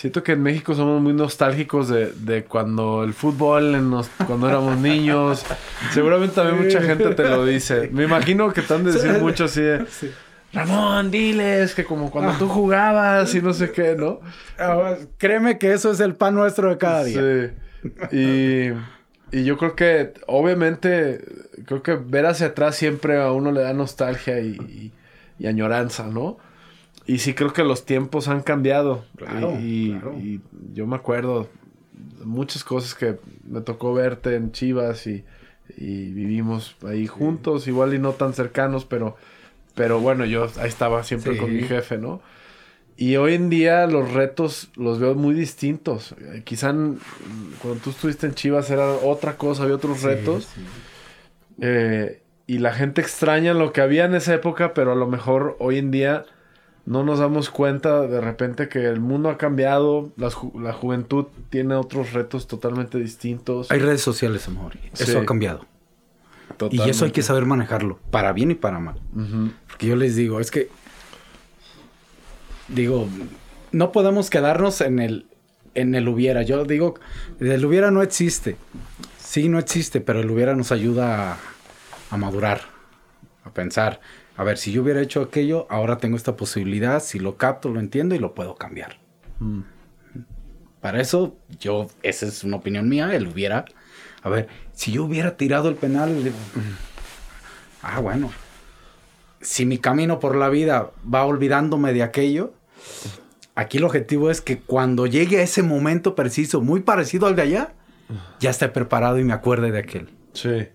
Siento que en México somos muy nostálgicos de, de cuando el fútbol, en cuando éramos niños. Seguramente también mucha gente te lo dice. Me imagino que te han de decir mucho así de... Ramón, diles que como cuando tú jugabas y no sé qué, ¿no? Ah, Créeme que eso es el pan nuestro de cada día. Sí. Y, y yo creo que, obviamente, creo que ver hacia atrás siempre a uno le da nostalgia y, y- y añoranza, ¿no? Y sí creo que los tiempos han cambiado. Claro, y, claro. y yo me acuerdo muchas cosas que me tocó verte en Chivas y, y vivimos ahí juntos, igual y no tan cercanos, pero, pero bueno, yo ahí estaba siempre Sí. con mi jefe, ¿no? Y hoy en día los retos los veo muy distintos. Eh, Quizá cuando tú estuviste en Chivas era otra cosa, había otros retos. Sí. Eh, y la gente extraña lo que había en esa época, pero a lo mejor hoy en día no nos damos cuenta de repente que el mundo ha cambiado, ju- la juventud tiene otros retos totalmente distintos. Hay redes sociales, amor. Eso Sí. ha cambiado. Y eso hay que saber manejarlo, para bien y para mal. Porque yo les digo, es que. Digo, no podemos quedarnos en el, en el hubiera. Yo digo, el hubiera no existe. Sí, no existe, pero el hubiera nos ayuda a, a madurar, a pensar. A ver, si yo hubiera hecho aquello, ahora tengo esta posibilidad. Si lo capto, lo entiendo y lo puedo cambiar. Mm. Para eso, yo, esa es una opinión mía, el hubiera. A ver, si yo hubiera tirado el penal, le- ah, bueno. Si mi camino por la vida va olvidándome de aquello, aquí el objetivo es que cuando llegue a ese momento preciso, muy parecido al de allá, ya esté preparado y me acuerde de aquel. Sí,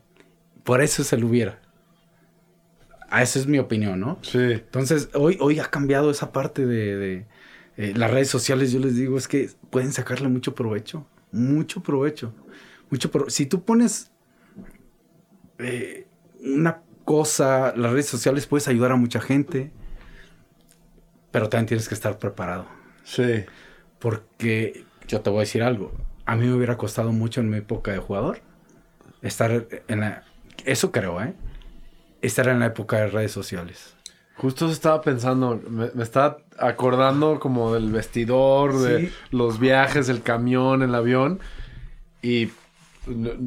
Por eso es el hubiera. Ah, esa es mi opinión, ¿no? sí. Entonces, hoy, hoy ha cambiado esa parte de, de, eh, las redes sociales. Yo les digo, es que pueden sacarle mucho provecho. Mucho provecho. Mucho pro- Si tú pones eh, una cosa, las redes sociales puedes ayudar a mucha gente, pero también tienes que estar preparado. Sí. Porque yo te voy a decir algo. A mí me hubiera costado mucho en mi época de jugador estar en la... Eso creo, ¿eh? Estar en la época de redes sociales. Justo estaba pensando, me, me estaba acordando como del vestidor, de Sí. los viajes, el camión, el avión. Y,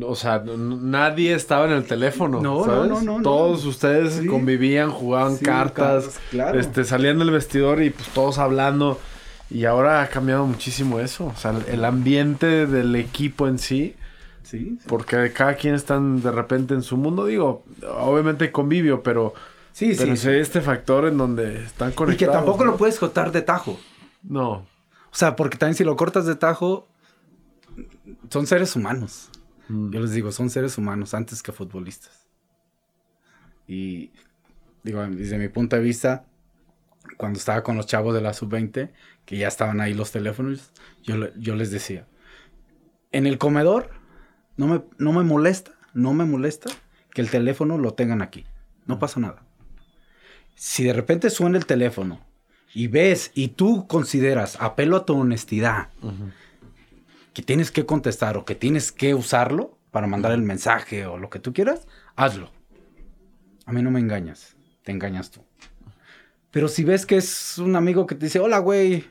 o sea, nadie estaba en el teléfono. No, ¿sabes? no, no, no, no. Todos ustedes Sí. convivían, jugaban Sí, cartas, cartas, claro. este, salían del vestidor y pues todos hablando. Y ahora ha cambiado muchísimo eso. O sea, el ambiente del equipo en sí. Sí, Porque cada quien está de repente en su mundo. Digo, obviamente convivio, pero... sí, Pero sí. este factor en donde están Y conectados. que tampoco ¿no? lo puedes cortar de tajo. No. O sea, porque también si lo cortas de tajo, son seres humanos. Mm. Yo les digo, son seres humanos antes que futbolistas. Y digo, desde mi punto de vista, cuando estaba con los chavos de la sub-20, que ya estaban ahí los teléfonos, yo, yo les decía, en el comedor no me, no me molesta, no me molesta que el teléfono lo tengan aquí. No pasa nada. Si de repente suena el teléfono y ves y tú consideras, apelo a tu honestidad, que tienes que contestar o que tienes que usarlo para mandar el mensaje o lo que tú quieras, hazlo. A mí no me engañas, te engañas tú. Pero si ves que es un amigo que te dice, hola, güey,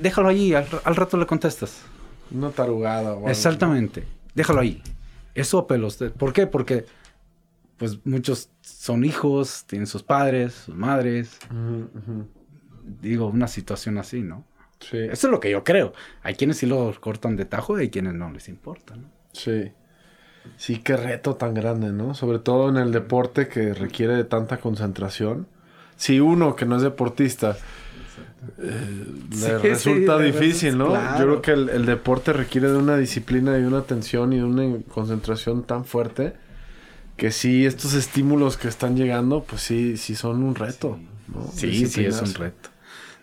déjalo allí, al, al rato le contestas. Una tarugada. Exactamente, déjalo ahí. Eso a usted. ¿Por qué? Porque pues muchos son hijos, tienen sus padres, sus madres. Digo, una situación así, ¿no? Sí, Eso es lo que yo creo. Hay quienes sí lo cortan de tajo y hay quienes no les importa, ¿no? sí. Sí, qué reto tan grande, ¿no? Sobre todo en el deporte que requiere de tanta concentración. Si uno que no es deportista eh, le Sí, resulta sí, difícil, veces, ¿no? claro. Yo creo que el, el deporte requiere de una disciplina y de una atención y de una concentración tan fuerte que sí, estos estímulos que están llegando, pues sí, sí son un reto. ¿no? Sí, sí, es un reto.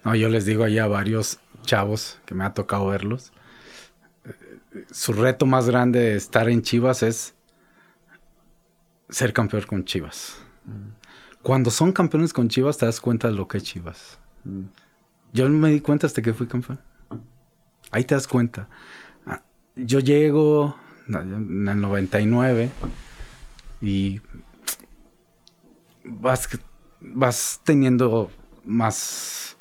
No, yo les digo allá a varios chavos que me ha tocado verlos. eh, Su reto más grande de estar en Chivas es ser campeón con Chivas. Cuando son campeones con Chivas, te das cuenta de lo que es Chivas. Mm. Yo no me di cuenta hasta que fui campeón. Ahí te das cuenta. Ah, Yo llego en el 99 y vas, vas teniendo más,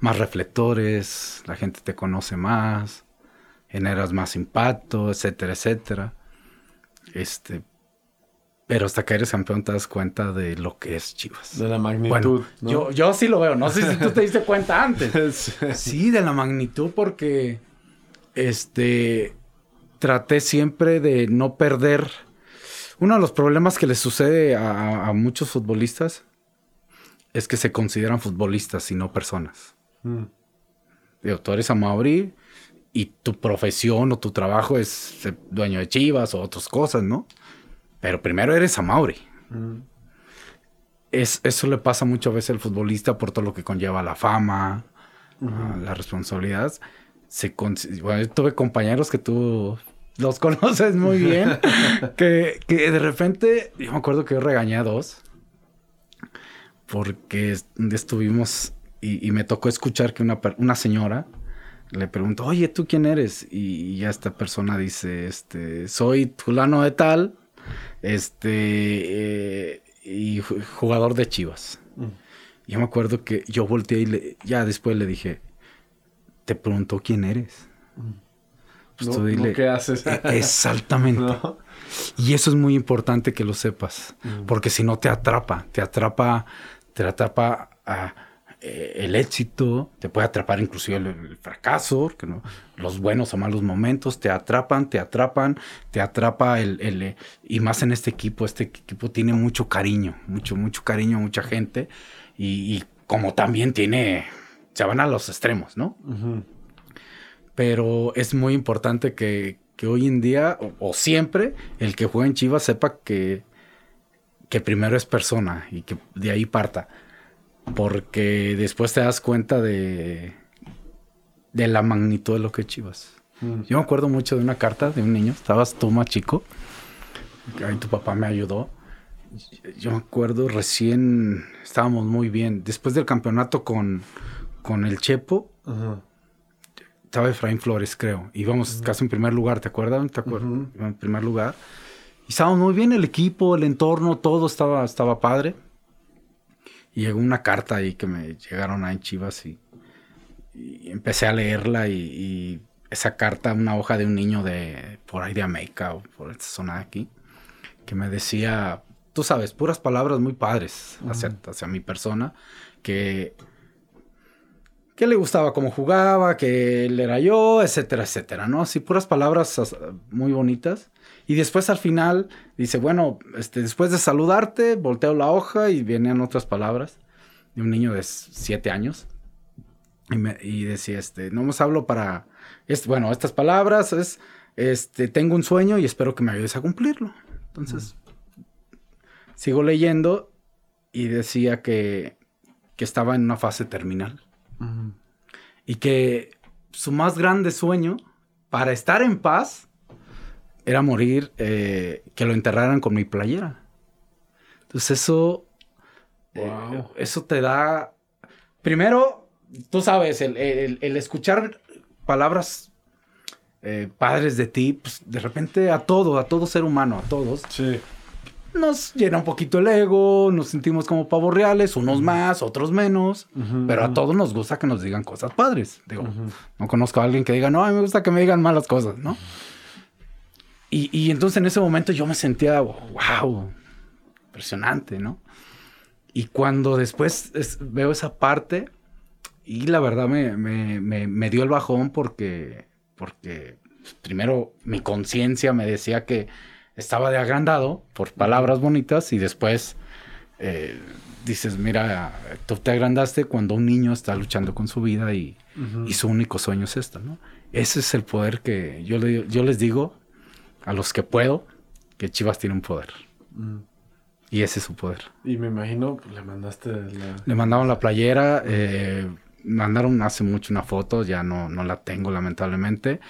más reflectores, la gente te conoce más, generas más impacto, etcétera, etcétera. Este, pero hasta que eres campeón te das cuenta de lo que es Chivas. De la magnitud. yo, yo sí lo veo. No sé si tú te diste cuenta antes. sí, de la magnitud porque este traté siempre de no perder. Uno de los problemas que les sucede a, muchos futbolistas es que se consideran futbolistas y no personas. Mm. tú eres a Mauri y tu profesión o tu trabajo es ser dueño de Chivas o otras cosas, ¿no? Pero primero eres a Mauri. Mm. Es, eso le pasa muchas veces al futbolista por todo lo que conlleva la fama, la responsabilidad. Se bueno, tuve compañeros que tú los conoces muy bien, que, de repente, yo me acuerdo que yo regañé a dos, porque estuvimos y, me tocó escuchar que una, una señora le preguntó, oye, ¿tú quién eres? Y, ya esta persona dice, este, soy fulano de tal, este, eh, y jugador de Chivas. Mm. Yo me acuerdo que yo volteé y le, ya después le dije, te preguntó quién eres. Mm. Pues tú dile, ¿Qué haces? E-, exactamente. Y eso es muy importante que lo sepas, mm. porque si no te atrapa, te atrapa, te atrapa a eh, el éxito, te puede atrapar inclusive el, fracaso, que no, los buenos o malos momentos te atrapan, te atrapan, te atrapa el, el, y más en este equipo, este equipo tiene mucho cariño, mucho, mucho cariño, mucha gente y, como también tiene, se van a los extremos, ¿no? Pero es muy importante que, que hoy en día o, siempre el que juega en Chivas sepa que, que primero es persona y que de ahí parta porque después te das cuenta de, de la magnitud de lo que Chivas. Mm. Yo me acuerdo mucho de una carta de un niño, estabas tú más chico, ahí tu papá me ayudó. Yo me acuerdo recién estábamos muy bien. Después del campeonato con, con el Chepo, estaba Efraín Flores, creo. Íbamos casi en primer lugar, ¿te acuerdas? ¿Te acuerdas? En primer lugar. Y estábamos muy bien, el equipo, el entorno, todo estaba, estaba padre. Y llegó una carta ahí que me llegaron ahí en Chivas y, empecé a leerla y, esa carta, una hoja de un niño de por ahí de América o por esta zona de aquí, que me decía, tú sabes, puras palabras muy padres hacia, hacia mi persona, que, que le gustaba cómo jugaba, que él era yo, etcétera, etcétera, ¿no? Así puras palabras muy bonitas. Y después al final dice, bueno, este, después de saludarte, volteo la hoja y vienen otras palabras de un niño de siete años. Y, decía, este, no nos hablo para, es, bueno, estas palabras es, este, tengo un sueño y espero que me ayudes a cumplirlo. Entonces, sigo leyendo y decía que, que, estaba en una fase terminal. Y que su más grande sueño para estar en paz era morir, eh, que lo enterraran con mi playera. Entonces eso, eh, eso te da, primero, tú sabes, el, escuchar palabras eh, padres de ti, pues de repente a todo, a todo ser humano, a todos. Sí. Nos llena un poquito el ego, nos sentimos como pavos reales, unos más, otros menos, pero a todos nos gusta que nos digan cosas padres. Digo, no conozco a alguien que diga, no, a mí me gusta que me digan malas cosas, ¿no? Y, entonces en ese momento yo me sentía, wow, impresionante, ¿no? Y cuando después veo esa parte, y la verdad me, me, dio el bajón porque, porque primero mi conciencia me decía que estaba de agrandado por palabras bonitas y después eh, dices, mira, tú te agrandaste cuando un niño está luchando con su vida y, y su único sueño es esto, ¿no? Ese es el poder que yo, le, yo les digo, a los que puedo que Chivas tiene un poder. Mm. Y ese es su poder. Y me imagino, pues, le mandaste la... Le mandaron la playera, eh, mandaron hace mucho una foto, ya no, no la tengo lamentablemente.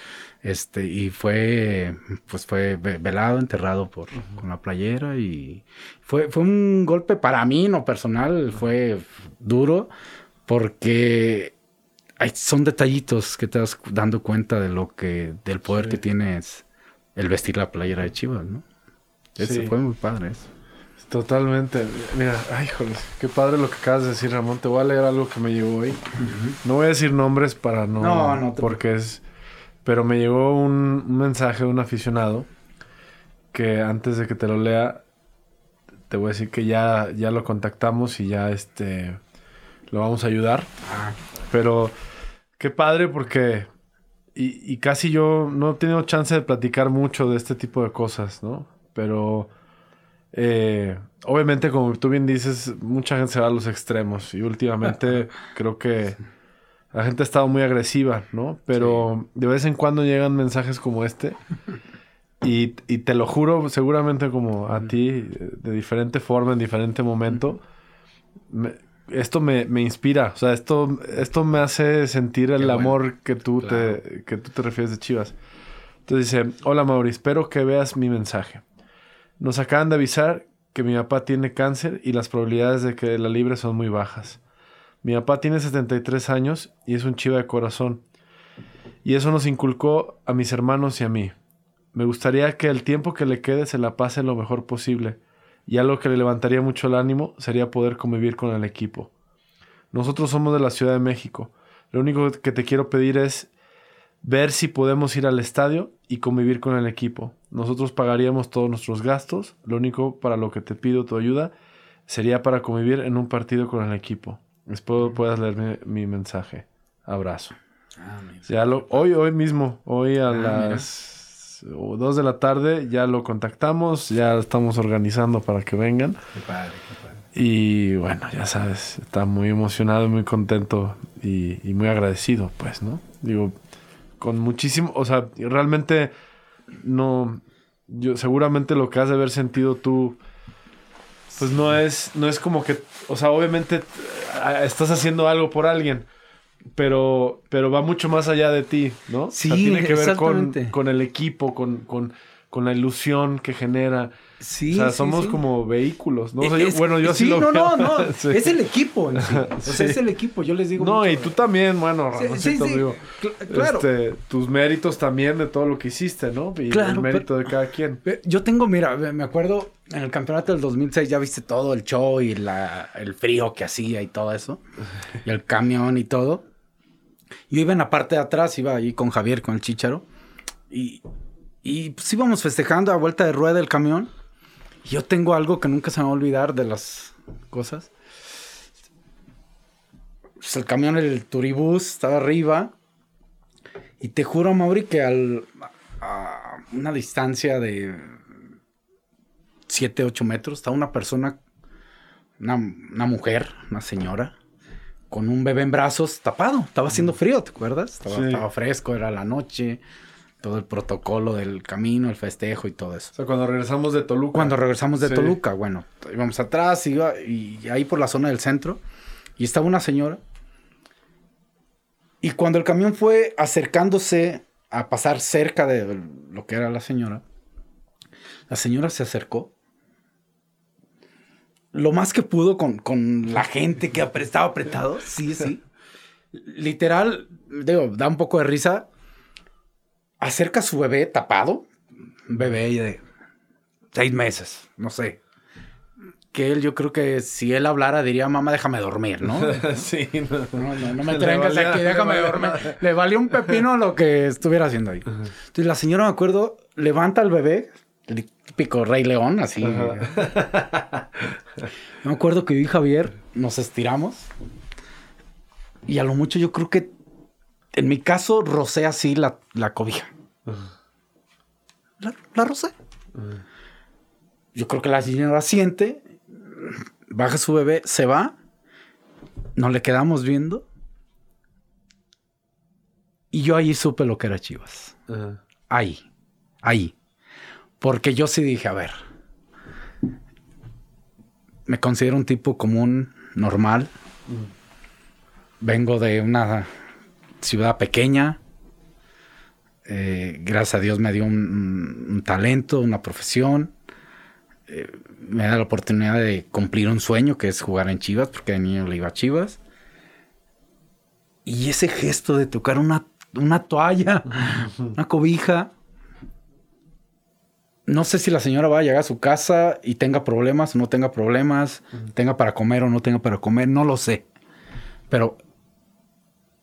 Este, y fue, pues fue velado, enterrado por, con la playera y fue, fue un golpe para mí, no personal, fue duro porque hay, son detallitos que te das dando cuenta de lo que, del poder que tienes el vestir la playera de Chivas, ¿no? Eso fue muy padre eso. Totalmente. Mira, ay, joder, qué padre lo que acabas de decir, Ramón. Te voy a leer algo que me llegó hoy. No voy a decir nombres para no... No, no te Porque es... Pero me llegó un, un mensaje de un aficionado que antes de que te lo lea, te voy a decir que ya, ya lo contactamos y ya este lo vamos a ayudar. Ah, Pero qué padre porque... Y, y casi yo no he tenido chance de platicar mucho de este tipo de cosas, ¿no? Pero... eh, obviamente, como tú bien dices, mucha gente se va a los extremos. Y últimamente creo que la gente ha estado muy agresiva, ¿no? Pero de vez en cuando llegan mensajes como este. Y, y te lo juro, seguramente como a ti, de diferente forma, en diferente momento, me- esto me, me inspira. O sea, esto, esto me hace sentir el Qué bueno. amor que tú, Claro. te, que tú te refieres de Chivas. Entonces dice, hola Mauri, espero que veas mi mensaje. Nos acaban de avisar que mi papá tiene cáncer y las probabilidades de que la libre son muy bajas. Mi papá tiene 73 años y es un chiva de corazón. Y eso nos inculcó a mis hermanos y a mí. Me gustaría que el tiempo que le quede se la pase lo mejor posible. Y algo que le levantaría mucho el ánimo sería poder convivir con el equipo. Nosotros somos de la Ciudad de México. Lo único que te quiero pedir es ver si podemos ir al estadio y convivir con el equipo. Nosotros pagaríamos todos nuestros gastos. Lo único para lo que te pido tu ayuda sería para convivir en un partido con el equipo. Espero puedas leer mi, mi mensaje. Abrazo. ah. Ya lo, hoy, hoy mismo, hoy a Ah, mira. O dos de la tarde ya lo contactamos, ya estamos organizando para que vengan. Qué padre, qué padre. Y bueno, ya sabes, está muy emocionado, muy contento y, y muy agradecido, pues, ¿no? Digo, con muchísimo, o sea, realmente no, yo seguramente lo que has de haber sentido tú, pues no es, no es como que, o sea, obviamente eh, estás haciendo algo por alguien, pero, pero va mucho más allá de ti, ¿no? O sea, Sí, tiene que ver con, con el equipo, con, con, con la ilusión que genera. Sí, o sea, sí, somos sí. como vehículos, ¿no? O sea, yo- bueno, yo sí, sí, lo no, veo. no, no. Sí. Es el equipo en sí. O sea, Sí. es el equipo. Yo les digo. No, mucho, y tú también, bueno, Sí, Ramoncito, sí, sí. digo, Cl- claro. este, tus méritos también de todo lo que hiciste, ¿no? Y Claro, el mérito de cada quien. Yo tengo, mira, me acuerdo en el campeonato del 2006 ya viste todo el show y la, el frío que hacía y todo eso. Y el camión y todo. Yo iba en la parte de atrás, iba ahí con Javier, con el chicharo. Y, y pues íbamos festejando a vuelta de rueda el camión. Y yo tengo algo que nunca se me va a olvidar de las cosas. Pues el camión, el turibús, estaba arriba. Y te juro, Mauri, que al, a una distancia de 7, 8 metros, estaba una persona, una, una mujer, una señora, con un bebé en brazos tapado. Estaba haciendo frío, ¿te acuerdas? Estaba, Sí. estaba fresco, era la noche, todo el protocolo del camino, el festejo y todo eso. O sea, cuando regresamos de Toluca. Cuando regresamos de Sí. Toluca, bueno, íbamos atrás, iba y ahí por la zona del centro, y estaba una señora. Y cuando el camión fue acercándose a pasar cerca de lo que era la señora, la señora se acercó. Lo más que pudo con, con la gente que estaba apretado. Sí, sí. Literal, digo, da un poco de risa. Acerca a su bebé tapado. Un bebé de seis meses, no sé. Que él, yo creo que si él hablara, diría, mamá, déjame dormir, ¿no? sí, no. No, no, no me Le valía- aquí, le déjame valía dormir. Le valió un pepino lo que estuviera haciendo ahí. Entonces la señora, me acuerdo, levanta al bebé, el típico Rey León, así. me acuerdo que yo y Javier nos estiramos. Y a lo mucho yo creo que, en mi caso, rocé así la, la cobija. La, la rocé. Yo creo que la señora siente, baja su bebé, se va, nos le quedamos viendo. Y yo ahí supe lo que era Chivas. Ahí, ahí. Porque yo sí dije, a ver, me considero un tipo común, normal. Vengo de una ciudad pequeña. Eh, gracias a Dios me dio un, talento, una profesión. Eh, me da la oportunidad de cumplir un sueño que es jugar en Chivas, porque de niño le iba a Chivas. Y ese gesto de tocar una, una toalla, una cobija, no sé si la señora va a llegar a su casa y tenga problemas o no tenga problemas, tenga para comer o no tenga para comer, no lo sé. Pero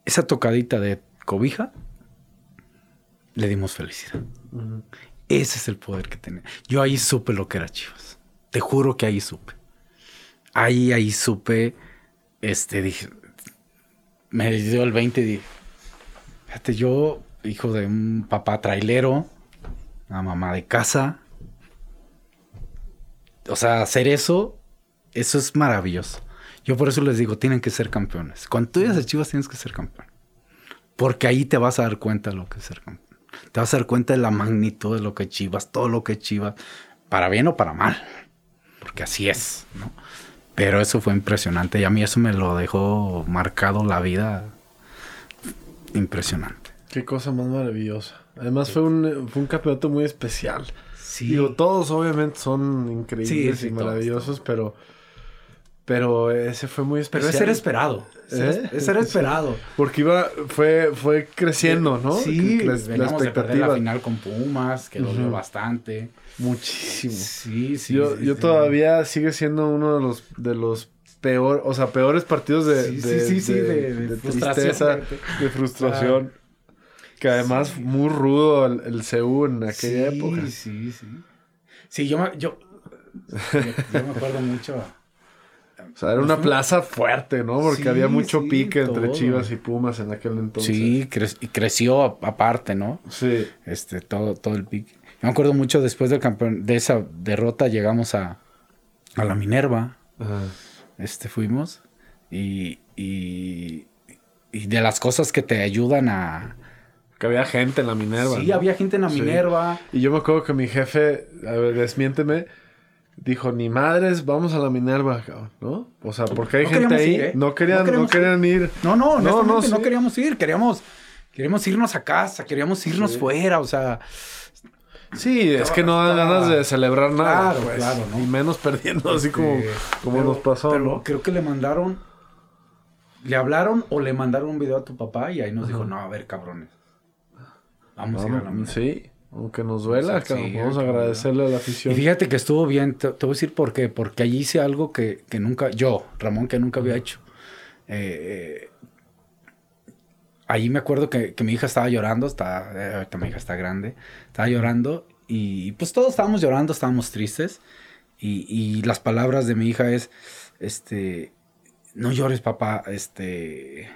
esa tocadita de cobija, le dimos felicidad. Ese es el poder que tenía. Yo ahí supe lo que era Chivas. Te juro que ahí supe. Ahí, ahí supe. Este, dije. Me dio el 20 y dije. Fíjate, yo, hijo de un papá trailero, una mamá de casa. O sea, hacer eso, eso es maravilloso. Yo por eso les digo, tienen que ser campeones. Cuando tú llegas a Chivas tienes que ser campeón. Porque ahí te vas a dar cuenta de lo que es ser campeón. Te vas a dar cuenta de la magnitud de lo que Chivas, todo lo que Chivas, para bien o para mal. Porque así es, ¿no? Pero eso fue impresionante y a mí eso me lo dejó marcado la vida. Impresionante. Qué cosa más maravillosa. Además fue, un, fue un campeonato muy especial. Sí. Digo, todos obviamente son increíbles y maravillosos, pero pero ese fue muy especial. Pero ese era esperado. ¿Eh? Ese era esperado. Porque iba, fue, fue creciendo, ¿no? Sí, la, expectativa. la final con Pumas, que dolió bastante. Muchísimo. Sí, sí. Yo, yo todavía sigue siendo uno de los, de los peor, o sea, peores partidos de, de, sí, de, de, tristeza, de frustración. Que además muy rudo el, el CU en aquella época. Sí, sí, sí. Sí, yo, yo, yo me acuerdo mucho o sea, era una plaza fuerte, ¿no? Porque había mucho pique entre Chivas y Pumas en aquel entonces. Sí, y creció aparte, ¿no? Sí. Este, todo, todo el pique. Yo me acuerdo mucho después del campeón, de esa derrota llegamos a, a la Minerva. Este, fuimos. Y, y, y de las cosas que te ayudan a, que había gente en la Minerva. Sí, había gente en la Minerva. Y yo me acuerdo que mi jefe, a ver, desmiénteme, dijo, ni madres, vamos a la Minerva, ¿no? O sea, porque hay gente ahí, ¿eh? no, querían, no, querían ir. No, no, no, no, no queríamos ir, queríamos, queríamos irnos a casa, queríamos irnos fuera, o sea... Sí, es que no dan ganas de celebrar nada, claro, pues, claro, ¿no? Y menos perdiendo así como, como nos pasó, pero ¿no? creo que le mandaron, le hablaron o le mandaron un video a tu papá y ahí nos dijo, no, a ver, cabrones, vamos, a ir a la Minerva. Sí, aunque nos duela, vamos a agradecerle a la afición. Y fíjate que estuvo bien, te, voy a decir por qué, porque allí hice algo que, que nunca, yo, Ramón, que nunca había hecho. Eh, allí me acuerdo que, que, mi hija estaba llorando, está, eh, ahorita mi hija está grande, estaba llorando y pues todos estábamos llorando, estábamos tristes y, y las palabras de mi hija es, este, no llores papá, este,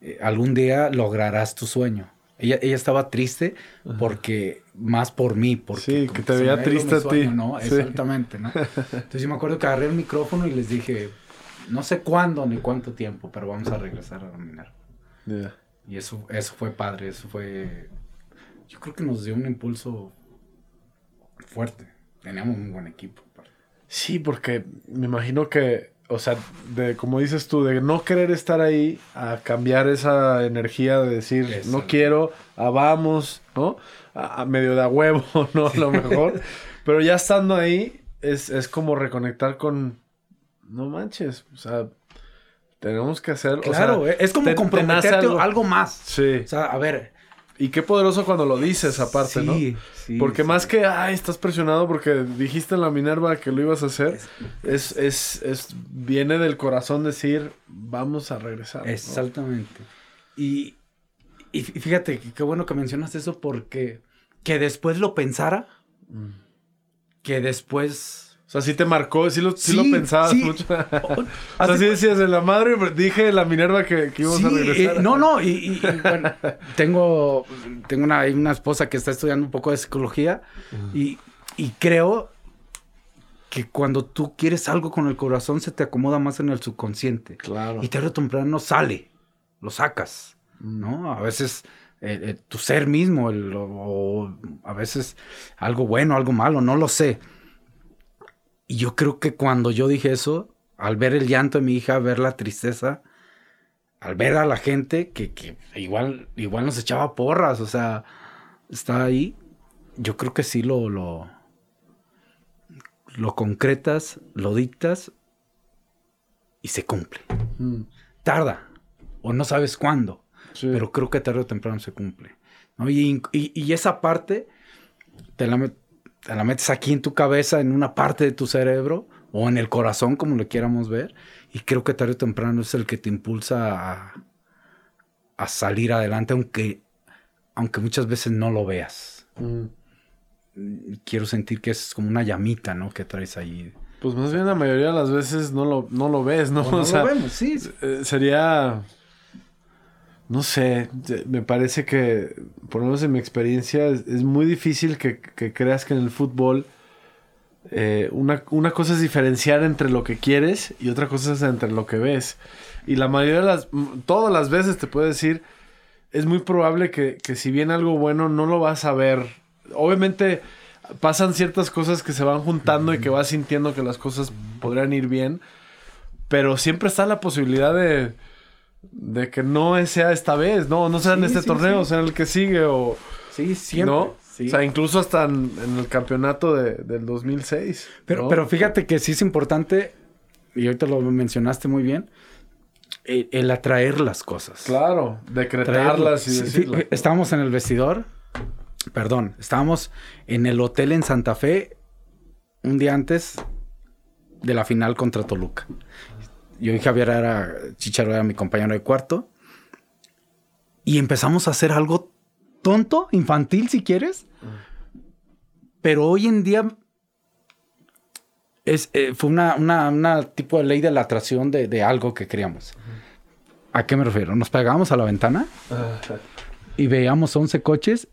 eh, algún día lograrás tu sueño. Ella, ella estaba triste porque, más por mí, porque... Sí, que te veía triste a ti. ¿no? Exactamente, ¿no? Entonces yo me acuerdo que agarré el micrófono y les dije, no sé cuándo ni cuánto tiempo, pero vamos a regresar a dominar. Y eso, eso fue padre, eso fue... Yo creo que nos dio un impulso fuerte. Teníamos un buen equipo. Sí, porque me imagino que o sea, de como dices tú, de no querer estar ahí, a cambiar esa energía de decir, no quiero, a vamos, ¿no? A, medio de a huevo, ¿no? A lo mejor. Pero ya estando ahí, es, es como reconectar con, no manches, o sea, tenemos que hacer. Claro, o sea, es como comprometerte algo, algo, más. Sí. O sea, a ver, y qué poderoso cuando lo dices aparte, ¿no? Sí, porque más que, ay, estás presionado porque dijiste en la Minerva que lo ibas a hacer, es, es, es, viene del corazón decir, vamos a regresar. Exactamente. Y, y fíjate, qué bueno que mencionas eso porque que después lo pensara, mm. que después sea, sí te marcó, sí lo, sí, lo pensabas mucho. o sea, sí decías en la madre, dije la Minerva que, que íbamos a regresar. no, no, y, bueno, tengo, tengo una, una, esposa que está estudiando un poco de psicología y, y creo que cuando tú quieres algo con el corazón se te acomoda más en el subconsciente. Claro. Y tarde o temprano sale, lo sacas, ¿no? A veces eh, eh, tu ser mismo, el, o a veces algo bueno, algo malo, no lo sé y yo creo que cuando yo dije eso, al ver el llanto de mi hija, ver la tristeza, al ver a la gente que, que igual, igual nos echaba porras, o sea, está ahí, yo creo que sí lo, lo, lo concretas, lo dictas y se cumple. Mm. Tarda, o no sabes cuándo, pero creo que tarde o temprano se cumple. Y, y, y, esa parte te la, te la metes aquí en tu cabeza, en una parte de tu cerebro o en el corazón, como lo quieramos ver. Y creo que tarde o temprano es el que te impulsa a, a salir adelante, aunque, aunque muchas veces no lo veas. Mm. Quiero sentir que es como una llamita, ¿no? Que traes ahí. Pues más bien la mayoría de las veces no lo, no lo ves, ¿no? no lo vemos, sí. Eh, sería no sé, me parece que, por lo menos en mi experiencia, es, muy difícil que, creas que en el fútbol eh, una, cosa es diferenciar entre lo que quieres y otra cosa es entre lo que ves. Y la mayoría de las, todas las veces te puedo decir, es muy probable que, que si viene algo bueno no lo vas a ver. Obviamente pasan ciertas cosas que se van juntando y que vas sintiendo que las cosas podrían ir bien, pero siempre está la posibilidad de de que no sea esta vez, no, no sea en este torneo, sea en el que sigue o... Sí, siempre. ¿no? O sea, incluso hasta en, el campeonato de, del 2006. Pero, pero fíjate que sí es importante, y ahorita lo mencionaste muy bien, el, atraer las cosas. Claro, decretarlas y decirlas. estábamos en el vestidor, perdón, estábamos en el hotel en Santa Fe un día antes de la final contra Toluca yo y Javier era, Chicharo era mi compañero de cuarto. Y empezamos a hacer algo tonto, infantil si quieres. Pero hoy en día es, eh, fue una, tipo de ley de la atracción de, algo que queríamos. ¿A qué me refiero? Nos pegábamos a la ventana y veíamos 11 coches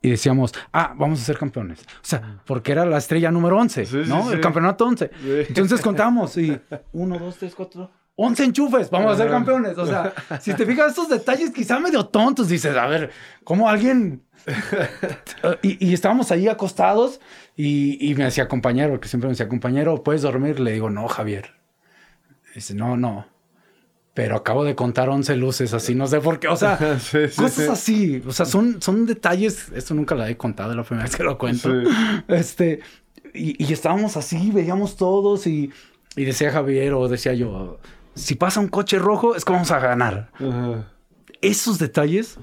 y decíamos, ah, vamos a ser campeones. O sea, porque era la estrella número 11, ¿no? El campeonato 11. Entonces contamos y uno, dos, tres, cuatro, 11 enchufes, vamos a ser campeones. O sea, si te fijas estos detalles quizá medio tontos, dices, a ver, ¿cómo alguien... y, estábamos ahí acostados y, y, me decía compañero, que siempre me decía compañero, ¿puedes dormir? Le digo, no, Javier. Dice, no, no pero acabo de contar 11 luces así, no sé por qué, o sea, cosas así, o sea, son, son detalles, esto nunca lo he contado, la primera vez que lo cuento, este, y, estábamos así, veíamos todos y, decía Javier o decía yo, si pasa un coche rojo es que vamos a ganar. Esos detalles,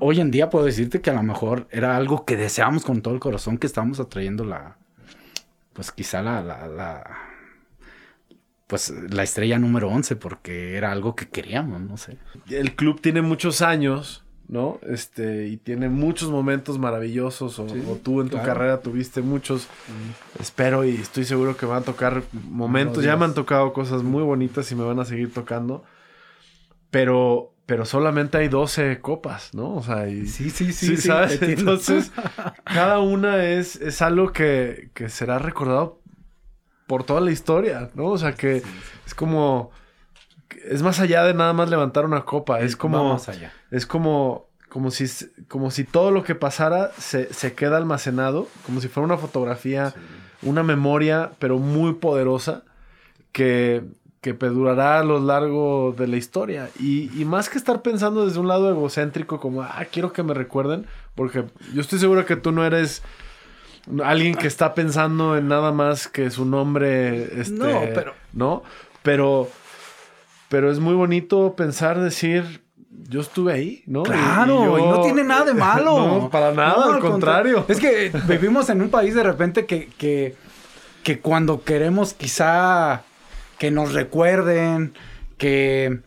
hoy en día puedo decirte que a lo mejor era algo que deseamos con todo el corazón, que estábamos atrayendo la, pues quizá la, la pues la estrella número 11 porque era algo que queríamos, no sé. El club tiene muchos años, ¿no? Este, y tiene muchos momentos maravillosos, o, tú en tu carrera tuviste muchos. Espero y estoy seguro que van a tocar momentos, ya me han tocado cosas muy bonitas y me van a seguir tocando, pero, pero solamente hay 12 copas, ¿no? O sea, y, sí, sí, sí, ¿sabes? Entonces, cada una es, es algo que, que será recordado por toda la historia, ¿no? O sea que es como es más allá de nada más levantar una copa, es como más allá. es como como si como si todo lo que pasara se, se queda almacenado, como si fuera una fotografía, una memoria, pero muy poderosa que que perdurará a lo largo de la historia. Y, y, más que estar pensando desde un lado egocéntrico, como, ah, quiero que me recuerden, porque yo estoy seguro que tú no eres alguien que está pensando en nada más que su nombre. Este, no, pero. ¿No? Pero. Pero es muy bonito pensar, decir. Yo estuve ahí, ¿no? Claro, y, no tiene nada de malo. no, para nada, al, contrario. Es que vivimos en un país de repente que, que, que cuando queremos quizá que nos recuerden, que,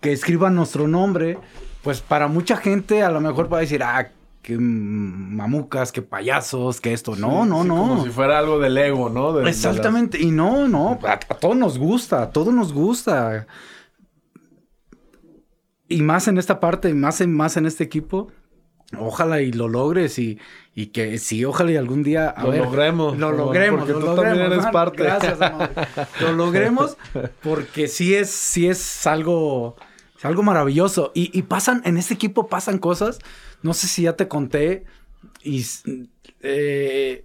que escriban nuestro nombre, pues para mucha gente a lo mejor va a decir, ah, que mamucas, que payasos, que esto. No, no, no. Como si fuera algo del ego, ¿no? Exactamente. Y no, no. A, todos nos gusta, a todos nos gusta. Y más en esta parte, más en, más en este equipo. Ojalá y lo logres y, y que sí, ojalá y algún día lo logremos. Lo logremos. Porque tú también eres parte. Gracias, amor. Lo logremos porque sí es, sí es algo, algo maravilloso. Y, y pasan, en este equipo pasan cosas no sé si ya te conté y, eh,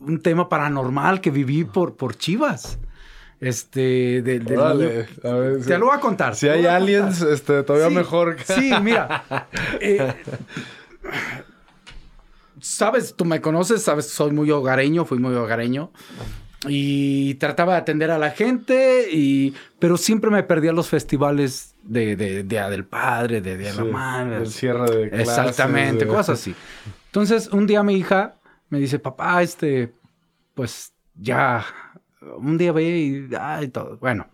un tema paranormal que viví por, por Chivas. Este, de, te lo voy a contar. Si hay aliens, este, todavía mejor. Sí, mira. Eh, sabes, tú me conoces, sabes, soy muy hogareño, fui muy hogareño. Y trataba de atender a la gente, y, pero siempre me perdía los festivales de, de, Día del Padre, de Día de la Madre. El cierre de Exactamente, cosas así. Entonces, un día mi hija me dice, papá, este, pues ya, un día ve y, ay, todo. Bueno,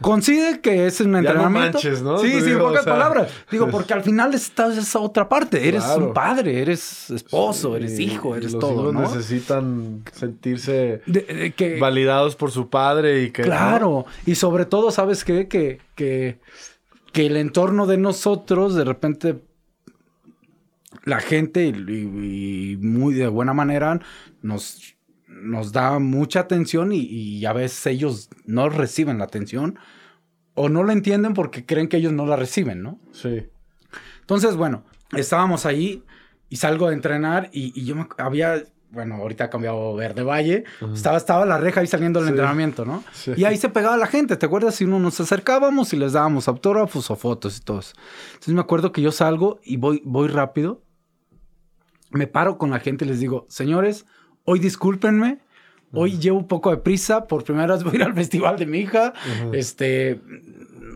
Considere que es un entrenamiento. Ya no manches, ¿no? Sí, sí, en pocas o sea- palabras. Digo, porque al final estás esa otra parte. Eres Claro. un padre, eres esposo, Sí, eres hijo, eres los todo, hijos ¿no? necesitan sentirse De- de que, validados por su padre y que... Claro, y sobre todo, ¿sabes qué? Que, que, que el entorno de nosotros, de repente, la gente, y, y muy de buena manera, nos, nos da mucha atención y, y a veces ellos no reciben la atención o no la entienden porque creen que ellos no la reciben, ¿no? Sí. Entonces, bueno, estábamos ahí y salgo de entrenar y, y yo me, había, bueno, ahorita ha cambiado Verde Valle, estaba, estaba la reja ahí saliendo del Sí. entrenamiento, ¿no? Sí. Y ahí se pegaba la gente, ¿te acuerdas? Si uno nos acercábamos y les dábamos autógrafos o fotos y todo eso. Entonces me acuerdo que yo salgo y voy, voy rápido, me paro con la gente y les digo, señores, hoy discúlpenme. Hoy llevo un poco de prisa, por primera vez voy a ir al festival de mi hija. Este,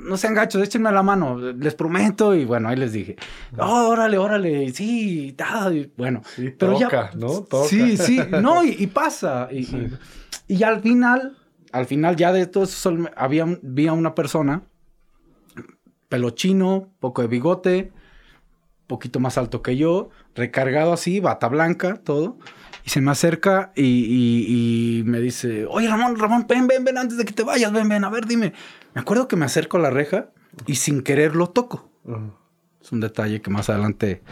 no sean gachos, échenme la mano, les prometo. Y bueno, ahí les dije, "Oh, órale, órale, sí, ta", y bueno. Sí, pero toca, ya, ¿no? Toca. Sí, sí, no, y, y pasa. Y, y- al final, al final ya de todo eso, había, vi a una persona, pelo chino, poco de bigote, poquito más alto que yo, recargado así, bata blanca, todo. Y se me acerca y, y- y me dice, oye Ramón, Ramón, ven, ven, ven, antes de que te vayas, ven, ven, a ver, dime. Me acuerdo que me acerco a la reja y sin querer lo toco. Ujú. Es un detalle que más adelante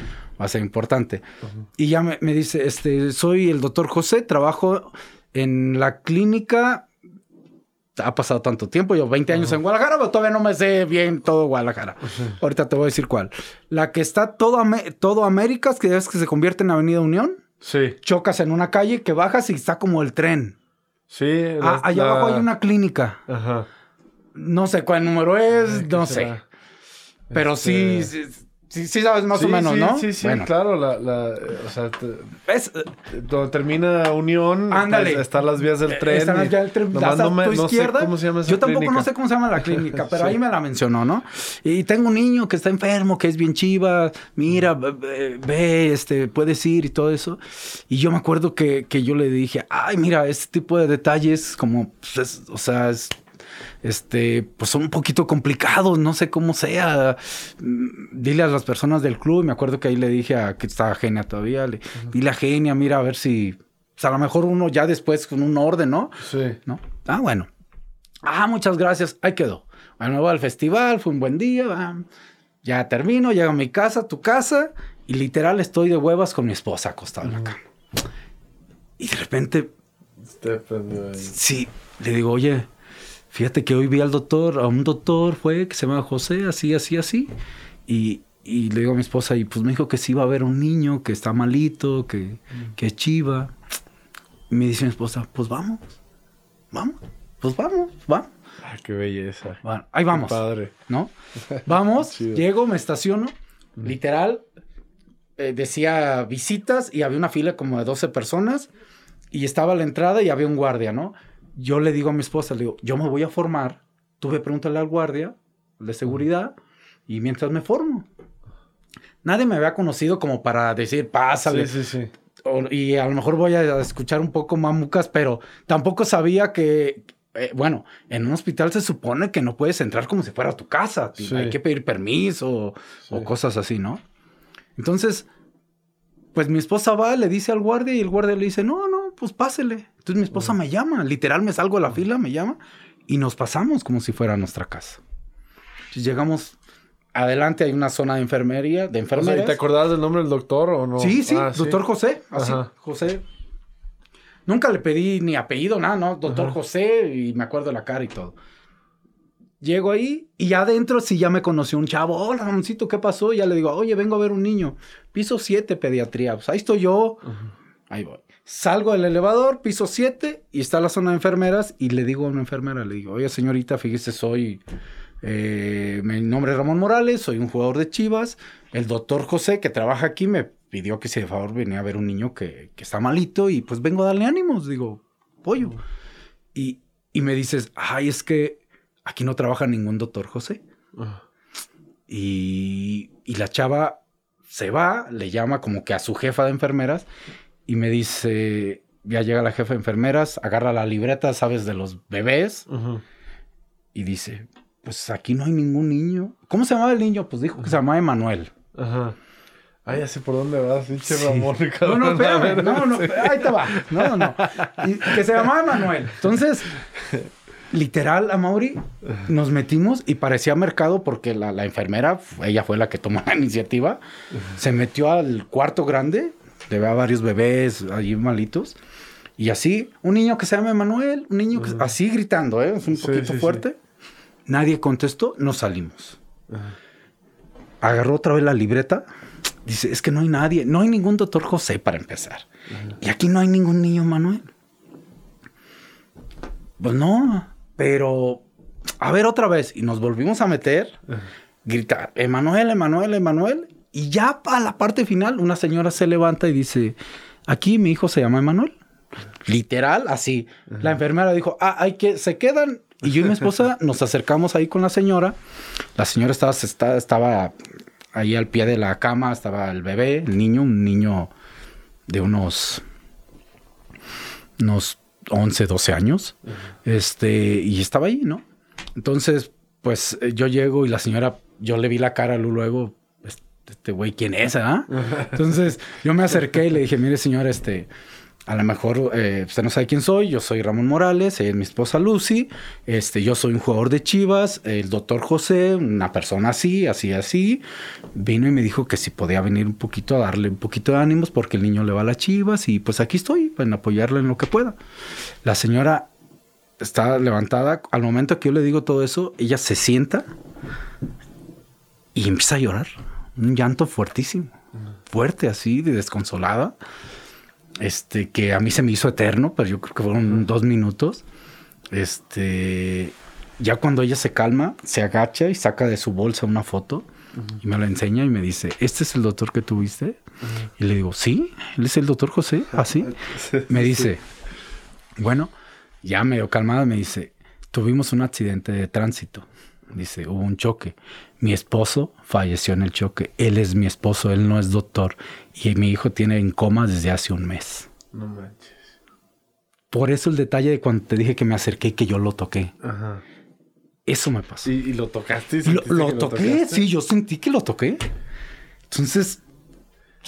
va a ser importante. Y ya me, me dice, este, soy el doctor José, trabajo en la clínica. Ha pasado tanto tiempo, yo 20 años en Guadalajara, pero todavía no me sé bien todo Guadalajara. Ahorita te voy a decir cuál. La que está todo, Ame- todo Américas, que es que se convierte en Avenida Unión. Sí, Chocas en una calle que bajas y está como el tren. sí. Ah, allá la- abajo hay una clínica. Ajá. No sé cuál número es, Ay, ¿qué no será? sé. Pero Este- sí, sí, sabes más Sí, o menos, sí, ¿no? Sí, sí, Bueno. claro. La, la, eh, o sea, te- ¿Ves? donde termina Unión, Ándale. pues, están las vías del tren. Están el tren, nomás hasta no, me- tu no sé izquierda. cómo se llama esa Yo tampoco clínica. no sé cómo se llama la clínica, pero Sí. ahí me la mencionó, ¿no? Y tengo un niño que está enfermo, que es bien chiva. Mira, ve, este, puedes ir y todo eso. Y yo me acuerdo que, que yo le dije, ay, mira, este tipo de detalles, como, pues, es- o sea, es- este, pues son un poquito complicados, no sé cómo sea. Mm, Dile a las personas del club, me acuerdo que ahí le dije a que estaba Genia todavía, le, dile a Genia, mira, a ver si, pues a lo mejor uno ya después con un orden, ¿no? Sí. ¿no? Ah, bueno. Ah, muchas gracias. Ahí quedó. Bueno, voy al festival, fue un buen día. ah, Ya termino, llego a mi casa, tu casa, y literal estoy de huevas con mi esposa acostada en la cama. Y de repente, sí, le digo, oye, fíjate que hoy vi al doctor, a un doctor fue que se llama José, así, así, así. Y, y le digo a mi esposa, y pues me dijo que sí iba a haber un niño que está malito, que, que es chiva. Y me dice mi esposa, pues vamos, vamos, pues vamos, vamos. Ay, qué belleza. Bueno, ahí vamos, Qué padre. ¿no? Vamos, llego, me estaciono, literal, eh, decía visitas y había una fila como de 12 personas y estaba a la entrada y había un guardia, ¿no? Yo le digo a mi esposa, le digo, yo me voy a formar, tú ve pregúntale al guardia de seguridad y mientras me formo. Nadie me había conocido como para decir, pásale. Sí, sí, sí. O- y a lo mejor voy a escuchar un poco mamucas, pero tampoco sabía que, eh, bueno, en un hospital se supone que no puedes entrar como si fuera tu casa. Sí. Hay que pedir permiso o cosas así, ¿no? Entonces, pues mi esposa va, le dice al guardia y el guardia le dice, no, no, pues pásele. Entonces mi esposa me llama, literal me salgo de la fila, me llama y nos pasamos como si fuera nuestra casa. Entonces llegamos, adelante hay una zona de enfermería, de O sea, enfermeras. ¿y ¿Te acordabas del nombre del doctor o no? Sí, sí, Ah, doctor José. Así, Ajá. José. Nunca le pedí ni apellido, nada, ¿no? Doctor Ajá. José y me acuerdo la cara y todo. Llego ahí y ya adentro sí ya me conoció un chavo. Hola, Ramoncito, ¿qué pasó? Y ya le digo, oye, vengo a ver un niño. Piso 7, pediatría. Pues ahí estoy yo. Ahí voy. Salgo del elevador, piso 7, y está la zona de enfermeras. Y le digo a una enfermera, le digo, oye, señorita, fíjese, soy... eh, mi nombre es Ramón Morales, soy un jugador de Chivas. El doctor José, que trabaja aquí, me pidió que si de favor venía a ver un niño que, que está malito y pues vengo a darle ánimos. Digo, pollo. Y, y me dices, ay, es que aquí no trabaja ningún doctor José. Y, y la chava se va, le llama como que a su jefa de enfermeras y me dice, ya llega la jefa de enfermeras, agarra la libreta, sabes, de los bebés, y dice, pues aquí no hay ningún niño. ¿Cómo se llamaba el niño? Pues dijo que se llamaba Emanuel. Ajá. Ay, ya sé por dónde vas, pinche Ramón. No, no, espérame, no, no, ahí te va. No, no, no. que se llamaba Emanuel. Entonces, literal, a Mauri nos metimos y parecía mercado porque la, la enfermera, ella fue la que tomó la iniciativa, se metió al cuarto grande, le a varios bebés allí malitos. Y así, un niño que se llama Emanuel, un niño que, así gritando, ¿eh? Es un poquito fuerte. Nadie contestó, nos salimos. Agarró otra vez la libreta. Dice, es que no hay nadie, no hay ningún doctor José para empezar. Y aquí no hay ningún niño Manuel. Pues no, pero a ver otra vez. Y nos volvimos a meter, gritar, Emanuel, Emanuel, Emanuel. Y ya para la parte final, una señora se levanta y dice, aquí mi hijo se llama Emanuel. Literal, así. La enfermera dijo, ah, hay que, se quedan. Y yo y mi esposa nos acercamos ahí con la señora. La señora estaba, estaba, estaba ahí al pie de la cama, estaba el bebé, el niño, un niño de unos, unos 11, 12 años. Este, y estaba ahí, ¿no? Entonces, pues yo llego y la señora, yo le vi la cara luego, este güey, ¿quién es? Ah? Entonces yo me acerqué y le dije, mire señora, este, a lo mejor eh, usted no sabe quién soy, yo soy Ramón Morales, es mi esposa Lucy, este, yo soy un jugador de Chivas, el doctor José, una persona así, así, así, vino y me dijo que si podía venir un poquito a darle un poquito de ánimos porque el niño le va a las Chivas y pues aquí estoy, en apoyarle en lo que pueda. La señora está levantada, al momento que yo le digo todo eso, ella se sienta y empieza a llorar, un llanto fuertísimo, fuerte así, de desconsolada este, que a mí se me hizo eterno, pero yo creo que fueron dos minutos. Este, ya cuando ella se calma, se agacha y saca de su bolsa una foto y me la enseña y me dice, ¿este es el doctor que tuviste? Y le digo, sí, él es el doctor José, así. me dice, bueno, ya medio calmada, me dice, tuvimos un accidente de tránsito. Dice, hubo un choque. Mi esposo falleció en el choque. Él es mi esposo, él no es doctor. Y mi hijo tiene en coma desde hace un mes. No manches. Por eso el detalle de cuando te dije que me acerqué y que yo lo toqué. Ajá. Eso me pasó. ¿Y, lo tocaste? Lo, lo toqué, sí, yo sentí que lo toqué. Entonces,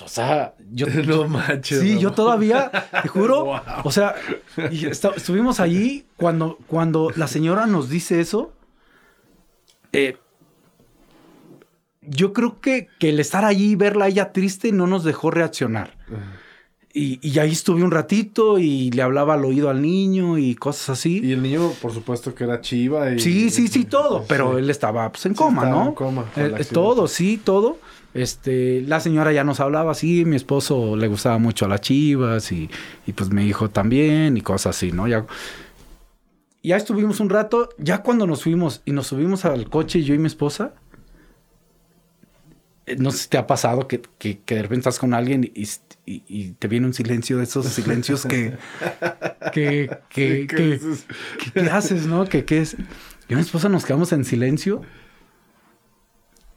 o sea, yo. No manches. Sí, yo todavía, te juro. O sea, estuvimos allí cuando, cuando la señora nos dice eso. Eh, yo creo que, que, el estar allí y verla a ella triste no nos dejó reaccionar. y, y, ahí estuve un ratito y le hablaba al oído al niño y cosas así. Y el niño, por supuesto, que era chiva. Y, sí, sí, sí, todo. Pero él estaba pues, en coma, ¿no? En coma. Eh, todo, sí, todo. Este, la señora ya nos hablaba así, mi esposo le gustaba mucho a las chivas y, y pues mi hijo también y cosas así, ¿no? Ya, ya estuvimos un rato, ya cuando nos fuimos y nos subimos al coche, yo y mi esposa, eh, no sé si te ha pasado que, que, de repente estás con alguien y, y, te viene un silencio de esos silencios que, que, que, que, ¿qué haces, no? Que, qué es. Yo y mi esposa nos quedamos en silencio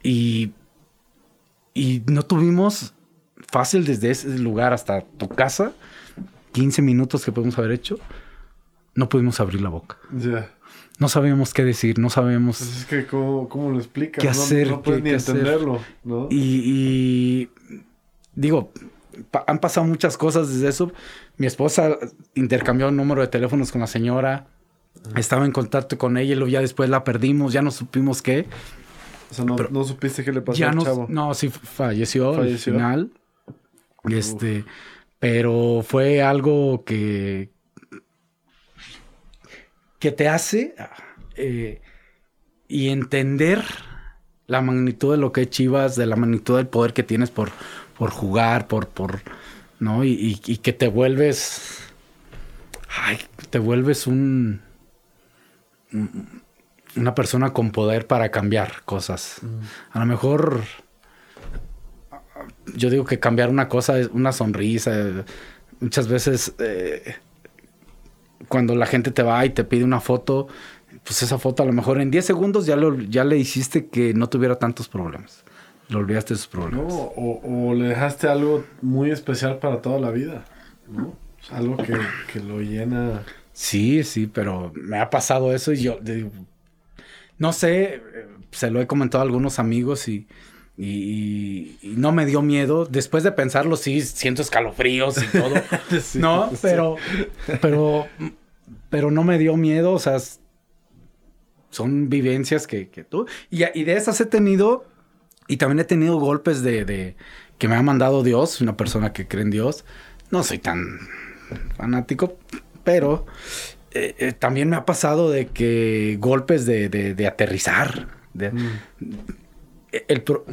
y, y no tuvimos fácil desde ese lugar hasta tu casa, 15 minutos que podemos haber hecho, no pudimos abrir la boca. Ya. No sabíamos qué decir, no sabemos. Pues es que, ¿cómo, cómo lo explicas? ¿Qué hacer? No, puedes ni entenderlo, ¿no? Y, digo, han pasado muchas cosas desde eso. Mi esposa intercambió un número de teléfonos con la señora. Estaba en contacto con ella y luego ya después la perdimos, ya no supimos qué. O sea, no, no supiste qué le pasó al chavo. No, sí falleció, al final. Este, pero fue algo que, que te hace eh, y entender la magnitud de lo que es Chivas, de la magnitud del poder que tienes por, por jugar, por, por, ¿no? Y, que te vuelves, ay, te vuelves un, una persona con poder para cambiar cosas. Mm. A lo mejor, yo digo que cambiar una cosa es una sonrisa. Muchas veces eh, cuando la gente te va y te pide una foto, pues esa foto a lo mejor en 10 segundos ya, lo, ya le hiciste que no tuviera tantos problemas. Le olvidaste sus problemas. o, le dejaste algo muy especial para toda la vida. ¿no? Algo que, que lo llena. Sí, sí, pero me ha pasado eso y yo digo, no sé, eh, se lo he comentado a algunos amigos y, y, y no me dio miedo. Después de pensarlo, sí, siento escalofríos y todo. Sí, no, sí. pero, pero, no me dio miedo, o sea, son vivencias que, que tú. Y, y de esas he tenido, y también he tenido golpes de, de que me ha mandado Dios, una persona que cree en Dios. No soy tan fanático, pero eh, eh, también me ha pasado de que golpes de, de- de aterrizar. Mm. el pro-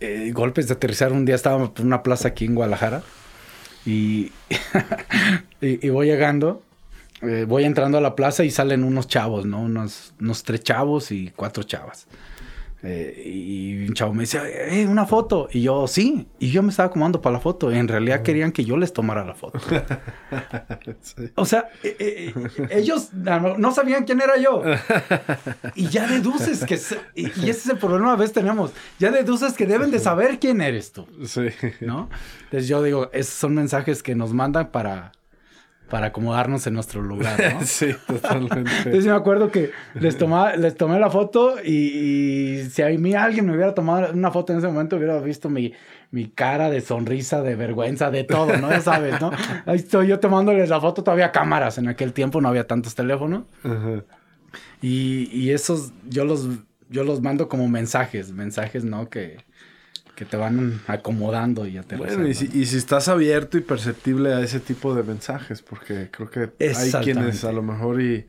eh, golpes de aterrizar. Un día estaba por una plaza aquí en Guadalajara y, y, y voy llegando, eh, voy entrando a la plaza y salen unos chavos, ¿no? Unos, unos tres chavos y cuatro chavas. Eh, y un chavo me dice, eh, una foto. Y yo, sí. Y yo me estaba acomodando para la foto. Y en realidad querían que yo les tomara la foto. Sí. O sea, eh, ellos no no sabían quién era yo. Y ya deduces que... y, y ese es el problema a veces tenemos. Ya deduces que deben de saber quién eres tú, Sí. ¿no? Entonces yo digo, esos son mensajes que nos mandan para, para acomodarnos en nuestro lugar, ¿no? Sí, totalmente. Entonces yo me acuerdo que les, toma- les tomé la foto y, y si a mí alguien me hubiera tomado una foto en ese momento, hubiera visto mi, mi cara de sonrisa, de vergüenza, de todo, ¿no? Ya sabes, ¿no? Ahí estoy yo tomándoles la foto, todavía cámaras. En aquel tiempo no había tantos teléfonos. Y, y esos yo los, yo los mando como mensajes, mensajes, ¿no? Que, que te van acomodando y aterrizando. Bueno, y si, y si estás abierto y perceptible a ese tipo de mensajes, porque creo que hay quienes a lo mejor y...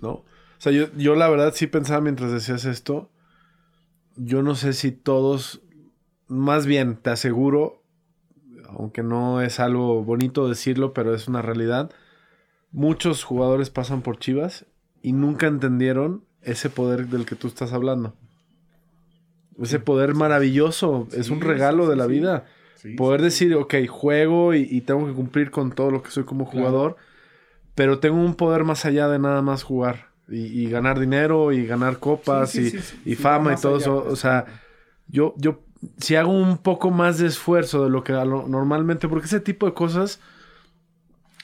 ¿No? O sea, yo, yo la verdad sí pensaba mientras decías esto, yo no sé si todos, más bien te aseguro, aunque no es algo bonito decirlo, pero es una realidad, muchos jugadores pasan por Chivas y nunca entendieron ese poder del que tú estás hablando. Ese poder maravilloso, es un regalo de la vida. Poder decir, ok, juego y, y tengo que cumplir con todo lo que soy como Claro. jugador, pero tengo un poder más allá de nada más jugar y, y ganar dinero y ganar copas y, fama y todo allá, eso. pues. O sea, yo, yo, si hago un poco más de esfuerzo de lo que normalmente, porque ese tipo de cosas,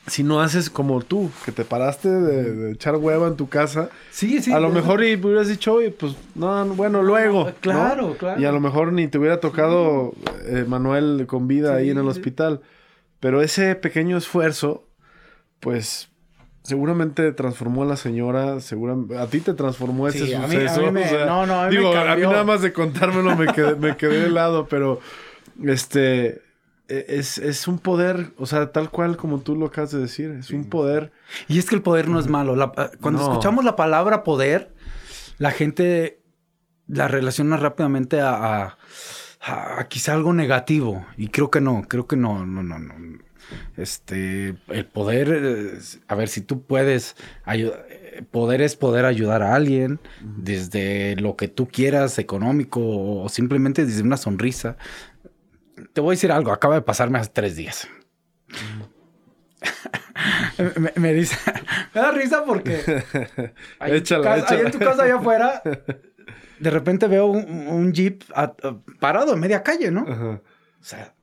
si no haces como tú, que te paraste de, de echar hueva en tu casa, Sí, sí. a lo de- mejor y hubieras dicho, oye, pues, no, no, bueno, luego. ¿no? Claro, claro. Y a lo mejor ni te hubiera tocado eh, Manuel con vida ahí en el hospital. Pero ese pequeño esfuerzo, pues, seguramente transformó a la señora, seguramente a ti te transformó ese a mí- a suceso. mí me- o sea, no, no, a mí me digo, a mí nada más de contármelo me quedé, me quedé de lado, pero este es, es un poder, o sea, tal cual como tú lo acabas de decir, es un poder. Y es que el poder no es malo. La- ah, cuando No. escuchamos la palabra poder, la gente la relaciona rápidamente a, a- a- a quizá algo negativo. Y creo que no, creo que no, no, no, no. Este, el poder, eh, a ver, si tú puedes ayudar, poder es poder ayudar a alguien desde lo que tú quieras, económico o simplemente desde una sonrisa. Te voy a decir algo, acaba de pasarme hace tres días. me, me dice, me da risa porque ahí, en tu Échala, casa, ahí échala. en tu casa allá afuera, de repente veo un, un jeep a- a- parado en media calle, ¿no? Ajá. O sea,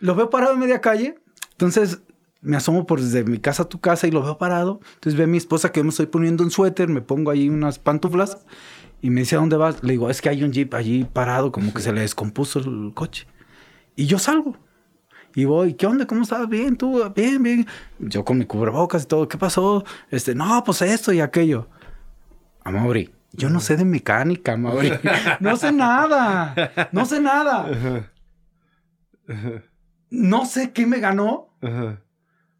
lo veo parado en media calle. Entonces me asomo por desde mi casa a tu casa y lo veo parado. Entonces ve a mi esposa que yo me estoy poniendo un suéter, me pongo ahí unas pantuflas y me dice, ¿a dónde vas? Le digo, es que hay un jeep allí parado, como que se le descompuso el coche. Y yo salgo. Y voy, ¿qué onda? ¿Cómo estás? Bien, tú, bien, bien. Yo con mi cubrebocas y todo, ¿qué pasó? Este, no, pues esto y aquello. A Mauri, yo no sé de mecánica, Mauri. No sé nada. No sé nada. Ajá. Ajá. No sé qué me ganó.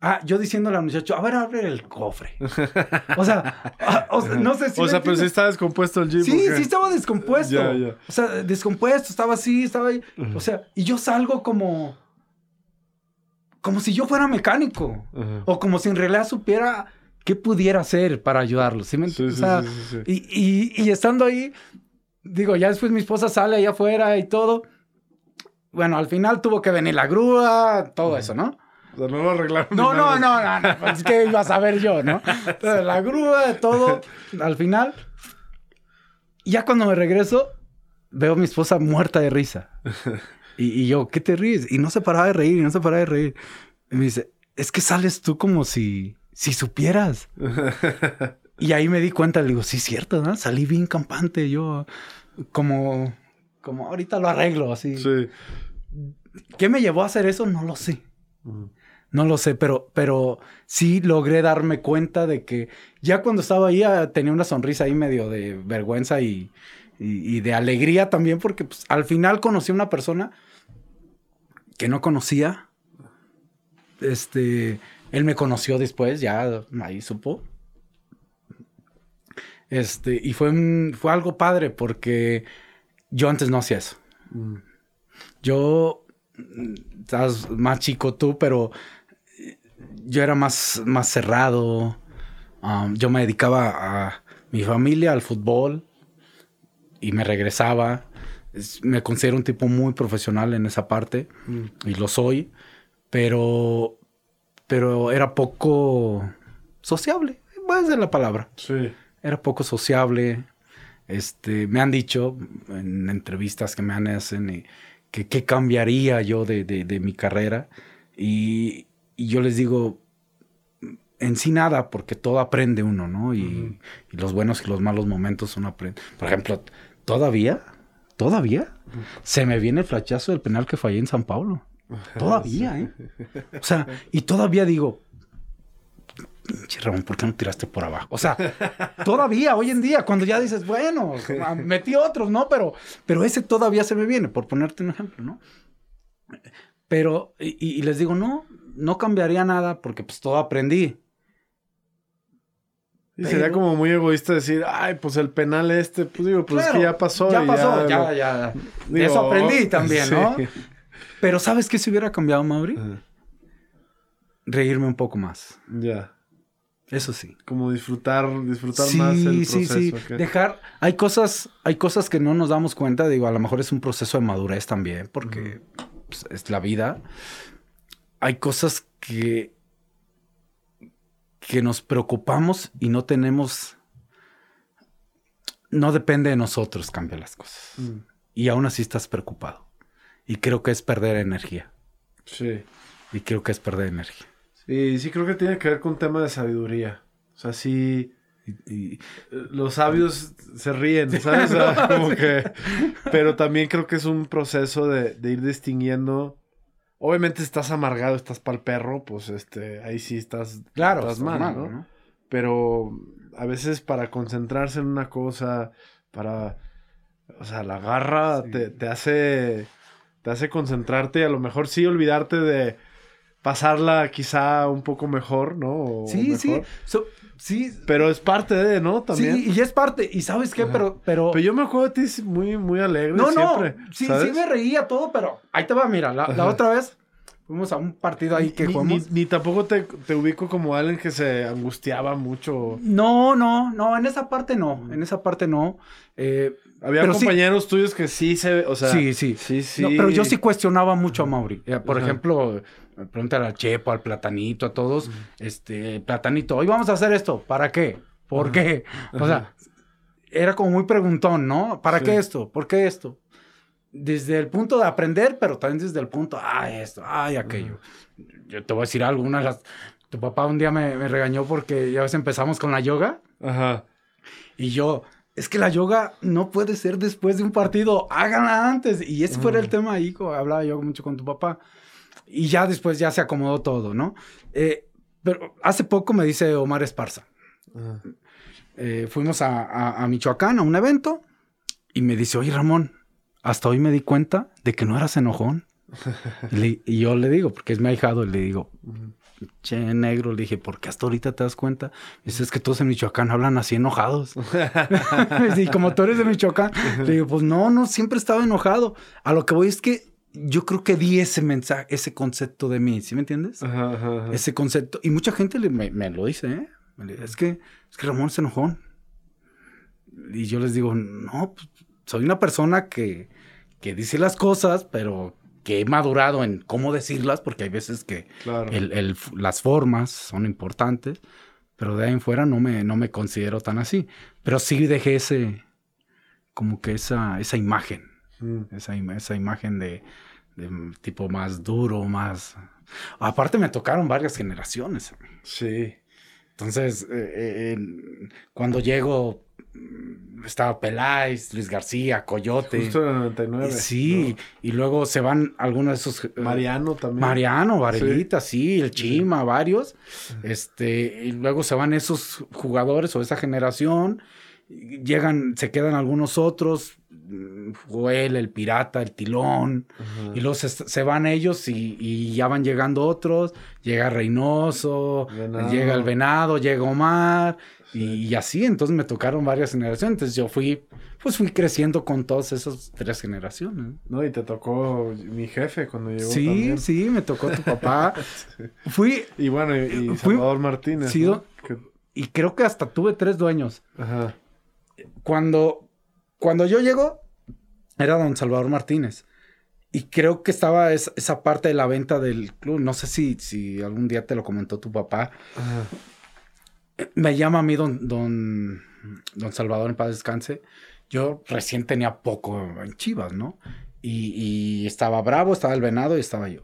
Ah, yo diciéndole al muchacho, a ver, abre el cofre. O sea, ah, o no sé si. o sea, pero sí está descompuesto el jeep. Sí, sí estaba descompuesto. Ya, ya. O sea, descompuesto, estaba así, estaba ahí. O sea, y yo salgo como. Como si yo fuera mecánico. O como si en realidad supiera qué pudiera hacer para ayudarlo. ¿sí me Sí, entiendes? sí, O sea, sí, y- y estando ahí, digo, ya después mi esposa sale allá afuera y todo. Bueno, al final tuvo que venir la grúa, todo eso, ¿no? O sea, no lo arreglaron. No, no, no, no, no, pues es que iba a saber yo, ¿no? Entonces, la grúa, todo, al final. Y ya cuando me regreso, veo a mi esposa muerta de risa. Y, yo, ¿qué te ríes? Y no se paraba de reír, y no se paraba de reír. Y me dice, es que sales tú como si, si supieras. y ahí me di cuenta, le digo, sí, cierto, ¿no? Salí bien campante, yo como, como ahorita lo arreglo, así. Sí. ¿Qué me llevó a hacer eso? No lo sé. No lo sé, pero, pero sí logré darme cuenta de que ya cuando estaba ahí ah, tenía una sonrisa ahí medio de vergüenza y, y, de alegría también, porque pues, al final conocí a una persona que no conocía. Este, él me conoció después, ya ahí supo. Este, y fue, fue algo padre porque yo antes no hacía eso. Mm. Yo, estás más chico tú, pero yo era más, más cerrado. Um, yo me dedicaba a mi familia, al fútbol, y me regresaba. me considero un tipo muy profesional en esa parte, mm. y lo soy, pero, pero era poco sociable, voy a decir la palabra. Sí. Era poco sociable. Este, me han dicho en entrevistas que me han hacen que qué cambiaría yo de, de mi carrera. Y, y yo les digo, en sí nada, porque todo aprende uno, ¿no? Y, los buenos y los malos momentos uno aprende. Por ejemplo, todavía, todavía, se me viene el flachazo del penal que fallé en San Paulo. Todavía, ¿eh? O sea, y todavía digo, pinche Ramón, ¿por qué no tiraste por abajo? O sea, todavía, hoy en día, cuando ya dices, bueno, metí otros, ¿no? Pero, pero ese todavía se me viene, por ponerte un ejemplo, ¿no? Pero, y les digo, no, no cambiaría nada porque pues todo aprendí. Y sería como muy egoísta decir, ay, pues el penal este, pues digo, pues es que ya pasó. Ya pasó, ya, ya. de eso aprendí también, ¿no? Pero ¿sabes qué se hubiera cambiado, Mauri? Reírme un poco más. Ya. Eso sí. Como disfrutar, disfrutar más el proceso. Sí, sí, sí. Dejar, hay cosas, hay cosas que no nos damos cuenta, digo, a lo mejor es un proceso de madurez también, porque pues, es la vida hay cosas que, que nos preocupamos y no tenemos, no depende de nosotros cambiar las cosas. Mm. Y aún así estás preocupado. Y creo que es perder energía. Sí. Y creo que es perder energía. Sí, sí creo que tiene que ver con un tema de sabiduría. O sea, sí... Y, los sabios se ríen, ¿sabes? como que, pero también creo que es un proceso de, de ir distinguiendo Obviamente estás amargado, estás para el perro, pues este, ahí sí estás, claro, estás mal, ¿no? Pero a veces para concentrarse en una cosa, para, o sea, la garra te, te, hace, te hace concentrarte y a lo mejor sí olvidarte de pasarla quizá un poco mejor, ¿no? sí, sí. Sí. Pero es parte de, ¿no? También. Sí, y es parte. ¿Y sabes qué? Pero, pero. Pero yo me acuerdo de ti muy, muy alegre. No, siempre, no. Sí, sí me reía todo, pero ahí te va, mira, la, la otra vez fuimos a un partido ahí que ni, jugamos. Ni, tampoco te, te, ubico como alguien que se angustiaba mucho. No, no, no, en esa parte no. En esa parte no. Eh, Había compañeros tuyos que sí se. O sea, sí, sí. Sí, sí. pero yo sí cuestionaba mucho a Mauri. Eh, por ejemplo Pregúntale al Chepo, al Platanito, a todos. Este, Platanito, hoy vamos a hacer esto. ¿Para qué? ¿Por qué? O sea, era como muy preguntón, ¿no? ¿Para qué esto? ¿Por qué esto? Desde el punto de aprender, pero también desde el punto, ay, esto, ay, aquello. Yo te voy a decir algo, una de las... Tu papá un día me, me regañó porque ya ves empezamos con la yoga. Ajá. Y yo, es que la yoga no puede ser después de un partido, háganla antes. Y ese fue el tema ahí, hablaba yo mucho con tu papá y ya después ya se acomodó todo, ¿no? Eh, pero hace poco me dice Omar Esparza. Ah. Eh, fuimos a, Michoacán a un evento y me dice, oye Ramón, hasta hoy me di cuenta de que no eras enojón. y, yo le digo, porque es mi ahijado, y le digo, che, negro, le dije, ¿por qué hasta ahorita te das cuenta? dice, es que todos en Michoacán hablan así enojados. y como tú eres de Michoacán, le digo, pues no, no, siempre estaba enojado. A lo que voy es que yo creo que di ese mensaje, ese concepto de mí, ¿sí me entiendes? Ese concepto. Y mucha gente me, lo dice, ¿eh? Es que, es que Ramón es enojón. Y yo les digo, no, pues, soy una persona que, que dice las cosas, pero que he madurado en cómo decirlas, porque hay veces que las formas son importantes, pero de ahí en fuera no me, no me considero tan así. Pero sí dejé ese, como que esa, esa imagen, mm. esa, esa imagen de, de tipo más duro, más... Aparte me tocaron varias generaciones. Sí. Entonces, eh, eh, cuando llego, estaba Peláez, Luis García, Coyote. Justo en el 99. Sí, y luego se van algunos de esos... eh, Mariano también. Mariano, Varelita, sí, el Chima, varios. Este, y luego se van esos jugadores o esa generación. Llegan, se quedan algunos otros. Joel, el Pirata, el Tilón. Ajá. Y luego se, se van ellos y, y ya van llegando otros. Llega Reynoso, Venado. llega el Venado, llega Omar. Sí. Y, y así, entonces me tocaron varias generaciones. Entonces yo fui, pues fui creciendo con todas esas tres generaciones. No, y te tocó mi jefe cuando llegó Sí, también. sí, me tocó tu papá. Fui, Y bueno, y, y Fui- Salvador Martínez. Sí, ¿no? do- Que- y creo que hasta tuve tres dueños. Ajá. Cuando, cuando yo llego, era don Salvador Martínez. Y creo que estaba es- esa parte de la venta del club. No sé si, si algún día te lo comentó tu papá. Me llama a mí don, don, don Salvador en paz descanse. Yo recién tenía poco en Chivas, ¿no? Y, y estaba Bravo, estaba el Venado y estaba yo.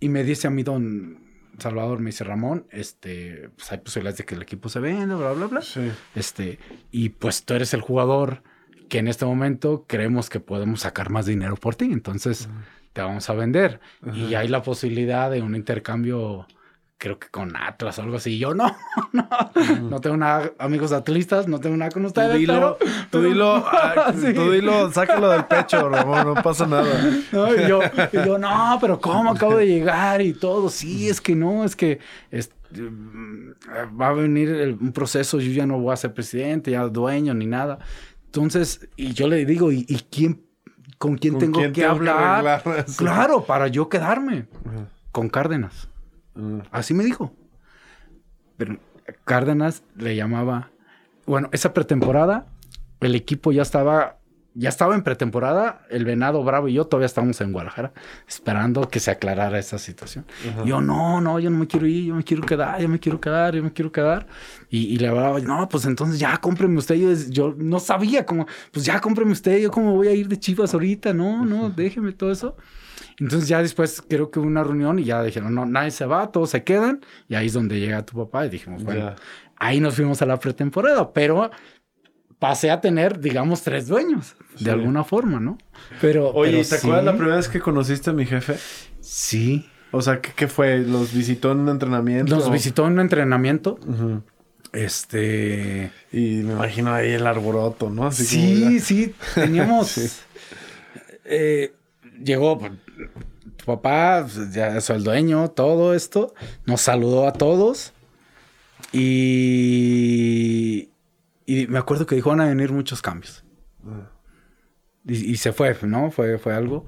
Y me dice a mí don Salvador, me dice Ramón, este, pues hay posibilidades de que el equipo se venda, bla, bla, bla. Sí. Este, y pues tú eres el jugador que en este momento creemos que podemos sacar más dinero por ti. Entonces te vamos a vender. Y hay la posibilidad de un intercambio, creo que con Atlas o algo así. Yo no, no, no tengo nada, amigos atlistas, no tengo nada con Tú ustedes. dilo, pero- tú dilo, ah, Sí. tú dilo, sácalo del pecho, Ramón, no pasa nada. ¿no? Y yo, y yo, no, pero ¿cómo acabo de llegar? Y todo, sí, es que no, es que es- mm, va a venir el- un proceso, yo ya no voy a ser presidente, ya dueño ni nada. Entonces, y yo le digo, ¿y, y quién, con quién ¿Con tengo quién que tengo hablar? claro, para yo quedarme Ajá. con Cárdenas. Ajá. Así me dijo. Pero Cárdenas le llamaba. Bueno, esa pretemporada, el equipo ya estaba. Ya estaba en pretemporada, el Venado Bravo y yo todavía estábamos en Guadalajara esperando que se aclarara esa situación. Yo, no, no, yo no me quiero ir, yo me quiero quedar, yo me quiero quedar, yo me quiero quedar. Y, y le hablaba, no, pues entonces ya cómpreme usted. Yo, yo no sabía cómo, pues ya cómpreme usted, yo cómo voy a ir de Chivas ahorita, no, no, déjeme todo eso. Entonces ya después creo que hubo una reunión y ya dijeron, no, nadie se va, todos se quedan. Y ahí es donde llega tu papá y dijimos, bueno, ahí nos fuimos a la pretemporada, pero pasé a tener, digamos, tres dueños, Sí. de alguna forma, ¿no? Pero... Oye, pero ¿y ¿te acuerdas la primera vez que conociste a mi jefe? Sí. O sea, ¿qué, qué fue? ¿Los visitó en un entrenamiento? Nos visitó en un entrenamiento. Este... Y me imagino ahí el arboroto, ¿no? Así sí, sí, teníamos... Sí. eh, llegó pues, tu papá, pues, ya es el dueño, todo esto. Nos saludó a todos. Y... Y me acuerdo que dijo, van a venir muchos cambios. Y, y se fue, ¿no? Fue, fue algo.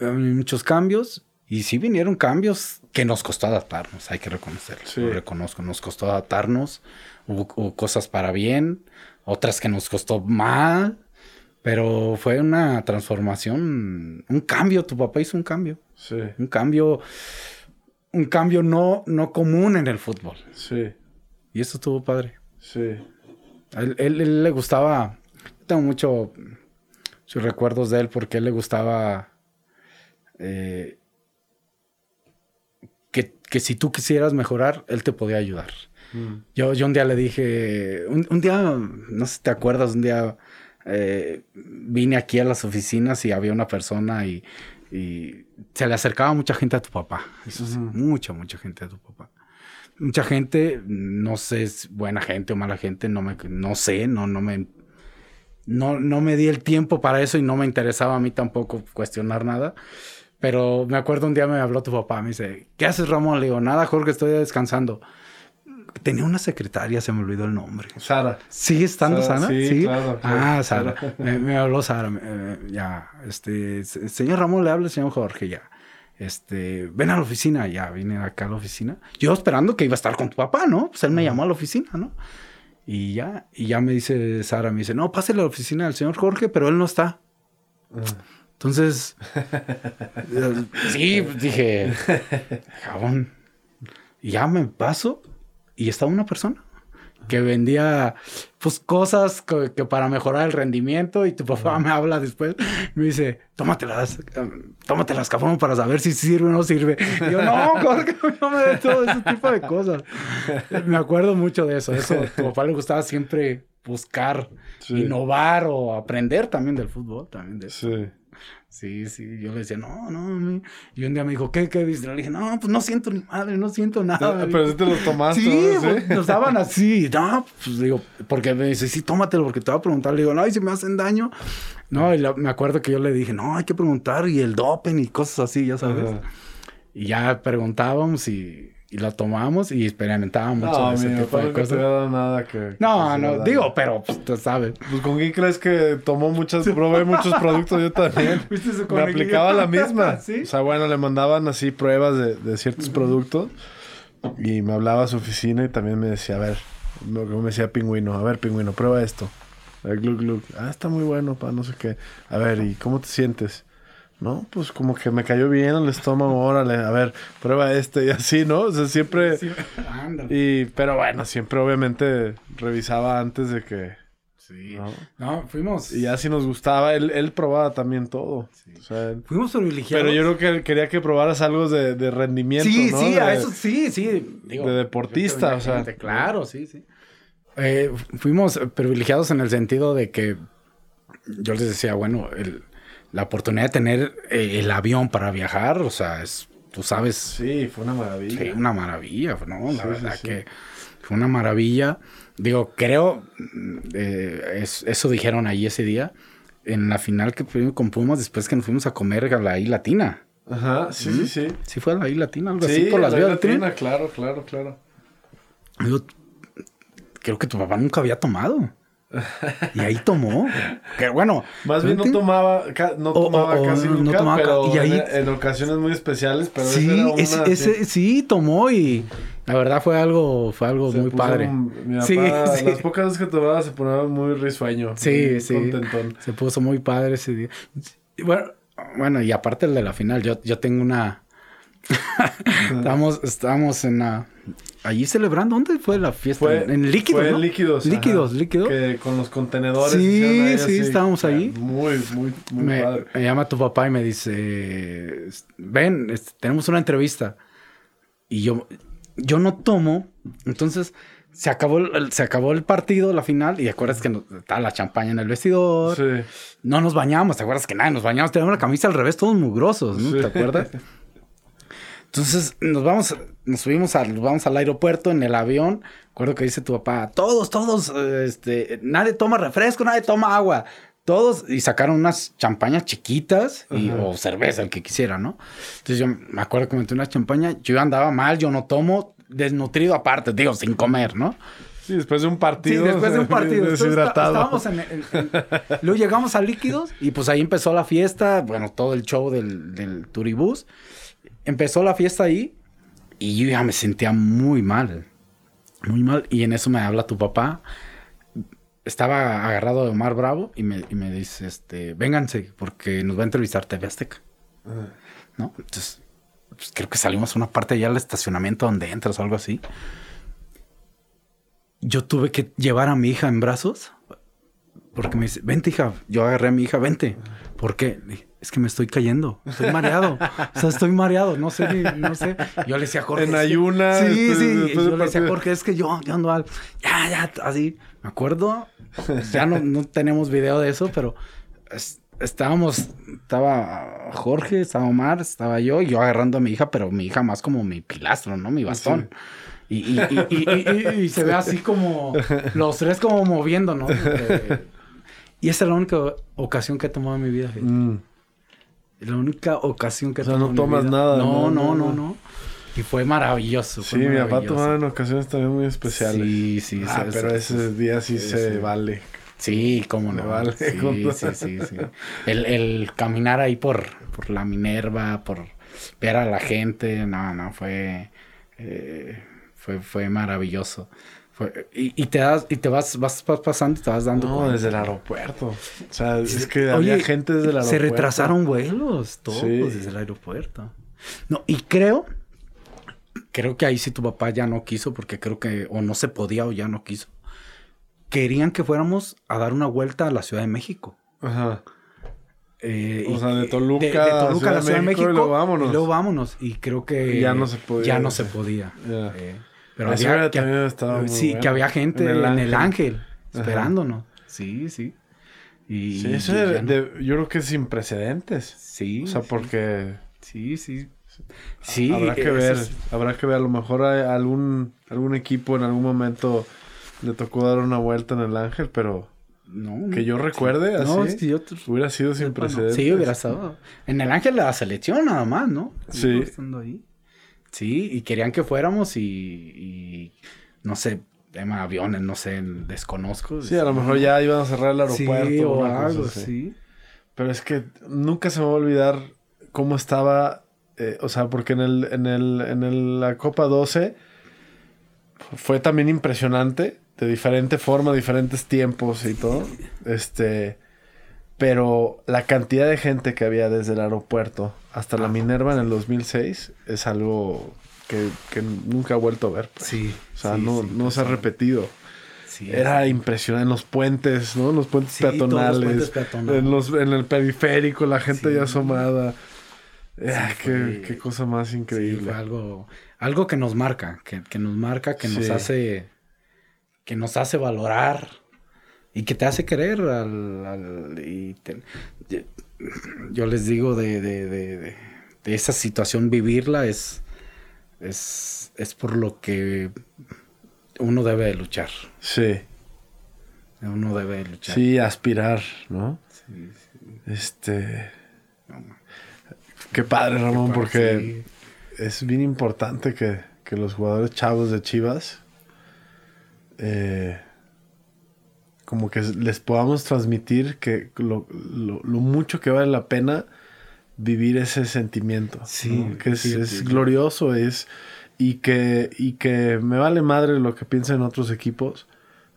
Muchos cambios. Y sí vinieron cambios que nos costó adaptarnos, hay que reconocerlo. Sí. Lo reconozco, nos costó adaptarnos. Hubo, hubo cosas para bien, otras que nos costó mal. Pero fue una transformación, un cambio. Tu papá hizo un cambio. Sí, Un cambio, un cambio no, no común en el fútbol. sí, Y eso estuvo padre. sí. A él, él- él le gustaba. Tengo mucho, muchos recuerdos de él porque él le gustaba. eh, que, que si tú quisieras mejorar, él te podía ayudar. Mm. Yo, yo un día le dije. Un, un día, no sé si te acuerdas, un día eh, vine aquí a las oficinas y había una persona y, y se le acercaba mucha gente a tu papá. Eso sí, Ujú. mucha, mucha gente a tu papá. Mucha gente, no sé, es buena gente o mala gente, no me, no sé, no, no me, no, no me di el tiempo para eso y no me interesaba a mí tampoco cuestionar nada. Pero me acuerdo un día me habló tu papá, me dice, ¿qué haces Ramón? Le digo, nada, Jorge, estoy descansando. Tenía una secretaria, se me olvidó el nombre. Sara. ¿Sigue estando Sara, Sara? sí, claro, claro. Ah, Sara. Me, me habló Sara. eh, ya, este, se- señor Ramón, le habla señor Jorge, ya. Este, ven a la oficina, ya, vine acá a la oficina. Yo esperando que iba a estar con tu papá, ¿no? Pues él me llamó a la oficina, ¿no? Y ya, y ya me dice Sara, me dice, no, pásale a la oficina del señor Jorge, pero él no está. Ah. Entonces, eh, sí, dije, jabón. Y ya me paso y estaba una persona. que vendía pues cosas que, que para mejorar el rendimiento y tu papá me habla después, me dice, tómatelas, tómatelas, cabrón, para saber si sirve o no sirve. Y yo, no, no me dé todo ese tipo de cosas. Me acuerdo mucho de eso, eso, a tu papá le gustaba siempre buscar, Sí. innovar o aprender también del fútbol, también de eso. Sí. Sí, sí, yo le decía, no, no, mi-". y un día me dijo, ¿qué, qué viste? Le dije, no, pues no siento ni madre, no siento nada. Ah, Pero sí te los tomaste. Sí, ¿no? pues, nos daban así. No, pues digo, porque me dice, sí, tómatelo, porque te voy a preguntar. Le digo, no, y si me hacen daño. No, y la- me acuerdo que yo le dije, no, hay que preguntar, y el dopen y cosas así, ya sabes. Ajá. Y ya preguntábamos y, y la tomamos y experimentábamos No, ese mi tipo de cosas. dado nada que... No, no, lo digo, pero pues, tú sabes. Pues con quién crees que tomó muchas, probé muchos productos yo también. ¿Viste su Me aplicaba la misma. ¿Sí? O sea, bueno, le mandaban así pruebas de, de ciertos productos y me hablaba a su oficina y también me decía, a ver, me me decía pingüino, a ver, pingüino, prueba esto. A ver, glug, glug. Ah, está muy bueno, pa, no sé qué. A ver, ¿y cómo te sientes? No, pues como que me cayó bien el estómago, órale, a ver, prueba este y así, ¿no? O sea, siempre... Sí, ándale. Y, pero bueno, siempre obviamente revisaba antes de que... Sí. ¿no? No, fuimos. Y ya si nos gustaba, él, él probaba también todo. O sea, Fuimos privilegiados. pero yo creo que él quería que probaras algo de, de rendimiento, Sí, ¿no? sí, de, a eso sí, sí. de deportista, o sea. Claro, sí, sí. Eh, fuimos privilegiados en el sentido de que yo les decía, bueno, el- la oportunidad de tener eh, el avión para viajar, o sea, es, tú sabes, Sí, fue una maravilla. Sí, una maravilla, ¿no? La Sí, verdad sí. que fue una maravilla. Digo, creo, mm, eh, es- eso dijeron ahí ese día, en la final que fuimos con Pumas, después que nos fuimos a comer a la I Latina. Ajá, sí, sí, sí. Sí fue a la I Latina, algo Sí, así, por las la vías del tren. latina, claro, claro, claro. Digo, creo que tu papá nunca había tomado. Y ahí tomó. Que bueno. Más bien no tomaba, no tomaba o- o casi no nunca, tomaba ca- pero y ahí- en, en ocasiones muy especiales, pero Sí, era una, ese, ese- sí, tomó y la verdad fue algo, fue algo Se muy padre. un- mi papá, Sí, sí. las pocas veces que tomaba se ponía muy risueño. Sí, muy sí. Contentón. Se puso muy padre ese día. Bueno, bueno, y aparte el de la final, yo, yo tengo una. estamos, estamos en la. Allí celebrando, ¿dónde fue la fiesta? Fue, en líquidos. fue ¿no? líquidos. Líquidos, ajá. líquidos. Que con los contenedores. Sí, ahí sí, estábamos ahí. Muy, muy, muy me, padre. me llama tu papá y me dice: Ven, este, tenemos una entrevista. Y yo, yo no tomo. Entonces se acabó el, el- se acabó el partido, la final. Y acuerdas que nos- estaba la champaña en el vestidor. Sí. No nos bañamos, ¿te acuerdas que nada? Nos bañamos, teníamos la camisa al revés, todos mugrosos, ¿no? Sí. ¿Te acuerdas? Entonces nos vamos, nos subimos al, vamos al aeropuerto en el avión. Recuerdo que dice tu papá, todos, todos, este, nadie toma refresco, nadie toma agua. Todos, y sacaron unas champañas chiquitas y, o cerveza, el que quisiera, ¿no? Entonces yo me acuerdo que metí una champaña, yo andaba mal, yo no tomo, desnutrido aparte, digo, sin comer, ¿no? Sí, después de un partido. Sí, después de un partido. Deshidratado. está- estábamos en, en- en- Luego llegamos a líquidos y pues ahí empezó la fiesta. Bueno, todo el show del, del turibús. Empezó la fiesta ahí y yo ya me sentía muy mal. Muy mal. Y en eso me habla tu papá. Estaba agarrado de Omar Bravo y me, y me dice, este, vénganse porque nos va a entrevistar TV Azteca. ¿no? Entonces, pues, creo que salimos a una parte allá al estacionamiento donde entras o algo así. Yo tuve que llevar a mi hija en brazos porque me dice, vente hija, yo agarré a mi hija, vente. ¿Por qué? Es que me estoy cayendo, estoy mareado. O sea, estoy mareado, no sé, no sé. Yo le decía a Jorge. En que- ayunas, Sí, sí. después yo le decía a. Jorge, es que yo, yo ando al. Ya, ya, así. Me acuerdo. Ya no, no tenemos video de eso, pero es- estábamos. Estaba Jorge, estaba Omar, estaba yo, y yo agarrando a mi hija, pero mi hija más como mi pilastro, ¿no? Mi bastón. Y, y- y- y- y- y- y se ve así como los tres como moviendo, ¿no? Y esa es la única ocasión que he tomado en mi vida. Mm. La única ocasión que O sea, no tomas vida. nada, No, no, no, no. Y fue maravilloso. Sí, mi papá tomaba en ocasiones también muy especiales. Sí, sí, Ah, sí, pero sí, ese día sí, sí, se vale. Sí, cómo no. vale sí, con sí, sí, sí. El, el caminar ahí por, por la Minerva, por ver a la gente, no, no, fue, eh, fue, fue maravilloso. Y, y te das, y te vas, vas, vas pasando y te vas dando No, cuenta. desde el aeropuerto. O sea, es que Oye, había gente desde el aeropuerto. Se retrasaron vuelos, todos Sí. desde el aeropuerto. No, y creo, creo que ahí sí tu papá ya no quiso, porque creo que o no se podía o ya no quiso. querían que fuéramos a dar una vuelta a la Ciudad de México. Ajá. Eh, o sea, de Toluca, de, Toluca a la Ciudad de México, y luego vámonos. Y luego vámonos. Y creo que ya no se podía. Ya no se podía. Eh, pero había, que, estaba sí, que había gente en el Ángel, esperándonos. Sí, sí. Y sí, eso yo creo que es sin precedentes. Sí. O sea, porque sí, sí. Sí, habrá que ver, habrá que ver, a lo mejor hay algún algún equipo en algún momento le tocó dar una vuelta en el Ángel, pero no, que yo recuerde así. No, es que yo hubiera sido sin precedentes. Sí, hubiera estado. En el Ángel la selección nada más, ¿no? Sí. Estando ahí. Sí, y querían que fuéramos y, y no sé, tema aviones, no sé, desconozco. Sí, a lo mejor ya iban a cerrar el aeropuerto. Sí, o algo, sí. Pero es que nunca se me va a olvidar cómo estaba, eh, o sea, porque en el, en el, en la Copa 12 fue también impresionante de diferente forma, diferentes tiempos y todo. Este, pero la cantidad de gente que había desde el aeropuerto hasta la Minerva en el 2006 es algo que, nunca he vuelto a ver. Pues. Sí. O sea, no, no se ha repetido. Era impresionante en los puentes, ¿no? En los puentes peatonales. En, los, en el periférico, la gente ya asomada. Ah, qué, cosa más increíble. algo, algo que nos marca, que, que nos marca, que nos hace que nos hace valorar y que te hace querer al, y yo les digo de, de, de, esa situación vivirla es, es, es por lo que uno debe de luchar. Sí. Uno debe de luchar. Sí, aspirar, ¿no? Sí, Este. Qué padre, Ramón, porque es bien importante que, que los jugadores chavos de Chivas eh, como que les podamos transmitir que lo, mucho que vale la pena vivir ese sentimiento. Sí, que es, glorioso, es y que, y que me vale madre lo que piensen otros equipos.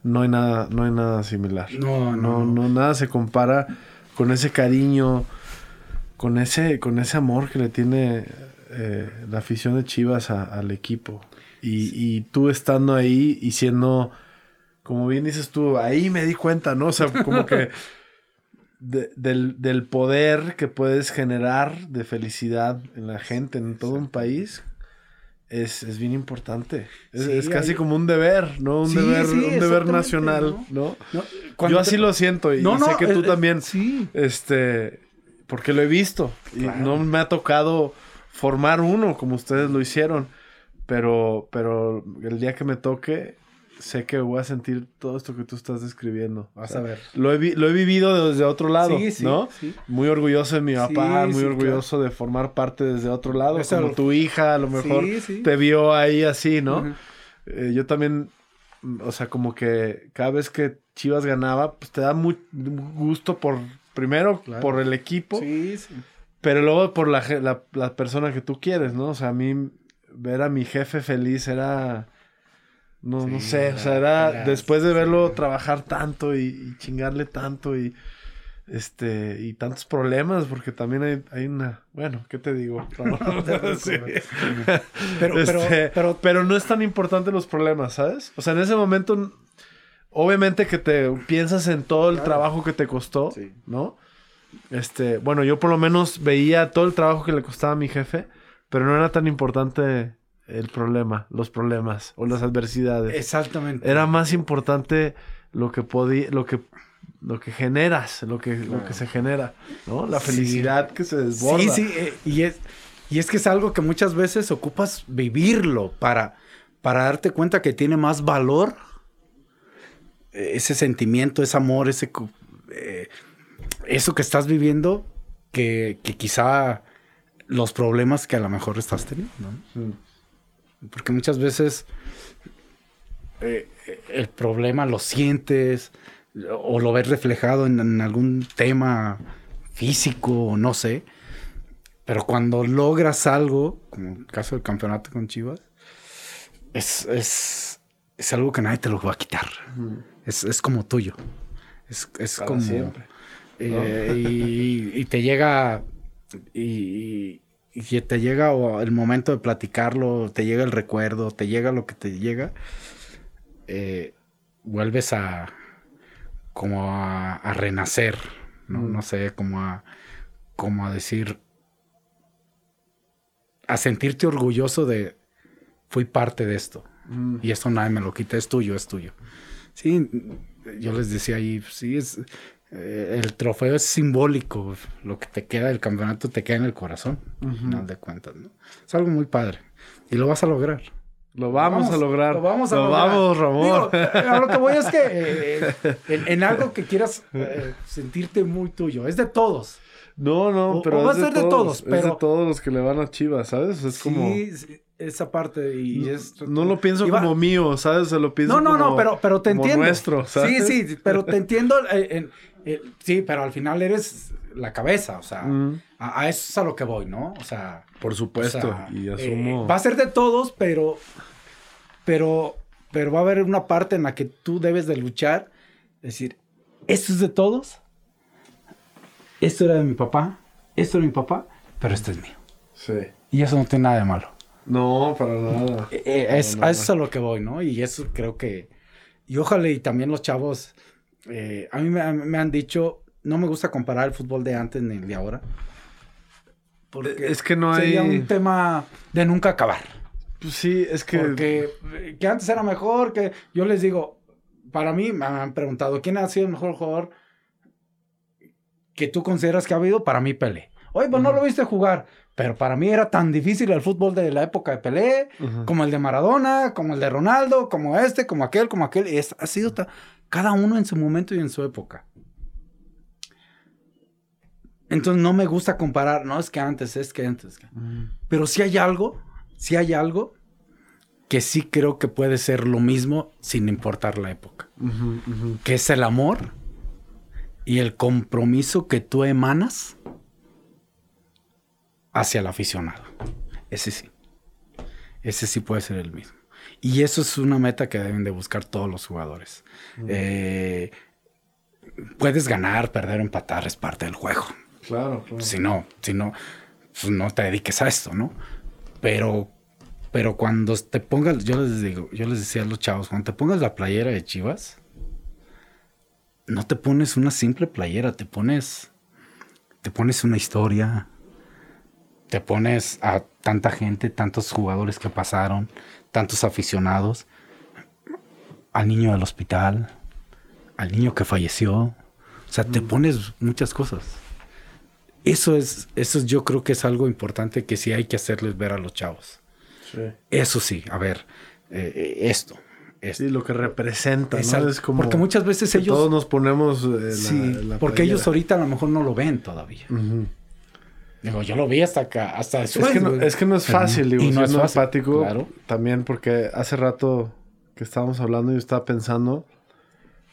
No hay nada, no hay nada similar. No, no, no, nada se compara con ese cariño, con ese, con ese amor que le tiene eh, la afición de Chivas al equipo. Y, tú estando ahí y siendo, como bien dices tú, ahí me di cuenta, ¿no? O sea, como que del, poder que puedes generar de felicidad en la gente, en todo un país, es, bien importante. Es, casi como un deber, ¿no? Un deber, un deber nacional, ¿no? Yo así lo siento y, sé que tú también. Sí. Este, porque lo he visto y no me ha tocado formar uno como ustedes lo hicieron. Pero, pero el día que me toque, sé que voy a sentir todo esto que tú estás describiendo. Vas a ver. Lo he, lo he vivido desde otro lado, sí, sí, ¿no? Muy orgulloso de mi papá, muy orgulloso de formar parte desde otro lado. como tu hija, a lo mejor te vio ahí así, ¿no? Eh, yo también, o sea, como que cada vez que Chivas ganaba, pues te da muy gusto por, primero, por el equipo. Sí, sí. Pero luego por la, la, la persona que tú quieres, ¿no? O sea, a mí ver a mi jefe feliz era... No, no sé, o sea, era, después de verlo trabajar tanto y, chingarle tanto y este y tantos problemas porque también hay, hay una bueno qué te digo pero, este, pero, pero, no es tan importante los problemas sabes o sea en ese momento obviamente que te piensas en todo el trabajo que te costó no este bueno yo por lo menos veía todo el trabajo que le costaba a mi jefe pero no era tan importante el problema, los problemas o las adversidades. Exactamente. Era más importante lo que podía, lo que lo que generas, lo que, lo que se genera, ¿no? La felicidad que se desborda. Sí, sí, eh, y es, y es que es algo que muchas veces ocupas vivirlo para, para darte cuenta que tiene más valor eh, ese sentimiento, ese amor, ese eh, eso que estás viviendo que, que quizá los problemas que a lo mejor estás teniendo. Porque muchas veces eh, el problema lo sientes o lo ves reflejado en, algún tema físico o no sé. Pero cuando logras algo, como el caso del campeonato con Chivas, es, es, es algo que nadie te lo va a quitar. es, es, como tuyo. Es, es como... Siempre. Eh, y, y, te llega y, y te llega el momento de platicarlo, te llega el recuerdo, te llega lo que te llega, eh, vuelves a, como a, renacer, ¿no? No sé, como a, como a decir, a sentirte orgulloso de, fui parte de esto. Y esto nadie me lo quita, es tuyo, es tuyo. Sí, yo les decía ahí, sí, es, eh, el trofeo es simbólico, lo que te queda del campeonato te queda en el corazón, al final de cuentas, ¿no? Es algo muy padre y lo vas a lograr. Lo vamos, a lograr. Lo vamos a lo vamos, Ramón. lo que voy es que eh, en, algo que quieras eh, sentirte muy tuyo, es de todos. No, no, pero va a ser de todos, pero... Es de todos los que le van a Chivas, ¿sabes? Es como... Sí, esa parte y no, es... No lo pienso como mío, ¿sabes? Se lo pienso No, no, no, pero, pero te entiendo. nuestro, ¿sabes? Sí, sí, pero te entiendo. Eh, sí, pero al final eres la cabeza, o sea, a, eso es a lo que voy, ¿no? O sea... Por supuesto, y asumo... va a ser de todos, pero... Pero... Pero va a haber una parte en la que tú debes de luchar, decir, ¿esto es de todos? esto era de mi papá, esto era de mi papá, pero este es mío. Sí. Y eso no tiene nada de malo. No, para nada. Eh, eh, es, A eso es a lo que voy, ¿no? Y eso creo que... Y ojalá y también los chavos, eh, a mí me, han dicho, no me gusta comparar el fútbol de antes ni el de ahora. Porque es que no hay... Sería un tema de nunca acabar. Pues sí, es que... Porque que antes era mejor, que yo les digo, para mí me han preguntado, ¿quién ha sido el mejor jugador que tú consideras que ha habido, para mí Pelé. Oye, pues no lo viste jugar, pero para mí era tan difícil el fútbol de la época de Pelé, como el de Maradona, como el de Ronaldo, como este, como aquel, como aquel. Es, ha sido cada uno en su momento y en su época. Entonces no me gusta comparar, no es que antes, es que antes. Pero si hay algo, si hay algo que sí creo que puede ser lo mismo sin importar la época. Que es el amor y el compromiso que tú emanas hacia el aficionado. Ese sí. Ese sí puede ser el mismo. Y eso es una meta que deben de buscar todos los jugadores. Eh, puedes ganar, perder, empatar, es parte del juego. Claro, claro. Si no, si no, pues no te dediques a esto, ¿no? Pero, pero cuando te pongas, yo les digo, yo les decía a los chavos, cuando te pongas la playera de Chivas, no te pones una simple playera, te pones, te pones una historia, te pones a tanta gente, tantos jugadores que pasaron, tantos aficionados, al niño del hospital, al niño que falleció, o sea, te mm. pones muchas cosas. Eso es, eso yo creo que es algo importante que sí hay que hacerles ver a los chavos. Eso sí, a ver, eh, eh, esto, Sí, lo que representa, ¿no? Es como porque muchas veces ellos... Todos nos ponemos... Eh, sí, porque ellos ahorita a lo mejor no lo ven todavía. Digo, yo lo vi hasta acá, hasta después. Es que no es, que no es fácil, digo, y no es empático. Claro. También porque hace rato que estábamos hablando, yo estaba pensando,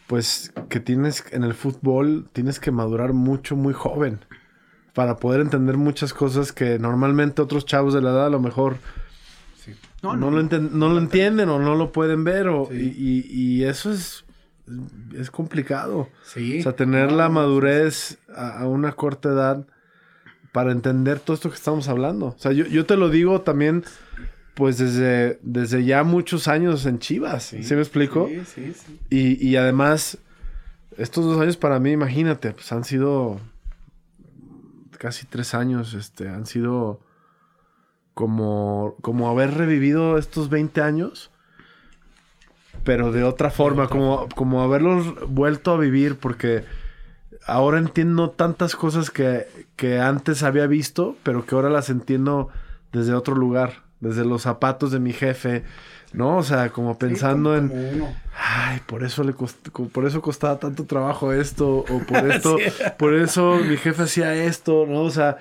pues que tienes, en el fútbol, tienes que madurar mucho, muy joven. Para poder entender muchas cosas que normalmente otros chavos de la edad a lo mejor no, Lo, no lo entienden o no lo pueden ver. O, y, eso es, es complicado. Sí. O sea, tener la madurez a, una corta edad para entender todo esto que estamos hablando. O sea, yo, te lo digo también, pues desde, desde ya muchos años en Chivas. ¿Sí, me explico? Sí, sí, sí. Y, y además, estos dos años para mí, imagínate, pues han sido casi tres años, este, han sido como, como haber revivido estos 20 años, pero de otra forma, como, como haberlos vuelto a vivir, porque ahora entiendo tantas cosas que, que antes había visto, pero que ahora las entiendo desde otro lugar, desde los zapatos de mi jefe, ¿no? O sea, como pensando en, ay, por eso le por eso costaba tanto trabajo esto o por esto, por eso mi jefe hacía esto, ¿no? O sea,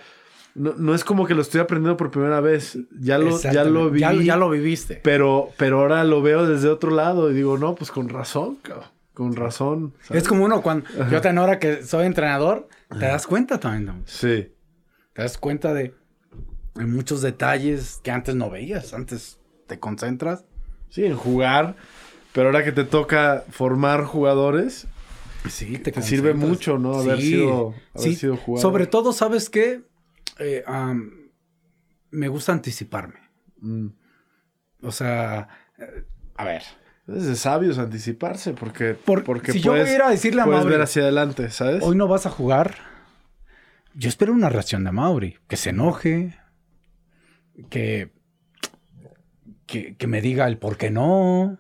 no, es como que lo estoy aprendiendo por primera vez. Ya lo, ya lo vi. Ya, lo viviste. Pero, pero ahora lo veo desde otro lado y digo, no, pues con razón, cabrón. Con razón. Es como uno cuando yo también ahora que soy entrenador, te das cuenta también. Sí. Te das cuenta de, muchos detalles que antes no veías. Antes te concentras. Sí, en jugar. Pero ahora que te toca formar jugadores, sí, te, sirve mucho, ¿no? Haber sido, haber sido jugador. Sobre todo, ¿sabes qué? Eh, me gusta anticiparme. Mm. O sea, eh, a ver, Es de sabios anticiparse porque, Por- porque si yo voy a ir a decirle a puedes Mauri, ver hacia adelante, ¿sabes? hoy no vas a jugar. Yo espero una reacción de Mauri, que se enoje, que, que, que me diga el por qué no.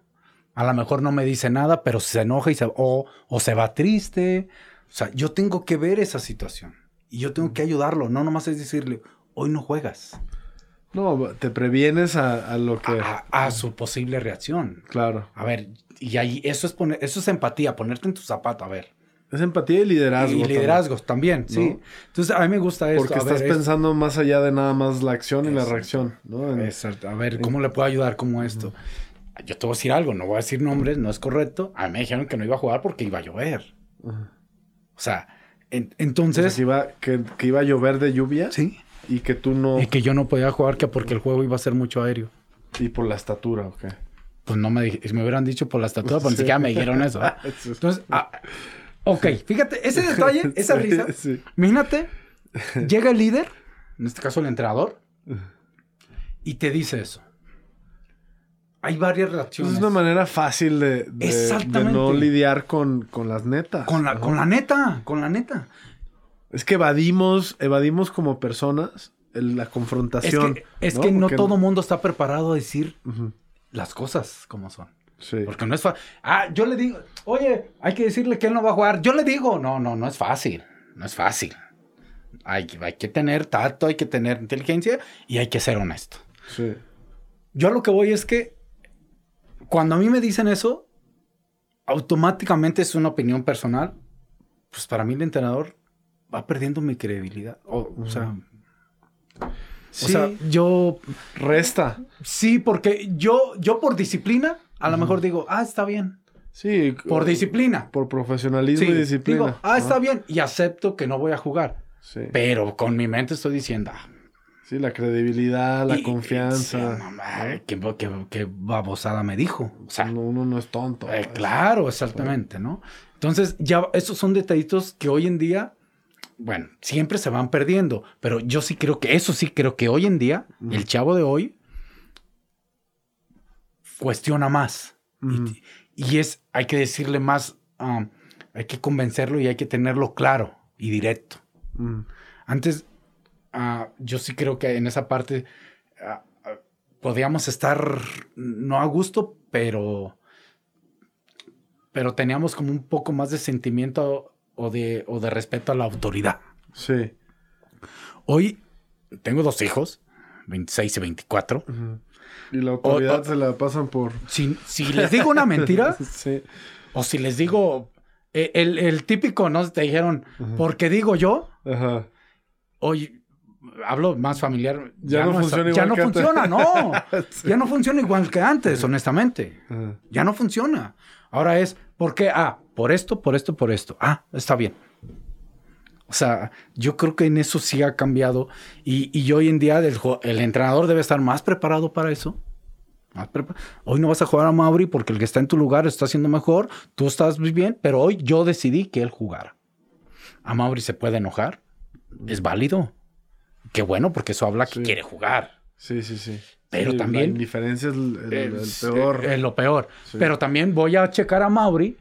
A lo mejor no me dice nada, pero se enoja y se, o, o se va triste. O sea, yo tengo que ver esa situación y yo tengo que ayudarlo. No nomás es decirle, hoy no juegas. No, te previenes a, a lo que... A, a su posible reacción. Claro. A ver, y ahí eso es poner, eso es empatía, ponerte en tu zapato, a ver. Es empatía y liderazgo. y también. liderazgos también, sí. ¿No? Entonces, a mí me gusta esto. Porque a estás ver, es- pensando más allá de nada más la acción y la reacción, ¿no? En- Exacto. A ver, ¿cómo le puedo ayudar como esto? Yo te voy a decir algo, no voy a decir nombres, no es correcto. A mí me dijeron que no iba a jugar porque iba a llover. O sea, en- entonces... iba, que, que iba a llover de lluvia Sí. Y que tú no... Y que yo no podía jugar que porque el juego iba a ser mucho aéreo. Y por la estatura, ok. Pues no me me hubieran dicho por la estatura, pues ni Sí. siquiera me dijeron eso. ¿eh? Entonces, ah, ok, fíjate, ese detalle, esa risa. sí. Imagínate, llega el líder, en este caso el entrenador, y te dice eso. Hay varias Pues reacciones. es una manera fácil de, de- no lidiar con, con las netas. Con la, con la neta, con la neta. Es que evadimos, evadimos como personas el- la Es confrontación. es que no todo mundo está preparado a decir las cosas como son. Sí. Porque no es fácil. Ah, yo le digo, oye, hay que decirle que él no va a jugar. Yo le digo, no, no, no es fácil. No es fácil. Hay, que- hay que tener tacto, hay que tener inteligencia y hay que ser honesto. Sí. Yo a lo que voy es que cuando a mí me dicen eso, automáticamente es una opinión personal. Pues para mí el entrenador va perdiendo mi credibilidad. O, o sea, Sí, o sea, yo resta. sí, porque yo, yo por disciplina, a lo mejor digo, ah, está bien. Sí. Por o- disciplina. Por profesionalismo Sí, y disciplina. digo, ah, está bien. Y acepto que no voy a jugar. Sí. Pero con mi mente estoy diciendo, ah, Sí, la credibilidad, la y- confianza. sí, mamá, qué, qué- qué babosada me dijo. O sea, uno, uno no es tonto. Eh, claro, exactamente, ¿no? Entonces, ya esos son detallitos que hoy en día, bueno, siempre se van perdiendo, pero yo sí creo que, eso sí creo que hoy en día, el chavo de hoy cuestiona más. Y, y es, hay que decirle más, um, hay que convencerlo y hay que tenerlo claro y directo. Antes, ah, yo sí creo que en esa parte ah, ah, podíamos estar no a gusto, pero, pero teníamos como un poco más de sentimiento o de, o de respeto a la autoridad. Sí. Hoy tengo dos hijos, 26 y 24. Ujú. Y la autoridad o- se la pasan por. Si, si les digo una mentira sí. o si les digo eh, el, el típico, ¿no? Te dijeron, porque digo yo, Ajá. hoy hablo más familiar. Ya no funciona Ya igual no que antes. funciona, no. Sí. Ya no funciona igual que antes, honestamente. Ya no funciona. Ahora es, ¿por qué? Ah, por esto, por esto, por esto. Ah, está bien. O sea, yo creo que en eso sí ha cambiado. Y, y hoy en día el, el entrenador debe estar más preparado para eso. Más prepa- Hoy no vas a jugar a Mauri porque el que está en tu lugar está haciendo mejor. Tú estás bien, pero hoy yo decidí que él jugara. A Mauri se puede enojar. Es válido. Qué bueno, porque eso habla que Sí. quiere jugar. Sí, sí, sí. Pero Sí, también- La indiferencia es el, el- el Es- peor. Es, lo peor. Sí. Pero también voy a checar a Mauri.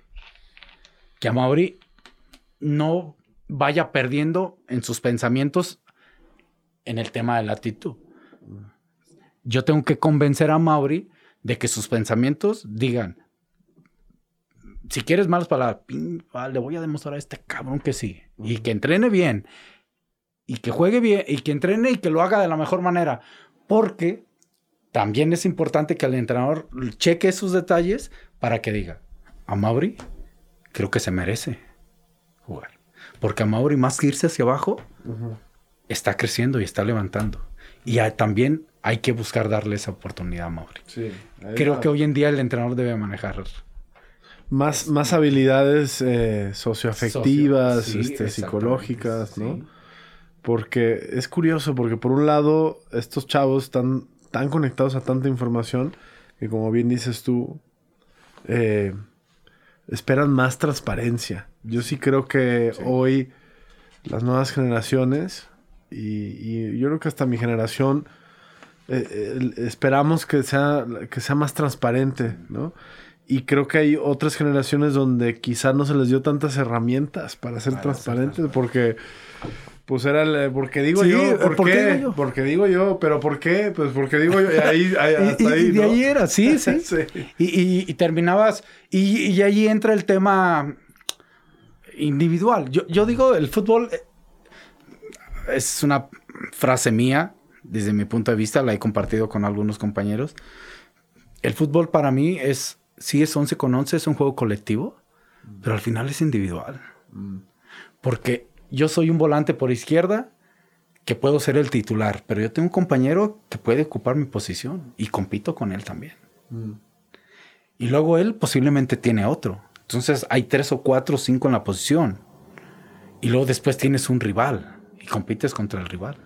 Que a Mauri no vaya perdiendo en sus pensamientos en el tema de la actitud. Yo tengo que convencer a Mauri de que sus pensamientos digan, si quieres malas palabras, "Pin, ah, le voy a demostrar a este cabrón que sí. Y que entrene bien. Y que juegue bien. Y que entrene y que lo haga de la mejor manera. Porque también es importante que el entrenador cheque esos detalles para que diga, a Mauri creo que se merece jugar. Porque a Mauri más que irse hacia abajo, está creciendo y está levantando. Y a- también hay que buscar darle esa oportunidad a Mauri. Sí. Creo va. que hoy en día el entrenador debe manejar. Más, más habilidades eh, socioafectivas, Socio- sí, este, psicológicas, ¿no? sí. Porque es curioso, porque por un lado, estos chavos están tan conectados a tanta información que, como bien dices tú, eh, esperan más transparencia. Yo sí creo que hoy las nuevas generaciones, y, y yo creo que hasta mi generación, eh, eh, esperamos que sea, que sea más transparente, ¿no? Y creo que hay otras generaciones donde quizá no se les dio tantas herramientas para ser transparentes, porque pues era el, porque digo yo, ¿por, qué? Digo yo? Porque digo yo, pero ¿por qué? Pues porque digo yo, ahí, ahí y, ahí, de ahí era, sí, sí. Y, y, terminabas, y, ahí entra el tema individual. Yo, yo digo, el fútbol eh, es una frase mía, desde mi punto de vista, la he compartido con algunos compañeros. El fútbol para mí es sí es 11 con 11, es un juego colectivo, pero al final es individual. Porque yo soy un volante por izquierda que puedo ser el titular, pero yo tengo un compañero que puede ocupar mi posición y compito con él también. Y luego él posiblemente tiene otro. Entonces hay tres o cuatro o cinco en la posición. Y luego después tienes un rival y compites contra el rival.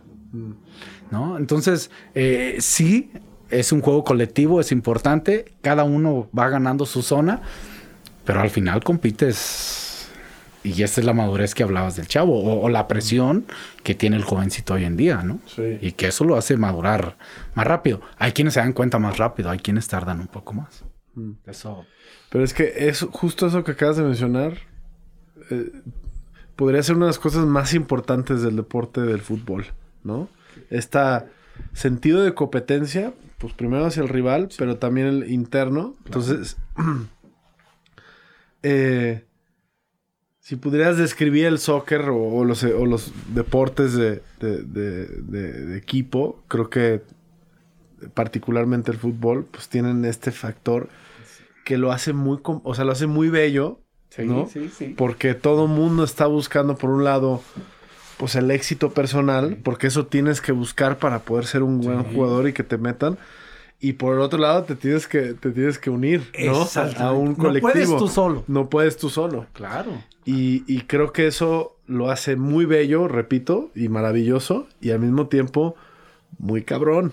¿No? Entonces, eh, sí, es un juego colectivo, es importante, cada uno va ganando su zona, pero al final compites y esa es la madurez que hablabas del chavo o, la presión que tiene el jovencito hoy en día, ¿no? Sí. Y que eso lo hace madurar más rápido. Hay quienes se dan cuenta más rápido, hay quienes tardan un poco más. Mm. Eso. Pero es que es justo eso que acabas de mencionar. Eh, podría ser una de las cosas más importantes del deporte del fútbol, ¿no? Esta sentido de competencia, pues primero hacia el rival, pero también el interno. Entonces, eh, si pudieras describir el soccer o, los, deportes de, equipo, creo que particularmente el fútbol, pues tienen este factor que lo hace muy, o sea, lo hace muy bello, ¿no? Sí, sí. Porque todo mundo está buscando por un lado pues el éxito personal, porque eso tienes que buscar para poder ser un buen jugador y que te metan. Y por el otro lado te tienes que, te tienes que unir, ¿no? A un colectivo. No puedes tú solo. No puedes tú solo. Claro. Y, y creo que eso lo hace muy bello, repito, y maravilloso, y al mismo tiempo muy cabrón.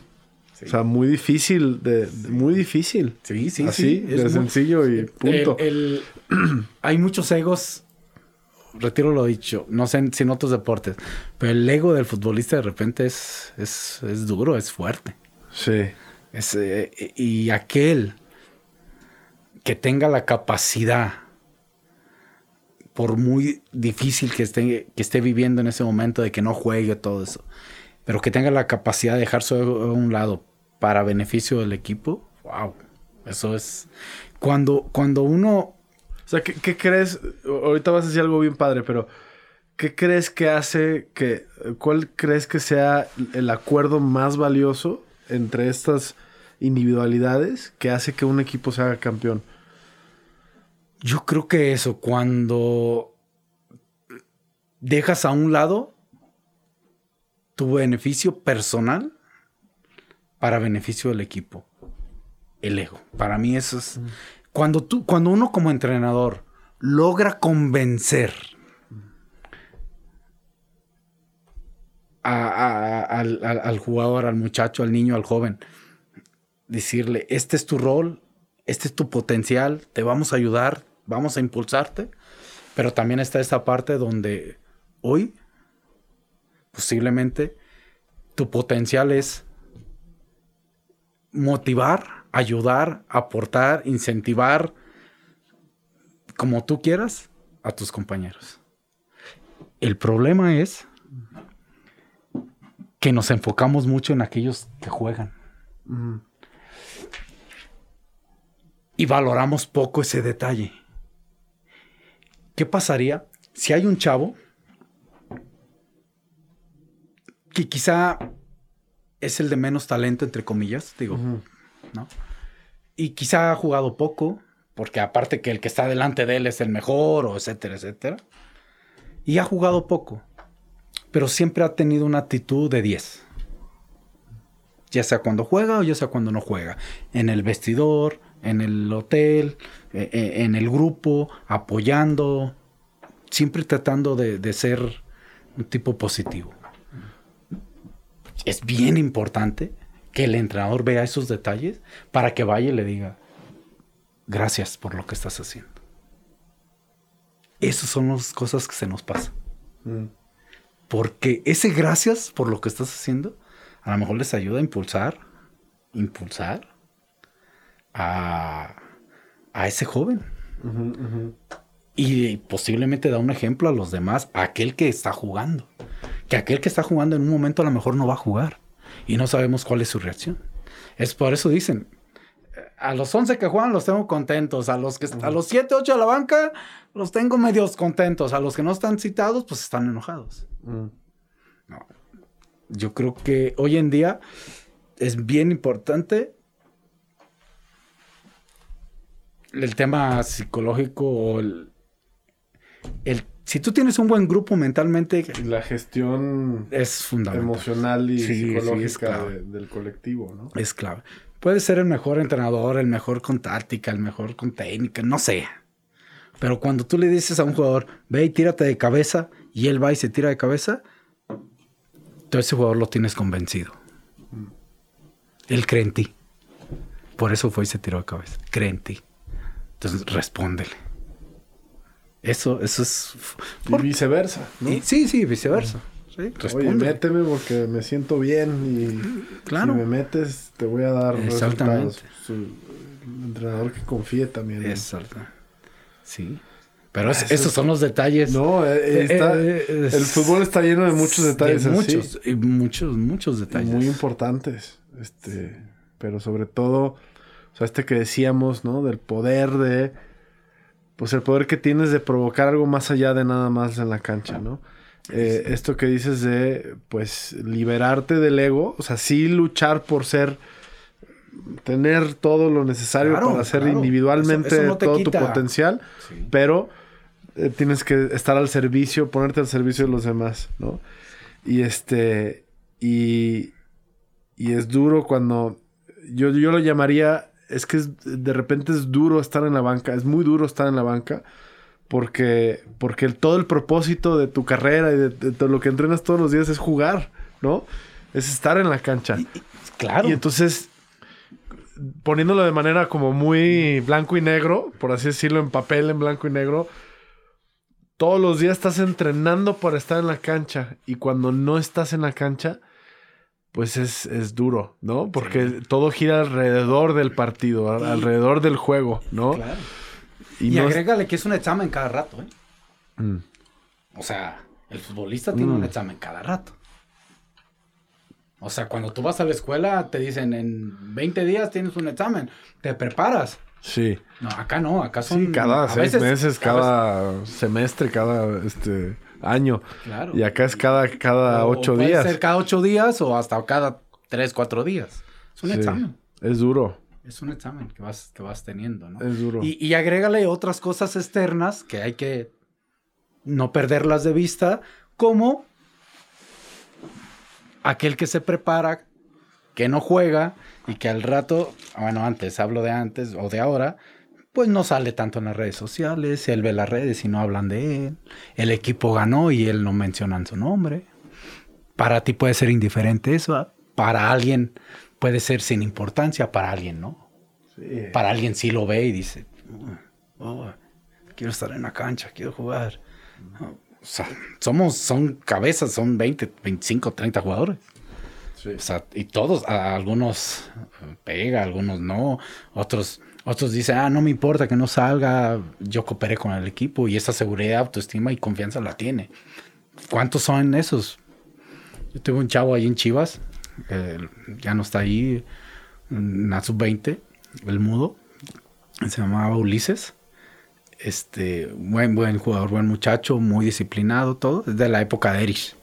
O sea, muy difícil, de, muy difícil. Sí, sí, Así, sí. de sencillo y punto. hay muchos egos retiro lo dicho, no sé si en otros deportes, pero el ego del futbolista de repente es, es, duro, es fuerte. Sí. Y aquel que tenga la capacidad, por muy difícil que esté, que esté viviendo en ese momento de que no juegue todo eso, pero que tenga la capacidad de dejar su ego a un lado para beneficio del equipo, wow, eso es... Cuando, cuando uno o sea, ¿qué, crees? Ahorita vas a decir algo bien padre, pero ¿qué crees que hace que, cuál crees que sea el acuerdo más valioso entre estas individualidades que hace que un equipo se haga campeón? Yo creo que eso, cuando dejas a un lado tu beneficio personal para beneficio del equipo. El ego. Para mí eso es, cuando, tú, cuando uno como entrenador logra convencer al, jugador, al muchacho, al niño, al joven, decirle, este es tu rol, este es tu potencial, te vamos a ayudar, vamos a impulsarte, pero también está esta parte donde hoy posiblemente tu potencial es motivar ayudar, aportar, incentivar, como tú quieras, a tus compañeros. El problema es que nos enfocamos mucho en aquellos que juegan. Y valoramos poco ese detalle. ¿Qué pasaría si hay un chavo que quizá es el de menos talento, entre comillas, digo, ¿no? Y quizá ha jugado poco, porque aparte que el que está delante de él es el mejor, o etcétera, etcétera. Y ha jugado poco, pero siempre ha tenido una actitud de 10. Ya sea cuando juega o ya sea cuando no juega. En el vestidor, en el hotel, e, e, en el grupo, apoyando, siempre tratando de, de ser un tipo positivo. Es bien importante que el entrenador vea esos detalles para que vaya y le diga, gracias por lo que estás haciendo. Esas son las cosas que se nos pasan. Mm. Porque ese gracias por lo que estás haciendo, a lo mejor les ayuda a impulsar, impulsar a, a ese joven. Y posiblemente da un ejemplo a los demás, a aquel que está jugando. Que aquel que está jugando en un momento a lo mejor no va a jugar. Y no sabemos cuál es su reacción. Es por eso dicen, a los 11 que juegan los tengo contentos, a los que a los 7, 8 a la banca los tengo medios contentos, a los que no están citados pues están enojados. Mm. Yo creo que hoy en día es bien importante el tema psicológico o el, si tú tienes un buen grupo mentalmente la gestión es fundamental. emocional y psicológica del colectivo no es clave. Puede ser el mejor entrenador el mejor con táctica el mejor con técnica no sé. Pero cuando tú le dices a un jugador ve y tírate de cabeza y él va y se tira de cabeza todo ese jugador lo tienes convencido. Él cree en ti. Por eso fue y se tiró de cabeza. Cree en ti entonces, respóndele. Eso, eso es... Y viceversa, ¿no? sí, sí, viceversa. Sí, Oye, méteme porque me siento bien y claro. si me metes te voy a dar Exactamente. El entrenador que confíe también. Exacto. Sí. Pero esos son los detalles. No, eh, eh, eh, el fútbol está lleno de muchos detalles muchos, muchos, muchos detalles. Muy importantes. Este, pero sobre todo o sea, este que decíamos, ¿no? Del poder de... Pues el poder que tienes de provocar algo más allá de nada más en la cancha, ¿no? Eh, esto que dices de, pues, liberarte del ego, o sea, sí luchar por ser, tener todo lo necesario para hacer individualmente todo tu potencial, pero eh, tienes que estar al servicio, ponerte al servicio de los demás, ¿no? Y este, y, y es duro cuando, yo, yo lo llamaría es que de repente es duro estar en la banca, es muy duro estar en la banca, porque, porque todo el propósito de tu carrera y de, todo lo que entrenas todos los días es jugar, ¿no? Es estar en la cancha. claro. Y entonces, poniéndolo de manera como muy blanco y negro, por así decirlo, en papel, en blanco y negro, todos los días estás entrenando para estar en la cancha y cuando no estás en la cancha, pues es, duro, ¿no? Porque todo gira alrededor del partido, alrededor del juego, ¿no? Claro. Y, agrégale que es un examen cada rato, ¿eh? Mm. O sea, el futbolista tiene un mm. examen cada rato. O sea, cuando tú vas a la escuela, te dicen en 20 días tienes un examen, te preparas. Sí. No, acá no, acá son. Sí, cada seis meses, cada semestre, cada este año. Claro. Y acá es cada, cada ocho días. Puede ser cada ocho días o hasta cada tres, cuatro días. Es un examen. Es duro. Es un examen que vas, que vas teniendo, ¿no? Es duro. Y, y agrégale otras cosas externas que hay que no perderlas de vista, como aquel que se prepara, que no juega y que al rato, bueno, antes, hablo de antes o de ahora, pues no sale tanto en las redes sociales, él ve las redes y no hablan de él, el equipo ganó y él no mencionan su nombre. Para ti puede ser indiferente eso, para alguien puede ser sin importancia, para alguien no. Para alguien sí lo ve y dice, oh, quiero estar en la cancha, quiero jugar. O sea, somos, son cabezas, son 20, 25, 30 jugadores. O sea, y todos, algunos pega, algunos no, otros otros dicen, ah, no me importa que no salga, yo cooperé con el equipo y esa seguridad, autoestima y confianza la tiene. ¿Cuántos son esos? Yo tengo un chavo ahí en Chivas, ya no está ahí, en la sub-20, el mudo, se llamaba Ulises. Este, buen, buen jugador, buen muchacho, muy disciplinado, todo, desde la época de Erich.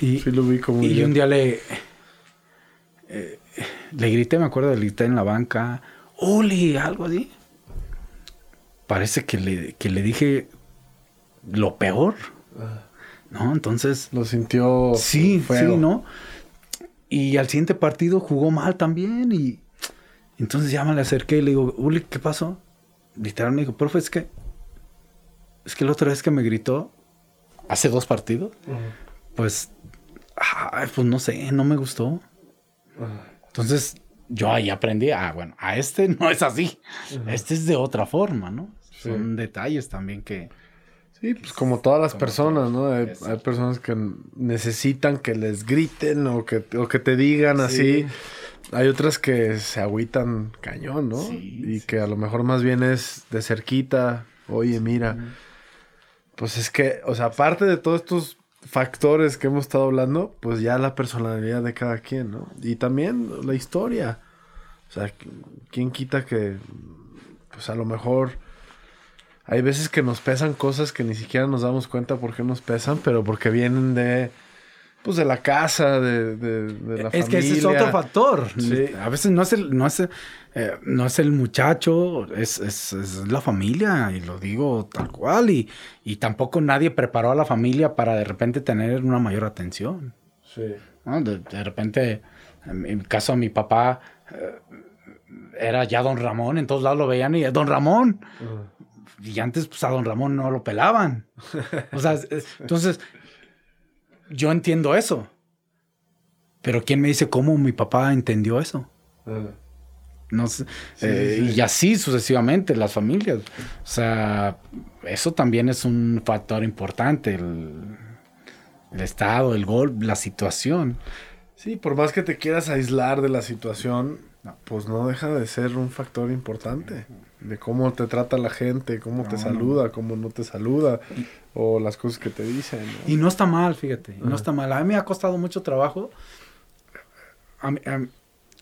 Y, sí lo vi como y un día le, eh, le grité, me acuerdo, le grité en la banca, Uli, algo así. Parece que le, que le dije lo peor. ¿No? Entonces. Lo sintió. Sí, sí, ¿no? Y al siguiente partido jugó mal también. Y entonces ya me le acerqué y le digo, Uli, ¿qué pasó? Literal me dijo, profe, es que. Es que la otra vez que me gritó, hace dos partidos, pues. pues no sé, no me gustó. Entonces yo ahí aprendí, ah, bueno, a este no es así, este es de otra forma, ¿no? Son detalles también que... Sí, pues como todas las personas, ¿no? Hay, personas que necesitan que les griten o que, o que te digan así. hay otras que se agüitan cañón, ¿no? y que a lo mejor más bien es de cerquita. Oye, mira. Pues es que, o sea, aparte de todos estos factores que hemos estado hablando, pues ya la personalidad de cada quien, ¿no? Y también la historia. O sea, ¿quién quita que, pues a lo mejor hay veces que nos pesan cosas que ni siquiera nos damos cuenta por qué nos pesan, pero porque vienen de, pues de la casa, de, de, la familia. Es que ese es otro factor. A veces no es el, no es, eh, no es el muchacho, es, es, es, la familia, y lo digo tal cual. Y, y, tampoco nadie preparó a la familia para de repente tener una mayor atención. Sí. De, repente, en mi caso, mi papá eh, era ya don Ramón, en todos lados lo veían y don Ramón. Y antes, pues a don Ramón no lo pelaban. O sea, entonces, yo entiendo eso. Pero ¿quién me dice cómo mi papá entendió eso? No sé. Eh, y así sucesivamente, las familias. O sea, eso también es un factor importante. El, el estado, el gol, la situación. Sí, por más que te quieras aislar de la situación, pues no deja de ser un factor importante de cómo te trata la gente, cómo te saluda, cómo no te saluda, o las cosas que te dicen. Y no está mal, fíjate, no está mal. A mí me ha costado mucho trabajo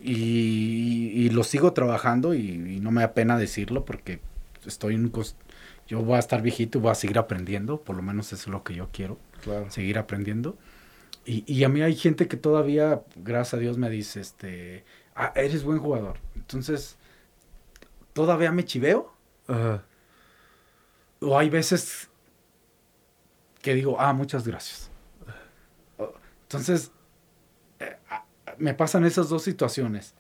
y, lo sigo trabajando y, no me da pena decirlo porque estoy en yo voy a estar viejito y voy a seguir aprendiendo, por lo menos eso es lo que yo quiero, seguir aprendiendo. Y, y, a mí hay gente que todavía, gracias a Dios, me dice, este, ah, eres buen jugador. Entonces, todavía me chiveo. O hay veces que digo, ah, muchas gracias. Entonces, eh, me pasan esas dos situaciones.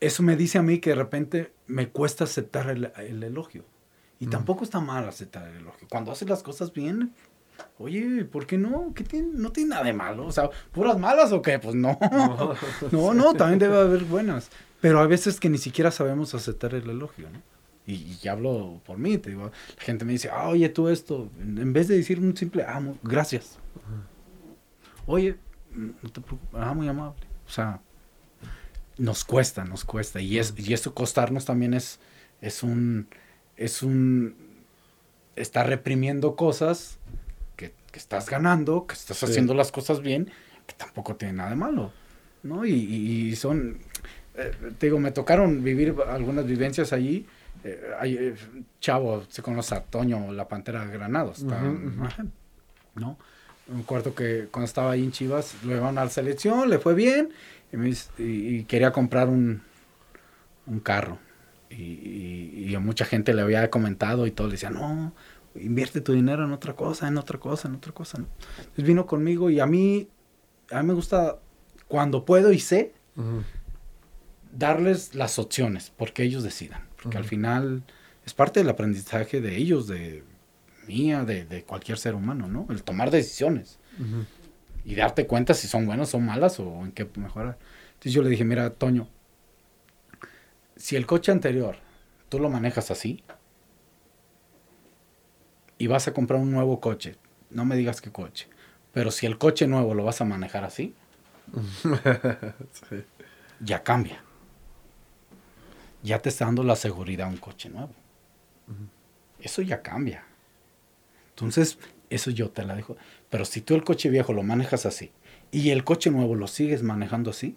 Eso me dice a mí que de repente me cuesta aceptar el, elogio. Y tampoco está mal aceptar el elogio. Cuando haces las cosas bien, oye, ¿por qué no? ¿Qué tiene? No tiene nada de malo. O sea, ¿puras malas o qué? Pues no. No, no, también debe haber buenas. Pero a veces que ni siquiera sabemos aceptar el elogio, ¿no? Y, hablo por mí, te digo, la gente me dice, ah, oye, tú esto, en vez de decir un simple, ah, gracias. Oye, no te preocupes, ah, muy amable. O sea, nos cuesta, nos cuesta. Y, es, y esto costarnos también es, es un, es un, está reprimiendo cosas que, estás ganando, que estás haciendo las cosas bien, que tampoco tiene nada de malo, ¿no? Y, y son, eh, te digo, me tocaron vivir algunas vivencias allí. Eh, eh, chavo, se conoce a Toño, la Pantera de Granados. ¿No? Un cuarto que cuando estaba ahí en Chivas, lo llevaron a la selección, le fue bien y, quería comprar un, un carro. Y, a mucha gente le había comentado y todo, le decía, no, invierte tu dinero en otra cosa, en otra cosa, en otra cosa. Entonces vino conmigo y a mí, a mí me gusta cuando puedo y sé, darles las opciones, porque ellos decidan. Porque al final es parte del aprendizaje de ellos, de mía, de, cualquier ser humano, ¿no? El tomar decisiones. Y darte cuenta si son buenas o malas o en qué mejorar. Entonces yo le dije, mira, Toño, si el coche anterior tú lo manejas así y vas a comprar un nuevo coche, no me digas qué coche, pero si el coche nuevo lo vas a manejar así, ya cambia ya te está dando la seguridad un coche nuevo. Eso ya cambia. Entonces, eso yo te la dejo. Pero si tú el coche viejo lo manejas así y el coche nuevo lo sigues manejando así,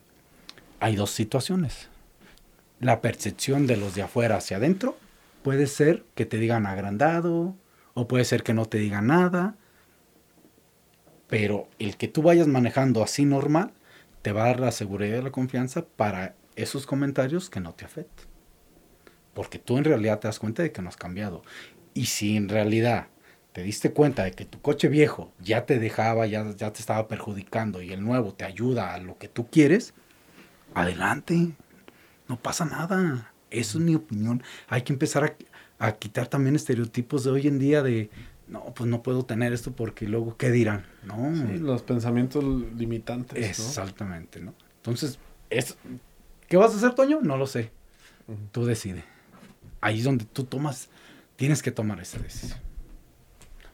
hay dos situaciones. La percepción de los de afuera hacia adentro puede ser que te digan agrandado o puede ser que no te digan nada. Pero el que tú vayas manejando así normal te va a dar la seguridad y la confianza para esos comentarios que no te afecten porque tú en realidad te das cuenta de que no has cambiado. Y si en realidad te diste cuenta de que tu coche viejo ya te dejaba, ya, ya te estaba perjudicando y el nuevo te ayuda a lo que tú quieres, adelante, no pasa nada. Eso es mi opinión. Hay que empezar a, quitar también estereotipos de hoy en día de, no, pues no puedo tener esto porque luego, ¿qué dirán? No. los pensamientos limitantes. Exactamente, ¿no? Entonces, es, ¿qué vas a hacer, Toño? No lo sé. Tú decides ahí es donde tú tomas, tienes que tomar esa decisión.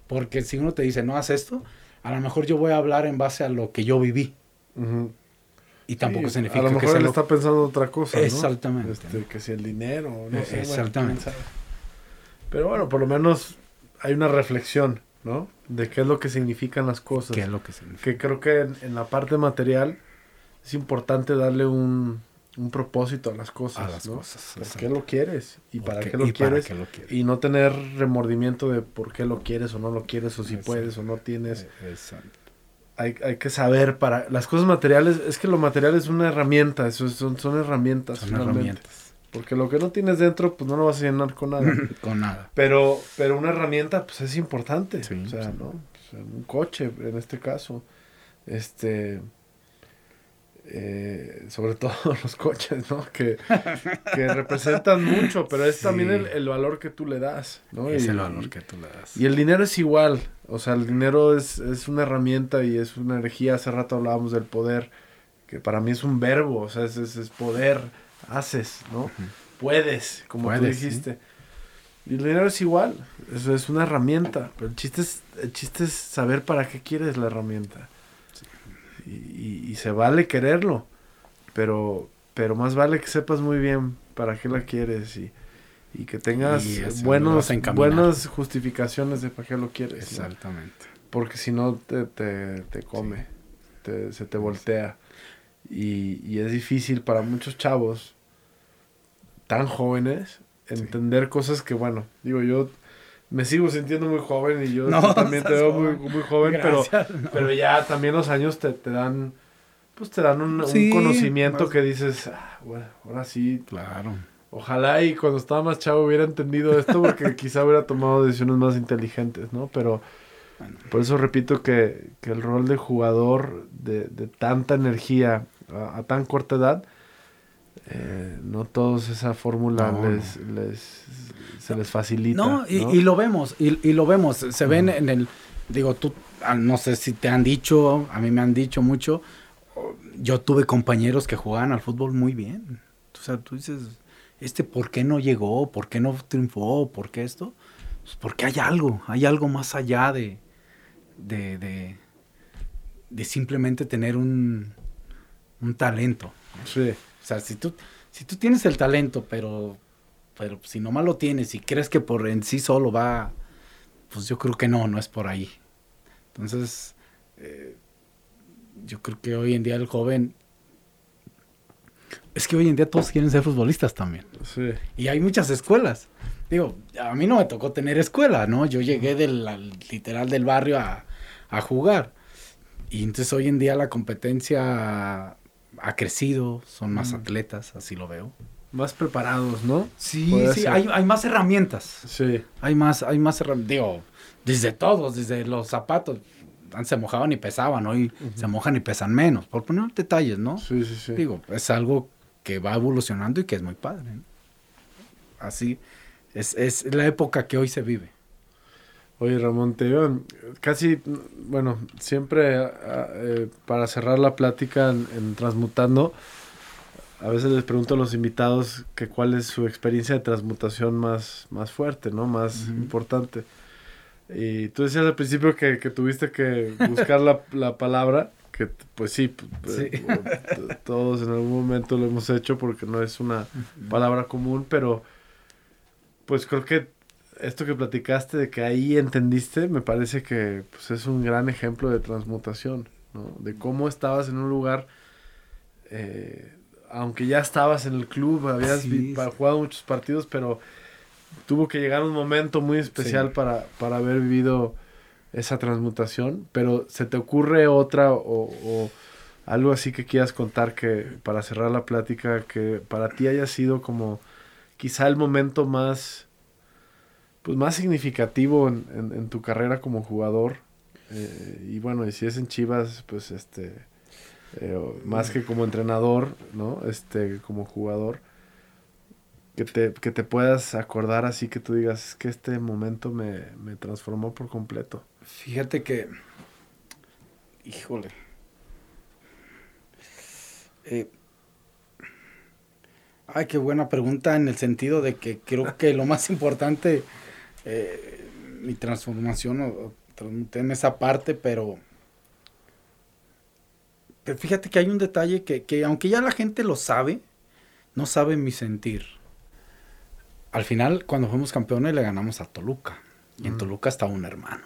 Porque si uno te dice, no haz esto, a lo mejor yo voy a hablar en base a lo que yo viví. Y tampoco Sí, significa A lo que mejor él lo- está pensando otra cosa. ¿no? Exactamente. Este, que si el dinero, no Eh, sé. exactamente. Pero bueno, por lo menos hay una reflexión, ¿no? De qué es lo que significan las cosas. ¿Qué es lo que significa? Que creo que en, en la parte material es importante darle un, un propósito a las cosas. A las ¿no? cosas, ¿Por qué lo quieres? ¿Y ¿Por para qué- qué lo y para quieres? qué lo quieres? Y no tener remordimiento de por qué lo quieres o no lo quieres, o si Exacto. puedes o no tienes. Eh, Exacto. Hay, hay que saber para... Las cosas materiales, es que lo material es una herramienta, eso es- son, son herramientas. Son herramientas. Porque lo que no tienes dentro, pues no lo vas a llenar con nada. Con nada. Pero, pero una herramienta, pues es importante. Sí, o sea, sí. ¿no? O sea, un coche, en este caso. Este. eh, sobre todo los coches, ¿no? Que, que representan mucho, pero es Sí. también el, el valor que tú le das, ¿no? Es Y- el valor que tú le das. Y el dinero es igual. O sea, el dinero es, es una herramienta y es una energía. Hace rato hablábamos del poder, que para mí es un verbo, o sea, es, es, es poder, haces, ¿no? Puedes, como tú Puedes, sí. dijiste. Y el dinero es igual, eso es una herramienta, pero el chiste es, el chiste es saber para qué quieres la herramienta. Y, y- y se vale quererlo, pero, pero más vale que sepas muy bien para qué la quieres y, y que tengas buenos, buenas justificaciones de para qué lo quieres. ¿no? Exactamente. Porque si no te, te, te come, te- se te voltea. Y, y es difícil para muchos chavos tan jóvenes entender cosas que, bueno, digo, yo me sigo sintiendo muy joven y yo No, también te veo muy, joven. muy joven, pero, no. pero ya también los años te, te dan, pues te dan un, conocimiento más- que dices, "Ah, bueno, ahora sí, Claro. Ojalá y cuando estaba más chavo hubiera entendido esto porque quizá hubiera tomado decisiones más inteligentes, ¿no? Pero Bueno. por eso repito que, que el rol de jugador de, de tanta energía a, a tan corta edad, eh, no todos esa fórmula No, les, les- se les facilita. No, y, ¿no? y lo vemos, y, y lo vemos. Se ven en el, digo, tú, ah, no sé si te han dicho, a mí me han dicho mucho. Yo tuve compañeros que jugaban al fútbol muy bien. O sea, tú dices, este, ¿por qué no llegó? ¿Por qué no triunfó? ¿Por qué esto? Pues porque hay algo, hay algo más allá de, de, de, de simplemente tener un, un talento. Sí, O sea, si tú, si tú tienes el talento, pero, pero si nomás lo tienes y crees que por en sí solo va, pues yo creo que no, no es por ahí. Entonces, eh, yo creo que hoy en día el joven, es que hoy en día todos quieren ser futbolistas también. sí. Y hay muchas escuelas. Digo, a mí no me tocó tener escuela, ¿no? Yo llegué del al- literal del barrio a, a jugar. Y entonces hoy en día la competencia ha crecido, son más Mm. atletas, así lo veo. Más preparados, ¿no? Sí, Puede sí, hay, hay más herramientas. Sí, Hay más, hay más herramientas. Digo, desde todos, desde los zapatos. Antes se mojaban y pesaban, hoy se mojan y pesan menos. Por poner detalles, ¿no? sí, sí, sí. Digo, es algo que va evolucionando y que es muy padre. ¿no? Así, es, es la época que hoy se vive. Oye, Ramón, te iba casi, bueno, siempre ah, eh, para cerrar la plática en, en Transmutando, a veces les pregunto a los invitados que cuál es su experiencia de transmutación más, más fuerte, ¿no? Más importante. Y tú decías al principio que, que tuviste que buscar la, la palabra, que pues sí, Sí. eh, t- todos en algún momento lo hemos hecho porque no es una palabra común, pero pues creo que esto que platicaste de que ahí entendiste, me parece que pues, es un gran ejemplo de transmutación, ¿no? De cómo estabas en un lugar, eh, aunque ya estabas en el club, habías Sí, sí. jugado muchos partidos, pero tuvo que llegar un momento muy especial Sí. para, para haber vivido esa transmutación, pero ¿se te ocurre otra o, o algo así que quieras contar que para cerrar la plática que para ti haya sido como quizá el momento más pues más significativo en, en- en tu carrera como jugador. Eh, y bueno y si es en Chivas pues este eh, más que como entrenador no este como jugador que te, que te puedas acordar así que tú digas "Es que este momento me, me transformó por completo Fíjate que, híjole, Eh, ay, qué buena pregunta en el sentido de que creo que lo más importante, eh, mi transformación o, o transmuté en esa parte, pero, fíjate que hay un detalle que, que aunque ya la gente lo sabe, no sabe mi sentir. Al final, cuando fuimos campeones, le ganamos a Toluca. Y en Toluca estaba un hermano.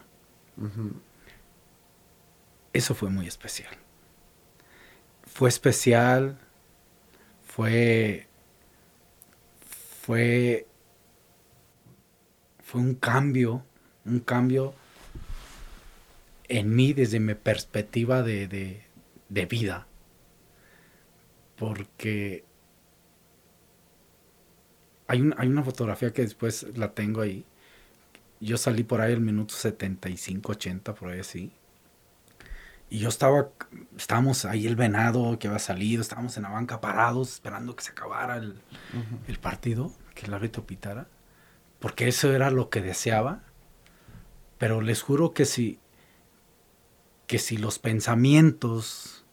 Eso fue muy especial. Fue especial. Fue. Fue. Fue un cambio. Un cambio en mí desde mi perspectiva de, de, de vida. Porque hay, hay una fotografía que después la tengo ahí. Yo salí por ahí el minuto 75, 80, por ahí así. Y yo estaba, estábamos ahí el venado que había salido, estábamos en la banca parados esperando que se acabara el, el partido, que el árbitro pitara, porque eso era lo que deseaba. Pero les juro que si, que si los pensamientos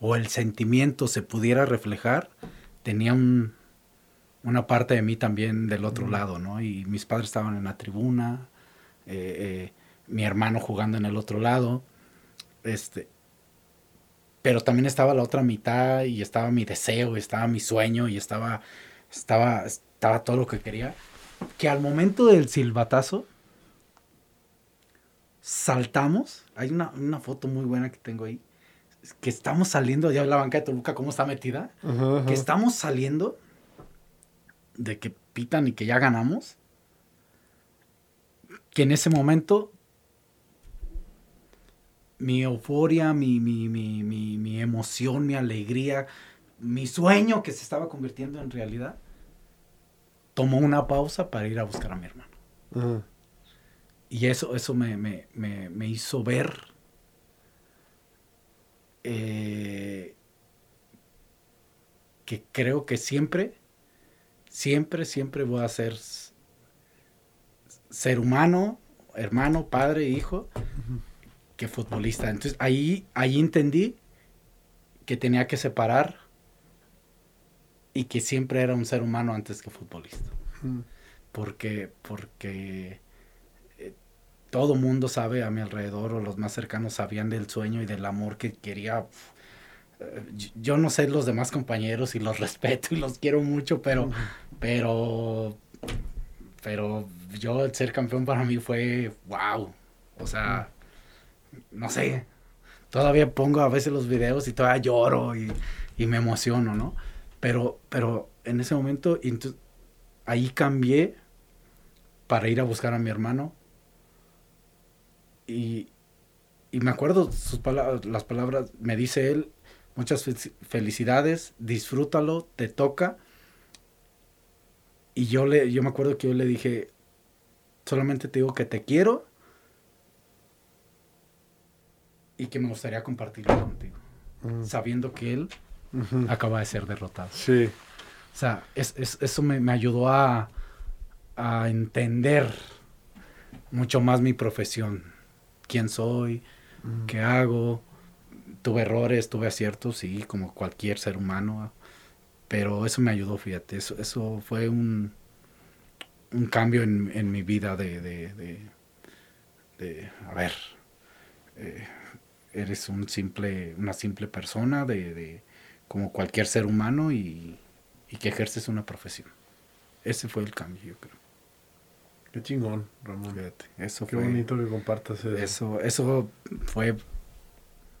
o el sentimiento se pudiera reflejar, tenía un, una parte de mí también del otro lado, ¿no? Y mis padres estaban en la tribuna, eh, eh, mi hermano jugando en el otro lado, este, pero también estaba la otra mitad y estaba mi deseo, y estaba mi sueño y estaba, estaba, estaba todo lo que quería, que al momento del silbatazo saltamos, hay una, una foto muy buena que tengo ahí, que estamos saliendo, ya la banca de Toluca, cómo está metida, que estamos saliendo de que pitan y que ya ganamos, que en ese momento mi euforia, mi, mi, mi, mi, emoción, mi alegría, mi sueño que se estaba convirtiendo en realidad, tomó una pausa para ir a buscar a mi hermano. Y eso, eso me, me, me, hizo ver eh, que creo que siempre siempre, siempre voy a ser ser humano, hermano, padre, hijo, que futbolista. Entonces ahí, ahí entendí que tenía que separar y que siempre era un ser humano antes que futbolista. Porque, porque eh, todo mundo sabe a mi alrededor o los más cercanos sabían del sueño y del amor que quería yo no sé los demás compañeros y los respeto y los quiero mucho, pero, pero, pero yo el ser campeón para mí fue wow. O sea, no sé, todavía pongo a veces los videos y todavía lloro y, me emociono, ¿no? Pero, pero en ese momento, ahí cambié para ir a buscar a mi hermano. Y, y me acuerdo sus palabras, las palabras, me dice él, Muchas felicidades, disfrútalo, te toca. Y yo le, yo me acuerdo que yo le dije, solamente te digo que te quiero y que me gustaría compartirlo contigo, sabiendo que él acaba de ser derrotado. Sí. O sea, eso me, ayudó a, a, entender mucho más mi profesión, quién soy, qué hago, tuve errores, tuve aciertos, sí, como cualquier ser humano, pero eso me ayudó, fíjate, eso, eso fue un, un cambio en, en mi vida de, de, de, a ver, eh, eres un simple, una simple persona de, de como cualquier ser humano y, y, que ejerces una profesión. Ese fue el cambio, yo creo. Qué chingón, Ramón. Fíjate, eso Qué bonito que compartas eso. Eso, eso fue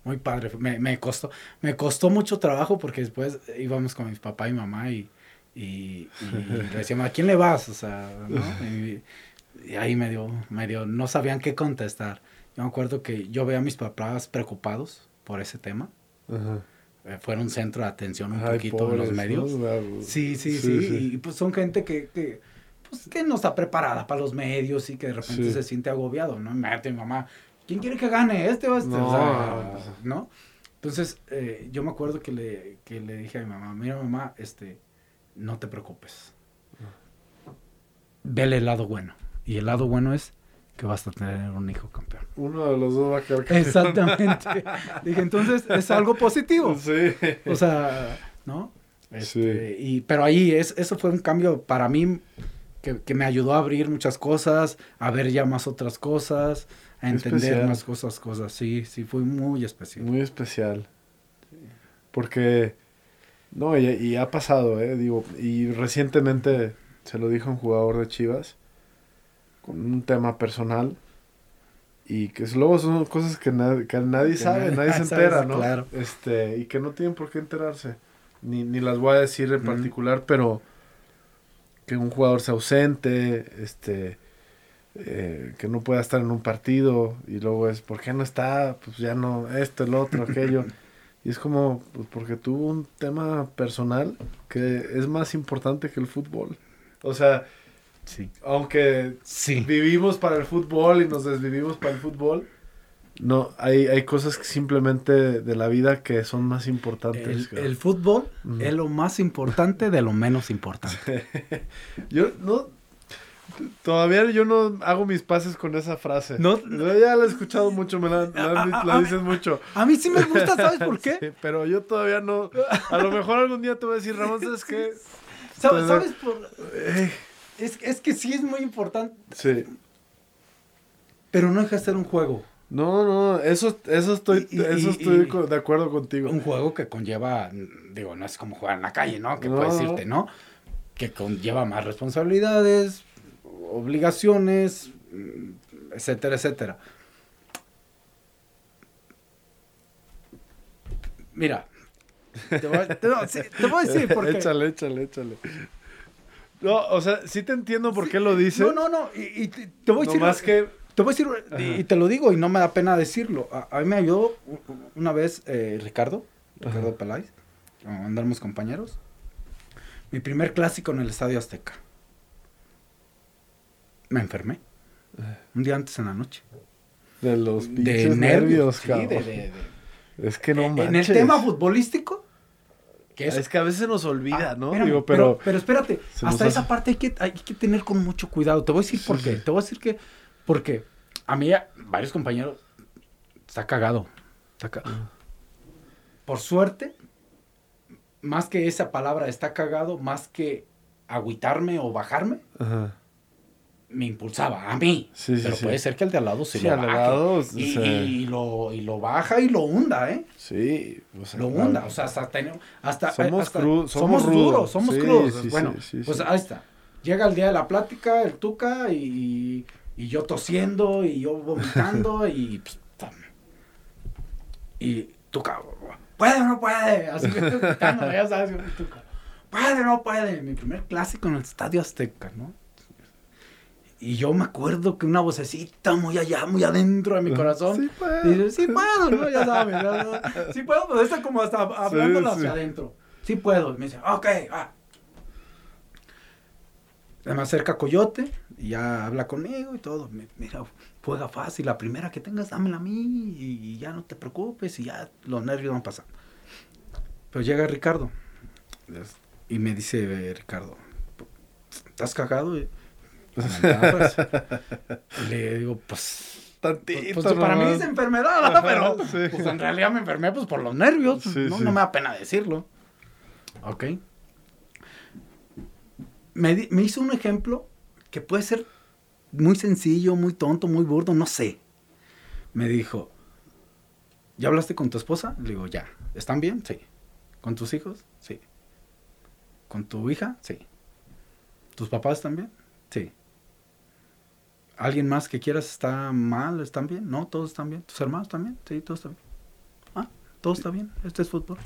muy padre. Me, me, costó, me costó mucho trabajo porque después íbamos con mis papá y mamá y, y, le decíamos, ¿a quién le vas? O sea, ¿no? y, ahí medio, medio, no sabían qué contestar. Yo me acuerdo que yo veía a mis papás preocupados por ese tema. Eh, fueron un centro de atención un poquito en los medios. Sí, sí, sí, Y pues son gente que, que, pues, que no está preparada para los medios y que de repente se siente agobiado, ¿no? Mi mamá, ¿quién quiere que gane? ¿Este o este? No, Entonces, eh, yo me acuerdo que le, que le dije a mi mamá, mira mamá, este, no te preocupes. Vele el lado bueno. Y el lado bueno es que vas a tener un hijo campeón. Uno de los dos va a quedar campeón. Exactamente. dije, entonces es algo positivo. Sí. O sea, ¿no? Este, sí. Y, pero ahí, es, eso fue un cambio para mí que, que, me ayudó a abrir muchas cosas, a ver ya más otras cosas a entender más cosas, cosas. Sí, sí, fue muy especial. Muy especial. Porque, no, y, y ha pasado, ¿eh? Digo, y recientemente se lo dijo un jugador de Chivas con un tema personal y que luego son cosas que, nadie que nadie sabe, nadie, se entera, ¿no? Claro. Este, y que no tienen por qué enterarse. Ni, ni las voy a decir en particular, pero que un jugador se ausente, este, eh, que no pueda estar en un partido y luego es, ¿por qué no está? Pues ya no, esto, el otro, aquello. Y es como, pues porque tuvo un tema personal que es más importante que el fútbol. O sea, sí. aunque sí. vivimos para el fútbol y nos desvivimos para el fútbol, no, hay, hay cosas que simplemente de la vida que son más importantes. El, fútbol es lo más importante de lo menos importante. yo no, Todavía yo no hago mis pases con esa frase. No, ya la he escuchado mucho, me la, la, dices mucho. A mí sí me gusta, ¿sabes por qué? pero yo todavía no. A lo mejor algún día te voy a decir, Ramón, ¿sabes qué? ¿Sabes, ¿sabes por.? Es, es que sí es muy importante. Sí. Pero no deja de ser un juego. No, no, eso, eso estoy, eso estoy de acuerdo contigo. Un juego que conlleva, digo, no es como jugar en la calle, ¿no? Que puedes irte, ¿no? Que conlleva más responsabilidades, obligaciones, etcétera, etcétera. Mira, te voy, a decir por qué. Échale, échale, échale. No, o sea, sí te entiendo por qué lo dices. No, no, no. Y, te, voy a decir. Más que... Te voy a decir, y, te lo digo, y no me da pena decirlo. A, mí me ayudó una vez eh, Ricardo, Ricardo Peláez, andamos compañeros. Mi primer clásico en el Estadio Azteca me enfermé. Un día antes en la noche. De los de nervios, sí, Es que no manches. En el tema futbolístico. Que es, que a veces nos olvida, ah, ¿no? pero, pero, espérate, hasta esa parte hay que, hay que tener con mucho cuidado. Te voy a decir por qué. Te voy a decir que. Porque a mí, varios compañeros. Está cagado. Está cagado. Ah. Por suerte, más que esa palabra está cagado, más que agüitarme o bajarme, Ajá me impulsaba a mí. pero puede ser que el de al lado se lo baje. y, lo, y lo baja y lo hunda, ¿eh? Sí. lo hunda. O sea, hasta, hasta somos, somos, duros, somos crudos. bueno, pues ahí está. Llega el día de la plática, el tuca y, y yo tosiendo y yo vomitando y pues, y tuca, puede o no puede. Así que ya sabes, tuca. Puede o no puede. Mi primer clásico en el Estadio Azteca, ¿no? Y yo me acuerdo que una vocecita muy allá, muy adentro de mi corazón. Sí puedo. Sí puedo, ¿no? Ya sabes. Sí puedo, pero está como hasta hablando hacia adentro. Sí puedo. Y me dice, ok, va. Se me acerca Coyote y ya habla conmigo y todo. mira, juega fácil. La primera que tengas, dámela a mí y ya no te preocupes y ya los nervios van pasando. Pero llega Ricardo y me dice, Ricardo, ¿estás cagado? le digo, pues. Tantito. Pues, para mí es enfermedad, pero pues en realidad me enfermé pues por los nervios. ¿no? me da pena decirlo. Ok. Me, me hizo un ejemplo que puede ser muy sencillo, muy tonto, muy burdo, no sé. Me dijo, ¿ya hablaste con tu esposa? Le digo, ya. ¿Están bien? Sí. ¿Con tus hijos? Sí. ¿Con tu hija? Sí. ¿Tus papás también? Sí. ¿Alguien más que quieras está mal? ¿Están bien? No, todos están bien. ¿Tus hermanos también? Sí, todos están bien. Ah, todo está bien. Este es fútbol.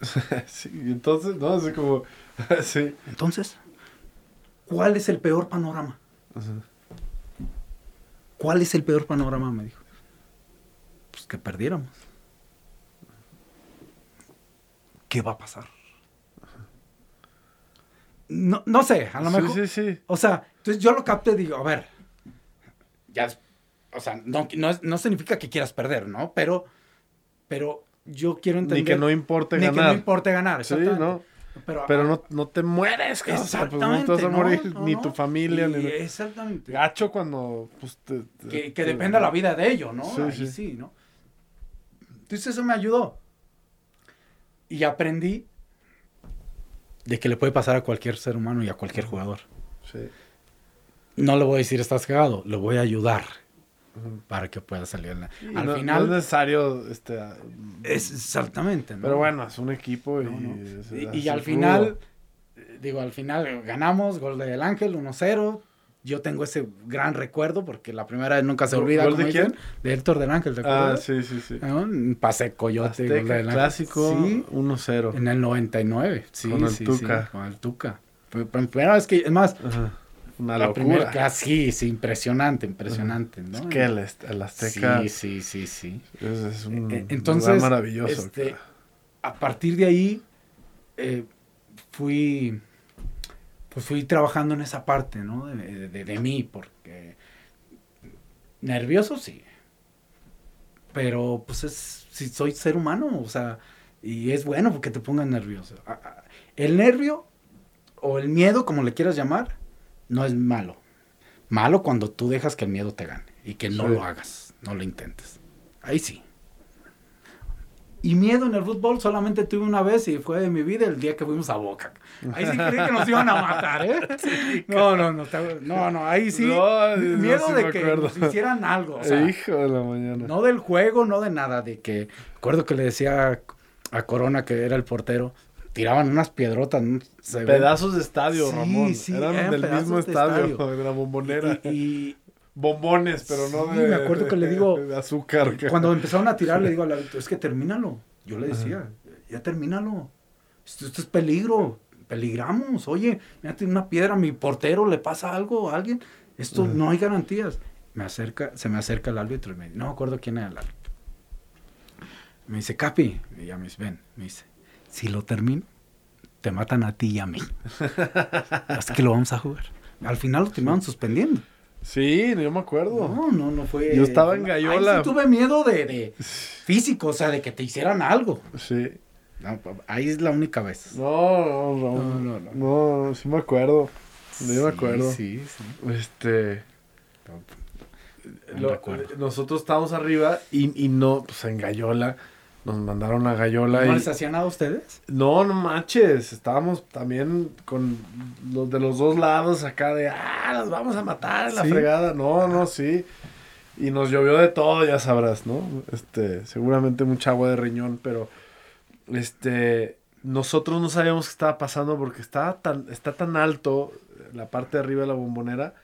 sí, entonces, no, así como, sí. Entonces, ¿cuál es el peor panorama? ¿Cuál es el peor panorama? Me dijo. Pues que perdiéramos. ¿Qué va a pasar? No, no sé, a lo mejor. Sí, sí, sí. O sea, entonces yo lo capté y digo, a ver, ya, o sea, no, no, significa que quieras perder, ¿no? Pero, pero yo quiero entender. Ni que no importe ganar. Ni que no importe ganar, Sí, ¿no? Pero, pero no, no, te mueres, que pues no te vas a morir ni tu familia. ni... Exactamente. Gacho cuando... Pues, que, que dependa la vida de ello, ¿no? Sí, sí. sí, ¿no? Entonces eso me ayudó. Y aprendí de que le puede pasar a cualquier ser humano y a cualquier jugador. Sí. No le voy a decir estás cagado, le voy a ayudar. para que pueda salir. la- Al no- final... No es necesario, este... es exactamente, ¿no? Pero bueno, es un equipo y... Es- Y, y al final, eh, digo, al final ganamos, gol del Ángel, 1-0. Yo tengo ese gran recuerdo porque la primera vez nunca se ¿Gol- olvida. gol de quién? De Héctor del Ángel, ¿te Ah, sí, sí, sí. Pase coyote, gol Azteca, del Ángel. clásico, Sí, 1-0. en el 99. Sí, Con el sí, Tuca. sí, con el Tuca. Primera vez que, es más, Ajá. Una la locura. primera ah, sí, sí, impresionante, impresionante, ¿no? Es que el, el Azteca Sí, sí, sí, sí. es, es un Eh, lugar Entonces, maravilloso. este, a partir de ahí, eh, fui, pues fui trabajando en esa parte, ¿no? De, de- de mí, porque nervioso sí, pero pues es, si soy ser humano, o sea, y es bueno porque te pongan nervioso. El nervio o el miedo, como le quieras llamar, no es malo. Malo cuando tú dejas que el miedo te gane y que no Sí. lo hagas, no lo intentes. Ahí sí. Y miedo en el fútbol solamente tuve una vez y fue de mi vida el día que fuimos a Boca. Ahí sí creí que nos iban a matar, ¿eh? No, no, no, no, no, ahí sí. No, no, miedo sí de que nos hicieran algo. O sea, Hijo de la mañana. no del juego, no de nada, de que, recuerdo que le decía a Corona que era el portero, tiraban unas piedrotas, ¿no? Se Pedazos de estadio, Sí, Ramón. sí, eran, eran del mismo de estadio, estadio. de la bombonera. y, y Bombones, pero no Sí, de. me acuerdo que le digo- De azúcar. que- cuando empezaron a tirar, le digo al árbitro, es que termínalo. Yo le decía, ya termínalo. Esto, esto es peligro, peligramos. Oye, mira, tiene una piedra, a mi portero le pasa algo a alguien. Esto Ajá. no hay garantías. Me acerca, se me acerca el árbitro y me no me acuerdo quién era el árbitro. Me dice, Capi, y ya me dice, ven, me dice, si lo termino, te matan a ti y a mí. Así que lo vamos a jugar. Al final lo terminaron suspendiendo. Sí, yo me acuerdo. No, no, no fue. Yo estaba en Ahí Gallola. sí tuve miedo de, de físico, o sea, de que te hicieran algo. Sí. No, ahí es la única vez. No, no, Ramón. No, no, no. No, sí me acuerdo. Yo me Sí, acuerdo. Sí, sí. Este. No lo- nosotros estábamos arriba y, y no, pues en Gallola. Nos mandaron a Gallola ¿No y. les hacían nada a ustedes? No, no manches. Estábamos también con los de los dos lados acá de. ¡Ah! Las vamos a matar en la ¿Sí? fregada. No, no, sí. Y nos llovió de todo, ya sabrás, ¿no? Este, seguramente mucha agua de riñón, pero. Este. Nosotros no sabíamos qué estaba pasando porque estaba tan, está tan alto la parte de arriba de la bombonera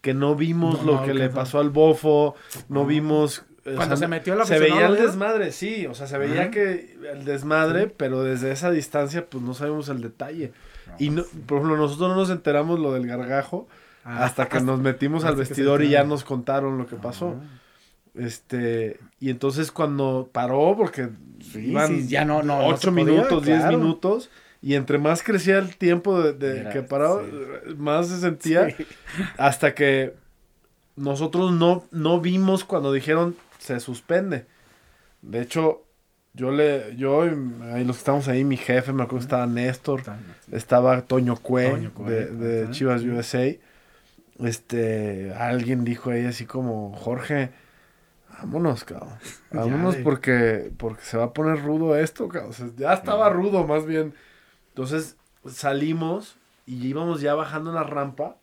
que no vimos No, lo no que le pasó al bofo, no vimos... o Cuando se metió la Se veía el desmadre, sí, o sea, se veía que el desmadre, Sí. pero desde esa distancia pues no sabemos el detalle. No, Y, no, por ejemplo, nosotros no nos enteramos lo del gargajo Ah, hasta que nos metimos al vestidor y ya nos contaron lo que pasó. Ah. Este, y entonces cuando paró, porque Sí, iban ya no, no, no ocho se podía, minutos, diez claro. minutos, y entre más crecía el tiempo de, que paraba, más se sentía, hasta que nosotros no, no vimos cuando dijeron se suspende. De hecho, yo le, yo, y ahí los que estamos ahí, mi jefe, me acuerdo que estaba Néstor, estaba Toño Cue, Toño Cue, de, de. Chivas USA. Este, alguien dijo ahí así como, Jorge, vámonos, cabrón. Vámonos porque, porque se va a poner rudo esto, cabrón. O sea, ya estaba rudo, más bien. Entonces salimos y íbamos ya bajando la rampa.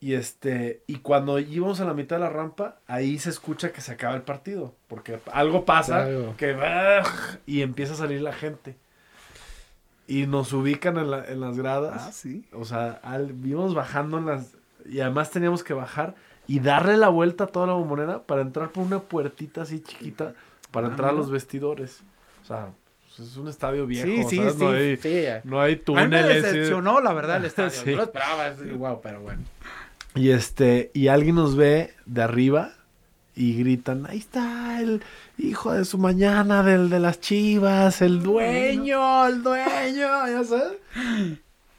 Y este, y cuando íbamos a la mitad de la rampa, ahí se escucha que se acaba el partido. Porque algo pasa Claro. que y empieza a salir la gente. Y nos ubican en, la- en las gradas. Ah, sí. O sea, al, íbamos bajando en las. Y además teníamos que bajar y darle la vuelta a toda la bombonera para entrar por una puertita así chiquita para Ah, entrar a los vestidores. O sea, pues es un estadio viejo. Sí, sí, ¿sabes? sí. No hay, sí. no hay A mí me túneles. sí. decepcionó, la verdad, el estadio. Sí. Yo lo esperaba, es igual, pero bueno. Y este, y alguien nos ve de arriba y gritan, ahí está el hijo de su mañana del de las chivas, el dueño, el dueño, ya sabes.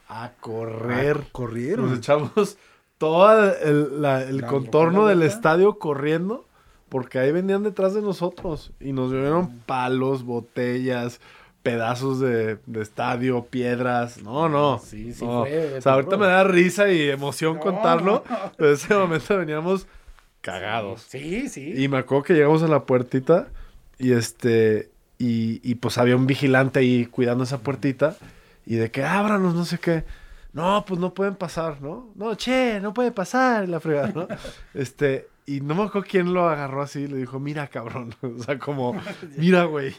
A correr. Ah, corrieron. Nos echamos todo el, la- el La- contorno del estadio corriendo porque ahí venían detrás de nosotros y nos dieron palos, botellas, pedazos de, de estadio, piedras. No, no. Sí, sí no. fue O sea, ahorita me da risa y emoción No. contarlo, pero en ese momento veníamos cagados. Sí, sí. Y me acuerdo que llegamos a la puertita y este y, y pues había un vigilante ahí cuidando esa puertita y de que ábranos, no sé qué. No, pues no pueden pasar, ¿no? No, che, no puede pasar, la fregada, ¿no? Este, Y no me acuerdo quién lo agarró así y le dijo, mira, cabrón. O sea, como, mira, güey.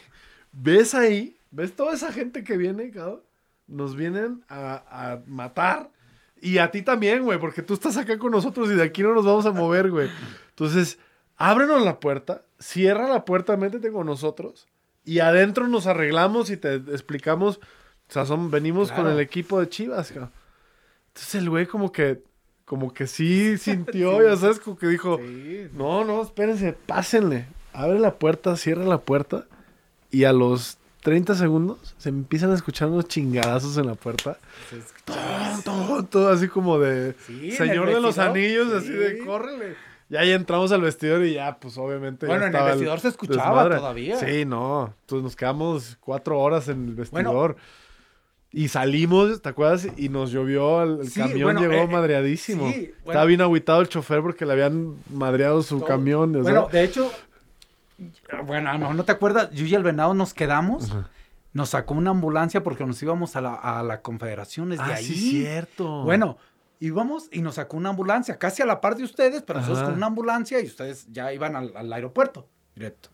¿Ves ahí? ¿Ves toda esa gente que viene, cabrón? Nos vienen a, a matar. Y a ti también, güey, porque tú estás acá con nosotros y de aquí no nos vamos a mover, güey. Entonces, ábrenos la puerta, cierra la puerta, métete con nosotros y adentro nos arreglamos y te explicamos. O sea, son, venimos con el equipo de Chivas, cabrón. Entonces el güey como que, como que sí sintió, ya sabes, como que dijo, Sí. no, no, espérense, pásenle. Abre la puerta, cierra la puerta. Y a los 30 segundos se empiezan a escuchar unos chingadazos en la puerta. Ton, ton, todo así como de Sí, Señor de los. Anillos, así de córrele. Y ahí entramos al vestidor y ya, pues obviamente. ya Bueno, en el vestidor se escuchaba todavía. Sí, no. Entonces nos quedamos cuatro horas en el vestidor. y salimos, ¿te acuerdas? Y nos llovió, el, el Sí, camión bueno, llegó eh, eh, madreadísimo. sí, bueno. Estaba bien aguitado el chofer porque le habían madreado su Todo. camión. Bueno, de hecho, bueno, a lo mejor no te acuerdas, yo y el venado nos quedamos, nos sacó una ambulancia porque nos íbamos a la, a la confederación desde ah, ahí. sí, cierto. Bueno, íbamos y nos sacó una ambulancia, casi a la par de ustedes, pero nosotros con una ambulancia y ustedes ya iban al, al aeropuerto, directo.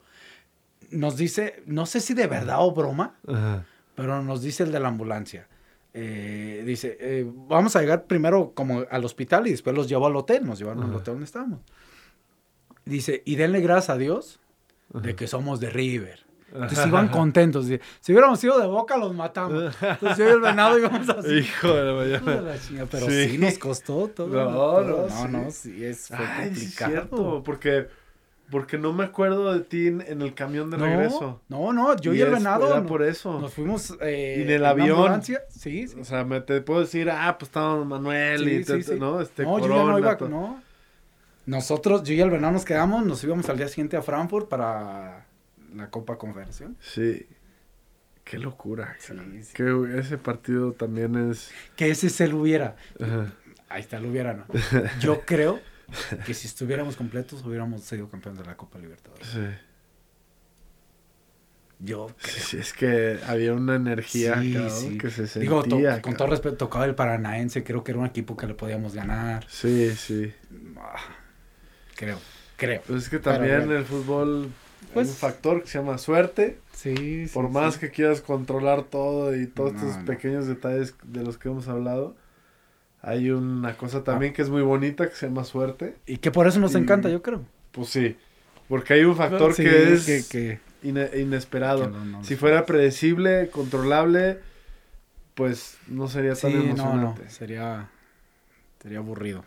Nos dice, no sé si de verdad o broma, Ajá. pero nos dice el de la ambulancia. eh, dice, eh, vamos a llegar primero como al hospital y después los llevo al hotel, nos llevaron al hotel donde estábamos. Dice, y denle gracias a Dios de que somos de River. Entonces iban contentos. si hubiéramos sido de Boca, los matamos. Entonces yo y el venado íbamos así. Hijo de la mañana. Pero Sí. sí. nos costó todo. No, no, no, sí. no, sí, es fue Ay, sí, es complicado. cierto. Porque, porque no me acuerdo de ti en, el camión de no, regreso. no, no, yo y, Y el venado era por eso. nos fuimos eh, Y en el avión. ambulancia. Sí, sí. O sea, me te puedo decir, ah, pues estábamos Manuel y te-. ¿no? Este, no, yo ya Corona, no iba, no. Nosotros, yo y el venado nos quedamos, nos íbamos al día siguiente a Frankfurt para la Copa Confederación. Sí. Qué locura. Sí. Que ese partido también es. Que ese se lo hubiera. Ajá. Ahí está, lo hubiera, ¿no? Yo creo que si estuviéramos completos hubiéramos sido campeones de la Copa Libertadores. Sí. Yo creo. Sí, es que había una energía Sí, cabrón, sí. que se sentía. Digo, to- con todo respeto, tocaba el Paranaense, creo que era un equipo que le podíamos ganar. Sí, sí. Ah, creo, creo. Pues es que también bueno. el fútbol Pues- hay un factor que se llama suerte. Sí, sí, Por más sí. que quieras controlar todo y todos No, estos no. pequeños detalles de los que hemos hablado, hay una cosa Ah. también que es muy bonita que se llama suerte. Y que por eso nos Y- encanta, yo creo. Pues sí, porque hay un factor Sí, que es que- que- ine- inesperado. que no- no si fuera predecible, controlable, pues no sería tan emocionante. no, sería, sería aburrido.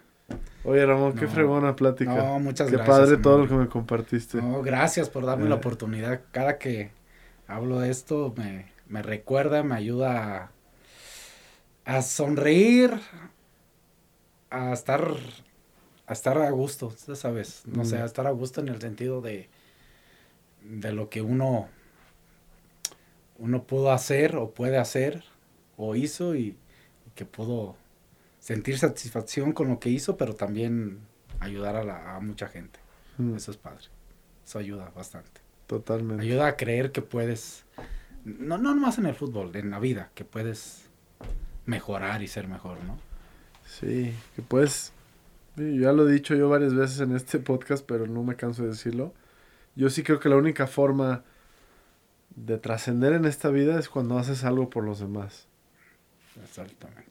Oye, Ramón, qué No. fregona plática. No, muchas qué gracias. padre todo lo que me compartiste. No, gracias por darme Eh. la oportunidad. Cada que hablo de esto me, me recuerda, me ayuda a, a sonreír, a estar a estar a gusto, sabes, no sé, Mm. a estar a gusto en el sentido de de lo que uno uno pudo hacer o puede hacer o hizo y, y que pudo sentir satisfacción con lo que hizo, pero también ayudar a, la- a mucha gente. Mm, Eso es padre. Eso ayuda bastante. Totalmente. Ayuda a creer que puedes, no, no nomás en el fútbol, en la vida, que puedes mejorar y ser mejor, ¿no? Sí, que sí, ya lo he dicho yo varias veces en este podcast, pero no me canso de decirlo. Yo sí creo que la única forma de trascender en esta vida es cuando haces algo por los demás. Exactamente.